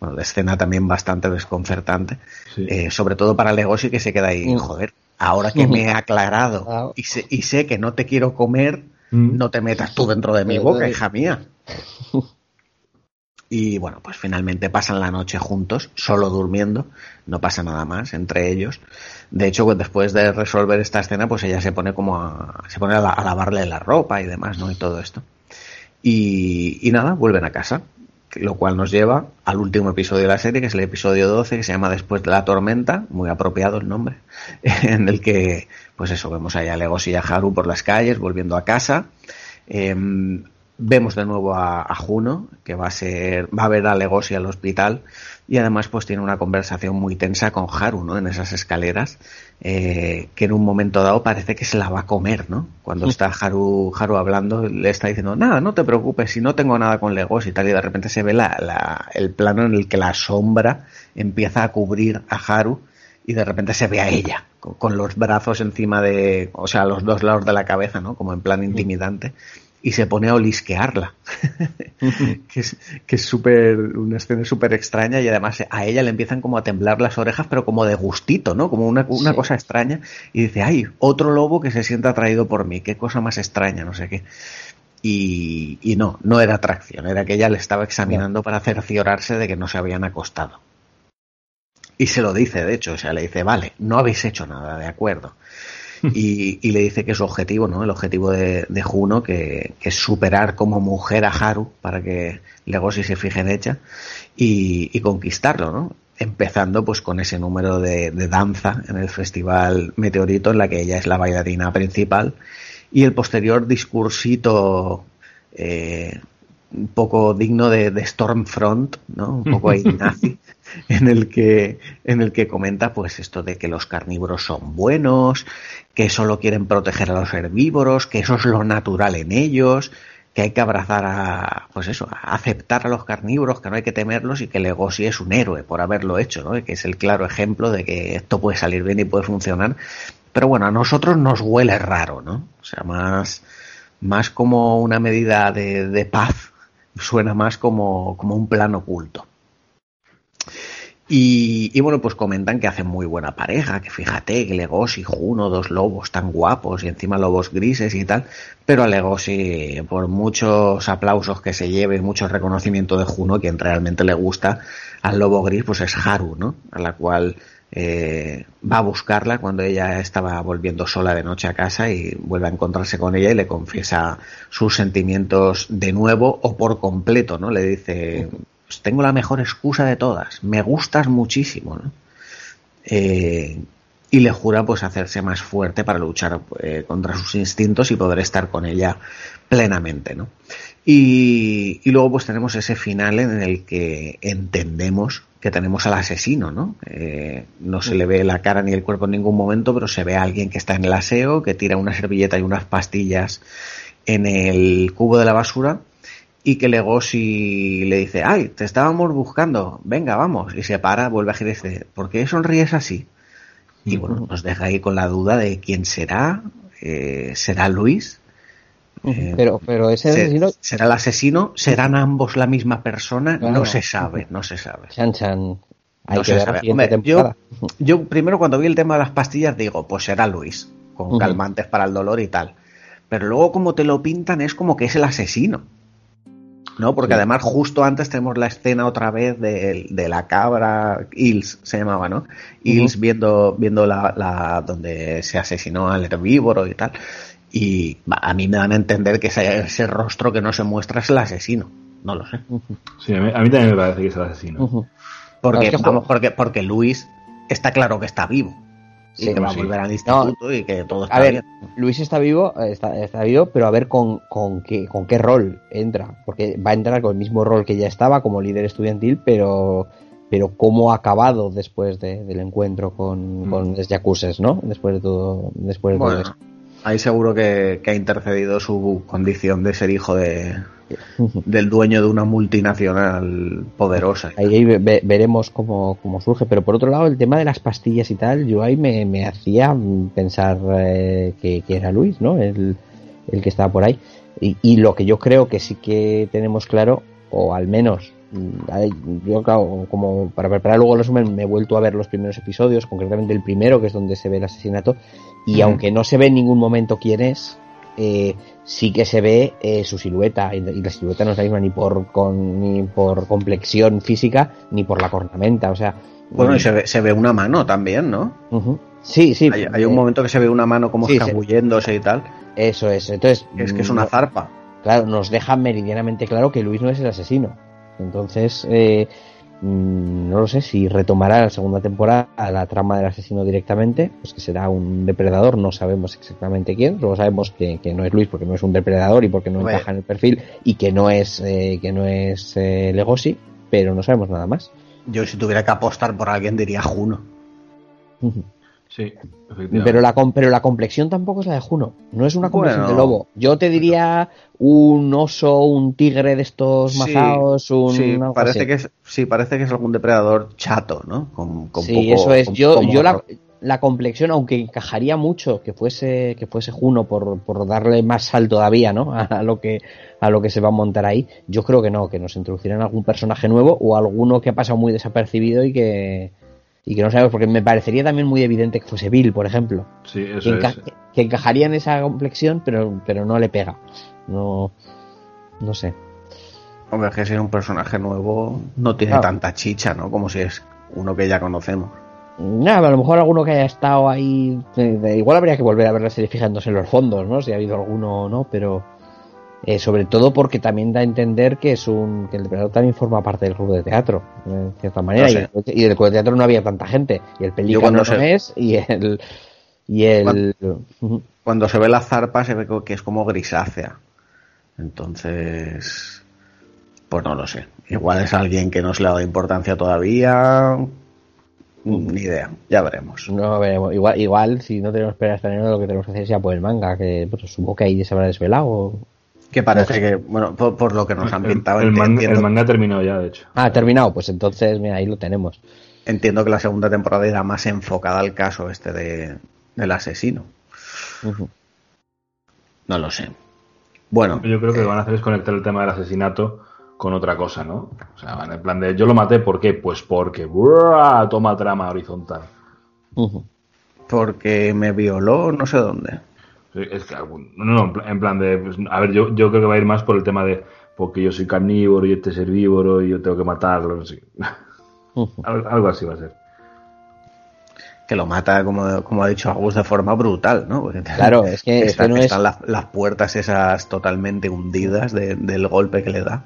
Bueno, de escena también bastante desconcertante, Sí. eh, sobre todo para Legoshi que se queda ahí, Mm. joder, ahora que me he aclarado Ah. y sé, y sé que no te quiero comer, Mm. no te metas tú dentro de mi boca, hija mía. Y bueno, pues finalmente pasan la noche juntos, solo durmiendo, no pasa nada más entre ellos. De hecho, pues, después de resolver esta escena, pues ella se pone como a, se pone a, la- a lavarle la ropa y demás, ¿no? Y todo esto. Y, y nada, vuelven a casa, lo cual nos lleva al último episodio de la serie, que es el episodio 12, que se llama Después de la tormenta, muy apropiado el nombre, en el que, pues eso, vemos ahí a Legos y a Haru por las calles, volviendo a casa. Em, vemos de nuevo a, a Juno, que va a ser, va a ver a Legosi al hospital, y además pues tiene una conversación muy tensa con Haru, ¿no? En esas escaleras, eh, que en un momento dado parece que se la va a comer, ¿no? Cuando está Haru, Haru hablando, le está diciendo, nada, no te preocupes, si no tengo nada con Legosi y tal, y de repente se ve la, la- el plano en el que la sombra empieza a cubrir a Haru, y de repente se ve a ella con, con los brazos encima de, o sea, a los dos lados de la cabeza, ¿no? Como en plan intimidante y se pone a olisquearla, que es que es súper una escena súper extraña y además a ella le empiezan como a temblar las orejas, pero como de gustito, ¿no? Como una, una Sí. cosa extraña y dice, ay, otro lobo que se siente atraído por mí, qué cosa más extraña, no sé qué. Y, y no, no era atracción, era que ella le estaba examinando para cerciorarse de que no se habían acostado. Y se lo dice, de hecho, o sea, le dice, vale, no habéis hecho nada, de acuerdo. Y, y le dice que su objetivo, ¿no? El objetivo de, de Juno, que, que es superar como mujer a Haru para que Legoshi se fije en ella y, y conquistarlo, ¿no? Empezando pues con ese número de, de danza en el festival Meteorito en la que ella es la bailarina principal y el posterior discursito eh, un poco digno de, de Stormfront, ¿no? Un poco ahí nazi, en el que en el que comenta pues esto de que los carnívoros son buenos, que solo quieren proteger a los herbívoros, que eso es lo natural en ellos, que hay que abrazar a pues eso, a aceptar a los carnívoros, que no hay que temerlos y que Legoshi es un héroe por haberlo hecho, ¿no? Que es el claro ejemplo de que esto puede salir bien y puede funcionar. Pero bueno, a nosotros nos huele raro, ¿no? O sea, más más como una medida de, de paz, suena más como, como un plan oculto. Y, y bueno, pues comentan que hacen muy buena pareja, que fíjate, que Legoshi y Juno, dos lobos tan guapos y encima lobos grises y tal, pero a Legoshi, por muchos aplausos que se lleve, mucho reconocimiento de Juno, quien realmente le gusta al lobo gris, pues es Haru, ¿no? A la cual eh, va a buscarla cuando ella estaba volviendo sola de noche a casa y vuelve a encontrarse con ella y le confiesa sus sentimientos de nuevo o por completo, ¿no? Le dice, pues tengo la mejor excusa de todas, me gustas muchísimo. Eh, y le jura pues hacerse más fuerte para luchar eh, contra sus instintos y poder estar con ella plenamente, ¿no? Y, y luego pues tenemos ese final en el que entendemos que tenemos al asesino, ¿no? Eh, no se le ve la cara ni el cuerpo en ningún momento, pero se ve a alguien que está en el aseo, que tira una servilleta y unas pastillas en el cubo de la basura y que Legoshi le dice, ay, te estábamos buscando, venga, vamos, y se para, vuelve a girar y dice, ¿por qué sonríes así? Y bueno, nos deja ahí con la duda de quién será, eh, ¿será Luis? Eh, Pero, pero ese Se- asesino, ¿Será el asesino? ¿Serán ambos la misma persona? No se sabe, no se sabe. Chan Chan. Hay No que se sabe. Hombre, yo, yo primero cuando vi el tema de las pastillas digo, pues será Luis, con calmantes para el dolor y tal. Pero luego como te lo pintan es como que es el asesino. ¿No? Porque Sí. además justo antes tenemos la escena otra vez de, de la cabra, Ils se llamaba, ¿no? Ils viendo, viendo la, la, donde se asesinó al herbívoro y tal. Y a mí me dan a entender que ese, ese rostro que no se muestra es el asesino. No lo sé. Sí, a mí, a mí también me parece que es el asesino. Porque, Es que vamos, porque, porque Luis está claro que está vivo. Y Sí, que va a volver al instituto y que todo está A ver, bien. Luis está vivo, está, está vivo, pero a ver con, con, qué, con qué rol entra. Porque va a entrar con el mismo rol que ya estaba como líder estudiantil, pero pero cómo ha acabado después de- del encuentro con, Mm. con los ¿no? Después de todo, después de todo Bueno, esto. ahí seguro que, que ha intercedido su condición de ser hijo de del dueño de una multinacional poderosa. Ahí, ahí ve- ve- veremos cómo, cómo surge. Pero por otro lado, el tema de las pastillas y tal, yo ahí me, me hacía pensar eh, que, que era Luis, ¿no? El, el que estaba por ahí. Y, y lo que yo creo que sí que tenemos claro, o al menos, mm, yo claro, como para preparar luego el resumen, me he vuelto a ver los primeros episodios, concretamente el primero, que es donde se ve el asesinato, y aunque no se ve en ningún momento quién es, eh, sí que se ve eh, su silueta y, y la silueta no es la misma ni por con, ni por complexión física ni por la cornamenta o sea Bueno, y se ve, se ve una mano también, ¿no? sí sí Hay, hay un eh, momento que se ve una mano como sí, se- escabulléndose y tal. eso es entonces Es que es una zarpa. claro nos deja meridianamente claro que Luis no es el asesino entonces eh, mm, no lo sé si retomará la segunda temporada la trama del asesino directamente pues que será un depredador no sabemos exactamente quién luego sabemos que, que no es Luis porque no es un depredador y porque no encaja en el perfil y que no es eh, que no es eh, Legosi pero no sabemos nada más. Yo si tuviera que apostar por alguien diría Juno. Sí, efectivamente. Pero la, pero la complexión tampoco es la de Juno. No es una complexión Bueno. de lobo. Yo te diría un oso, un tigre de estos Sí, mazaos, un. Sí, algo parece así. que es, sí, parece que es algún depredador chato, ¿no? Con, con sí, poco- eso es. con- Yo, yo la, la complexión, aunque encajaría mucho que fuese, que fuese Juno por, por darle más sal todavía, ¿no? A lo que, a lo que se va a montar ahí. Yo creo que no, que nos introducirán algún personaje nuevo o alguno que ha pasado muy desapercibido y que, y que no sabemos, porque me parecería también muy evidente que fuese Bill, por ejemplo. Sí, que, eso enca- es. que encajaría en esa complexión, pero, pero no le pega. No, no sé. Hombre, es que si es un personaje nuevo no tiene Claro. tanta chicha, ¿no? Como si es uno que ya conocemos. Nada, a lo mejor alguno que haya estado ahí. de- igual habría que volver a ver la serie fijándose en los fondos, ¿no? Si ha habido alguno o no, pero. Eh, sobre todo porque también da a entender que es un que el depredador también forma parte del club de teatro, eh, de cierta manera. No y, sé. el- y del club de teatro no había tanta gente. Y el pelícano no se- es, y el. Y el. Cuando se ve la zarpa se ve que es como grisácea. Entonces, pues no lo sé. Igual es alguien que no se le ha dado importancia todavía. Ni idea, ya veremos. No veremos. Igual, igual, si no tenemos esperar hasta enero, lo que tenemos que hacer es ya por el manga, que pues, supongo que ahí se habrá desvelado. Que parece que, bueno, por, por lo que nos han El, pintado, el ent- manga, el manga ha terminado ya, de hecho. Ah, terminado, pues entonces, mira, ahí lo tenemos. entiendo que la segunda temporada irá más enfocada al caso este de, del asesino. No lo sé. Bueno, Yo creo que lo que van a hacer es conectar el tema del asesinato con otra cosa, ¿no? O sea, van en plan de, yo lo maté, ¿por qué? Pues porque, ¡buah! toma trama horizontal. Porque me violó no sé dónde. Es que, algún- no, no, en plan- de, pues, a ver, yo, yo creo que va a ir más por el tema de, porque yo soy carnívoro y este es herbívoro y yo tengo que matarlo, no sé. Algo así va a ser. Que lo mata, como, como ha dicho Agus, de forma brutal, ¿no? Porque Claro, es que, es están, que no es. están las, las puertas esas totalmente hundidas de- del golpe que le da.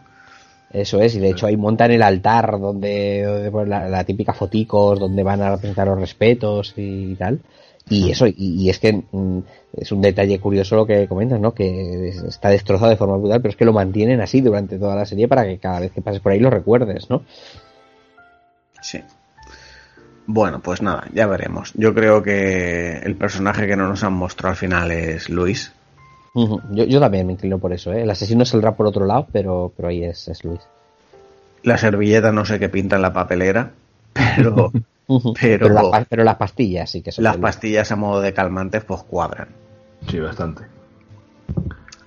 Eso es, y de hecho ahí montan el altar donde, donde ponen la, la típica foticos, donde van a representar los respetos y tal. Y eso, y, y es que mm, es un detalle curioso lo que comentas, ¿no? Que es- está destrozado de forma brutal, pero es que lo mantienen así durante toda la serie para que cada vez que pases por ahí lo recuerdes, ¿no? Sí. Bueno, pues nada, ya veremos. Yo creo que el personaje que no nos han mostrado al final es Luis. Yo también me inclino por eso, ¿eh? El asesino saldrá por otro lado, pero, pero ahí es, es Luis. La servilleta no sé qué pinta en la papelera, pero, Pero- las, pa- pero las pastillas sí que son las pastillas a modo de calmantes pues cuadran. Sí, bastante.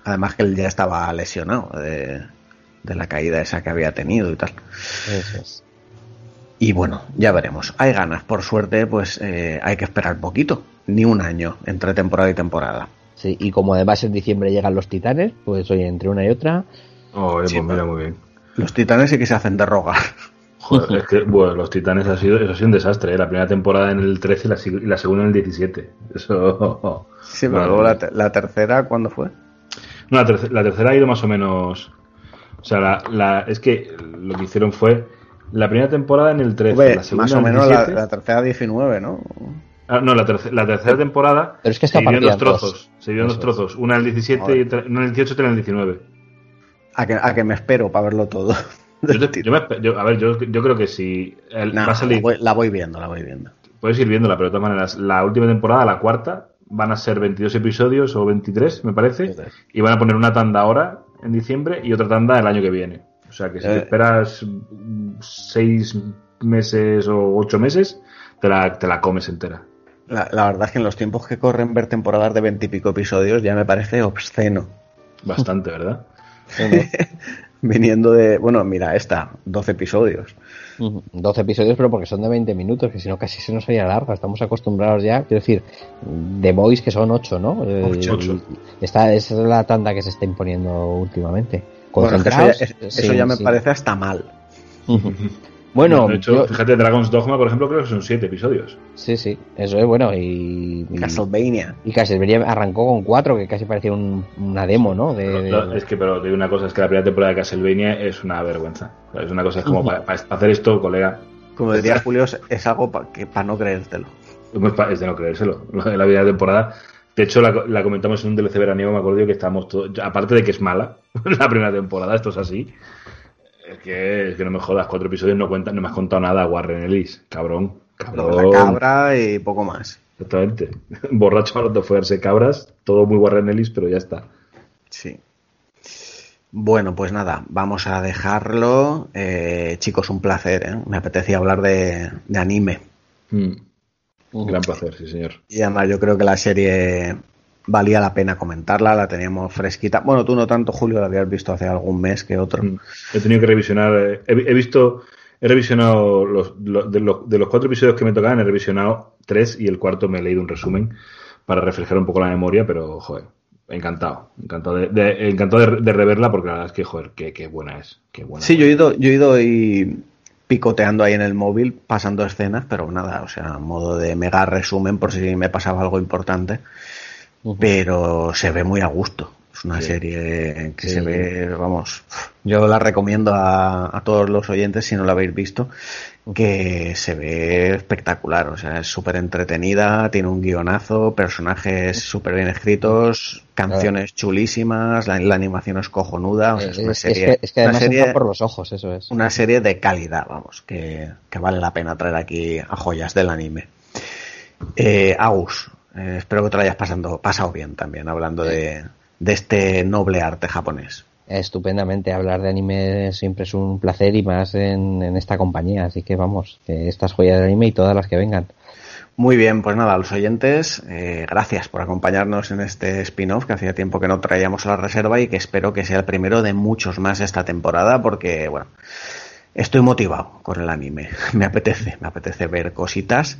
Además que él ya estaba lesionado de, de la caída esa que había tenido y tal. Eso es. Y bueno, ya veremos. Hay ganas, por suerte, pues eh, hay que esperar poquito, ni un año entre temporada y temporada. Sí, y como además en diciembre llegan los titanes, pues oye, entre una y otra, Oh, eh, Sí, pues mira, muy bien. Los titanes sí que se hacen de rogar. Joder, es que, bueno, los titanes ha sido, eso ha sido un desastre, ¿eh? La primera temporada en el 13 y la, y la segunda en el 17. Eso. Sí, pero luego la, te- la tercera, ¿cuándo fue? No, la, terce- la tercera ha ido más o menos. O sea, la, la- es que lo que hicieron fue la primera temporada en el 13, Hombre, la segunda más o en el menos la, 17. la tercera 19, ¿no? Ah, no, la, terce- la tercera temporada Pero es que está se dividió en dos trozos. Se dividió en dos trozos. Una en el 17 y otra, una en el 18 y otra en el 19. A que, a que me espero para verlo todo. Yo te- yo me espe- yo- a ver, yo, yo creo que si el- Nah, va a salir, la, voy, la voy viendo, la voy viendo. puedes ir viéndola, pero de todas maneras, la última temporada, la cuarta, van a ser 22 episodios o 23, me parece, 23. y van a poner una tanda ahora en diciembre y otra tanda el año que viene. O sea que si te Eh. esperas seis meses o ocho meses, te la, te la comes entera. La, la verdad es que en los tiempos que corren ver temporadas de veintipico episodios ya me parece obsceno. Bastante, ¿verdad? Viniendo de, bueno, mira, esta, 12 episodios. Ujú. 12 episodios, pero porque son de 20 minutos, que si no casi se nos haría larga. Estamos acostumbrados ya, quiero decir, The Boys que son 8, ¿no? Eh, Ocho, ocho. y Esta esa es la tanda que se está imponiendo últimamente. Bueno, es que eso ya, es- sí, eso ya me sí. parece hasta mal. Bueno, de hecho, yo- fíjate, Dragon's Dogma, por ejemplo, creo que son siete episodios. sí, sí, eso es bueno. Y, y, Castlevania. y Castlevania arrancó con 4, que casi parecía un- una demo, ¿no? De, de- No, es que, pero te digo una cosa, es que la primera temporada de Castlevania es una vergüenza. O sea, Es una cosa, es como para, para hacer esto, colega, Como diría Julio, es- algo pa- para no creértelo. es de no creérselo. Lo de la primera temporada. De hecho, la, la comentamos en un DLC veraniego, me acuerdo que estábamos todos. Aparte de que es mala, la primera temporada, esto es así. Es que, es que no me jodas, cuatro episodios no cuentan, no me has contado nada, Warren Ellis. Cabrón, cabrón. la cabra y poco más. Exactamente. Borracho a de follarse cabras, todo muy Warren Ellis, pero ya está. Sí. Bueno, pues nada, vamos a dejarlo. Eh, chicos, un placer. ¿eh? Me apetecía hablar de, de anime. Mm. Ujú. Gran placer, sí, señor. Y además yo creo que la serie valía la pena comentarla, la teníamos fresquita. Bueno, tú no tanto, Julio, la habías visto hace algún mes que otro. Mm. He tenido que revisionar, eh, he, he visto, he revisionado los, los- de, los, de los cuatro episodios que me tocaban, he revisionado tres y el cuarto me he leído un resumen para refrescar un poco la memoria, pero joder, encantado, encantado de, de- encantado de, de reverla porque la verdad es que joder, qué, qué buena es, qué buena. Sí, yo he ido, yo he ido y picoteando ahí en el móvil, pasando escenas, pero nada, o sea, modo de mega resumen por si me pasaba algo importante. Pero se ve muy a gusto. Es una Sí. serie que Sí. se ve, vamos, yo la recomiendo a, a todos los oyentes si no la habéis visto, que se ve espectacular, o sea, es súper entretenida, tiene un guionazo, personajes súper bien escritos, canciones chulísimas, la, la animación es cojonuda, o sea, es una es, es serie, que, es que una además serie- por los ojos, eso es. una serie de calidad, vamos, que, que vale la pena traer aquí a joyas del anime. Eh, Agus, eh, espero que te lo hayas pasando, pasado bien también, hablando de, de este noble arte japonés. Estupendamente, hablar de anime siempre es un placer y más en, en esta compañía, así que vamos, que estas joyas de anime y todas las que vengan. Muy bien, pues nada, a los oyentes, eh, gracias por acompañarnos en este spin-off que hacía tiempo que no traíamos a la reserva y que espero que sea el primero de muchos más esta temporada porque, bueno, estoy motivado con el anime. Me apetece, me apetece ver cositas.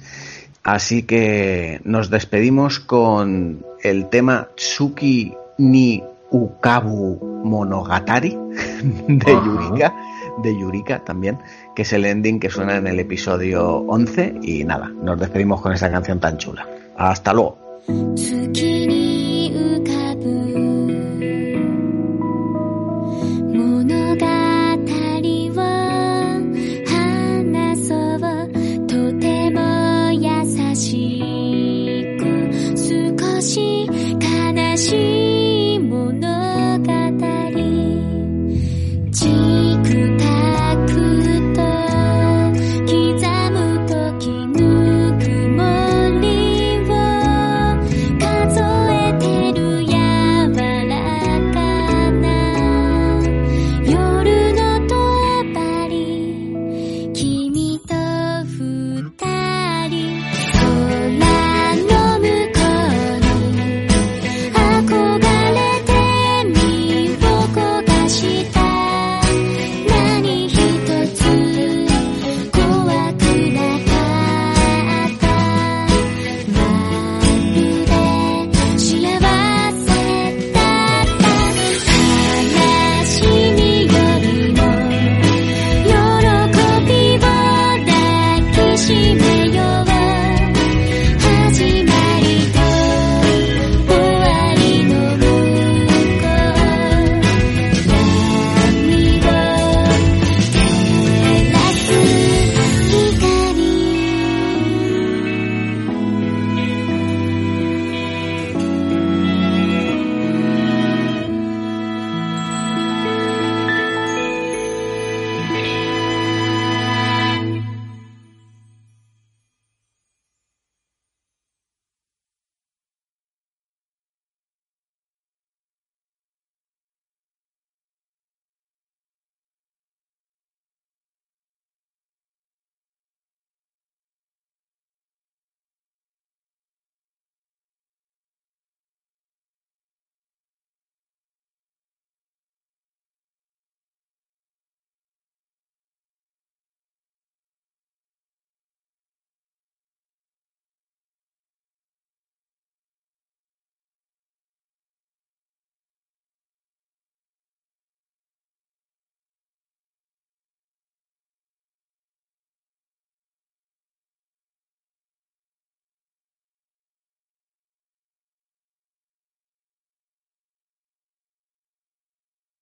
Así que nos despedimos con el tema Tsuki ni Ukabu Monogatari de Ajá. Yurika, de Yurika también, que es el ending que suena en el episodio 11 y nada, nos despedimos con esa canción tan chula. Hasta luego.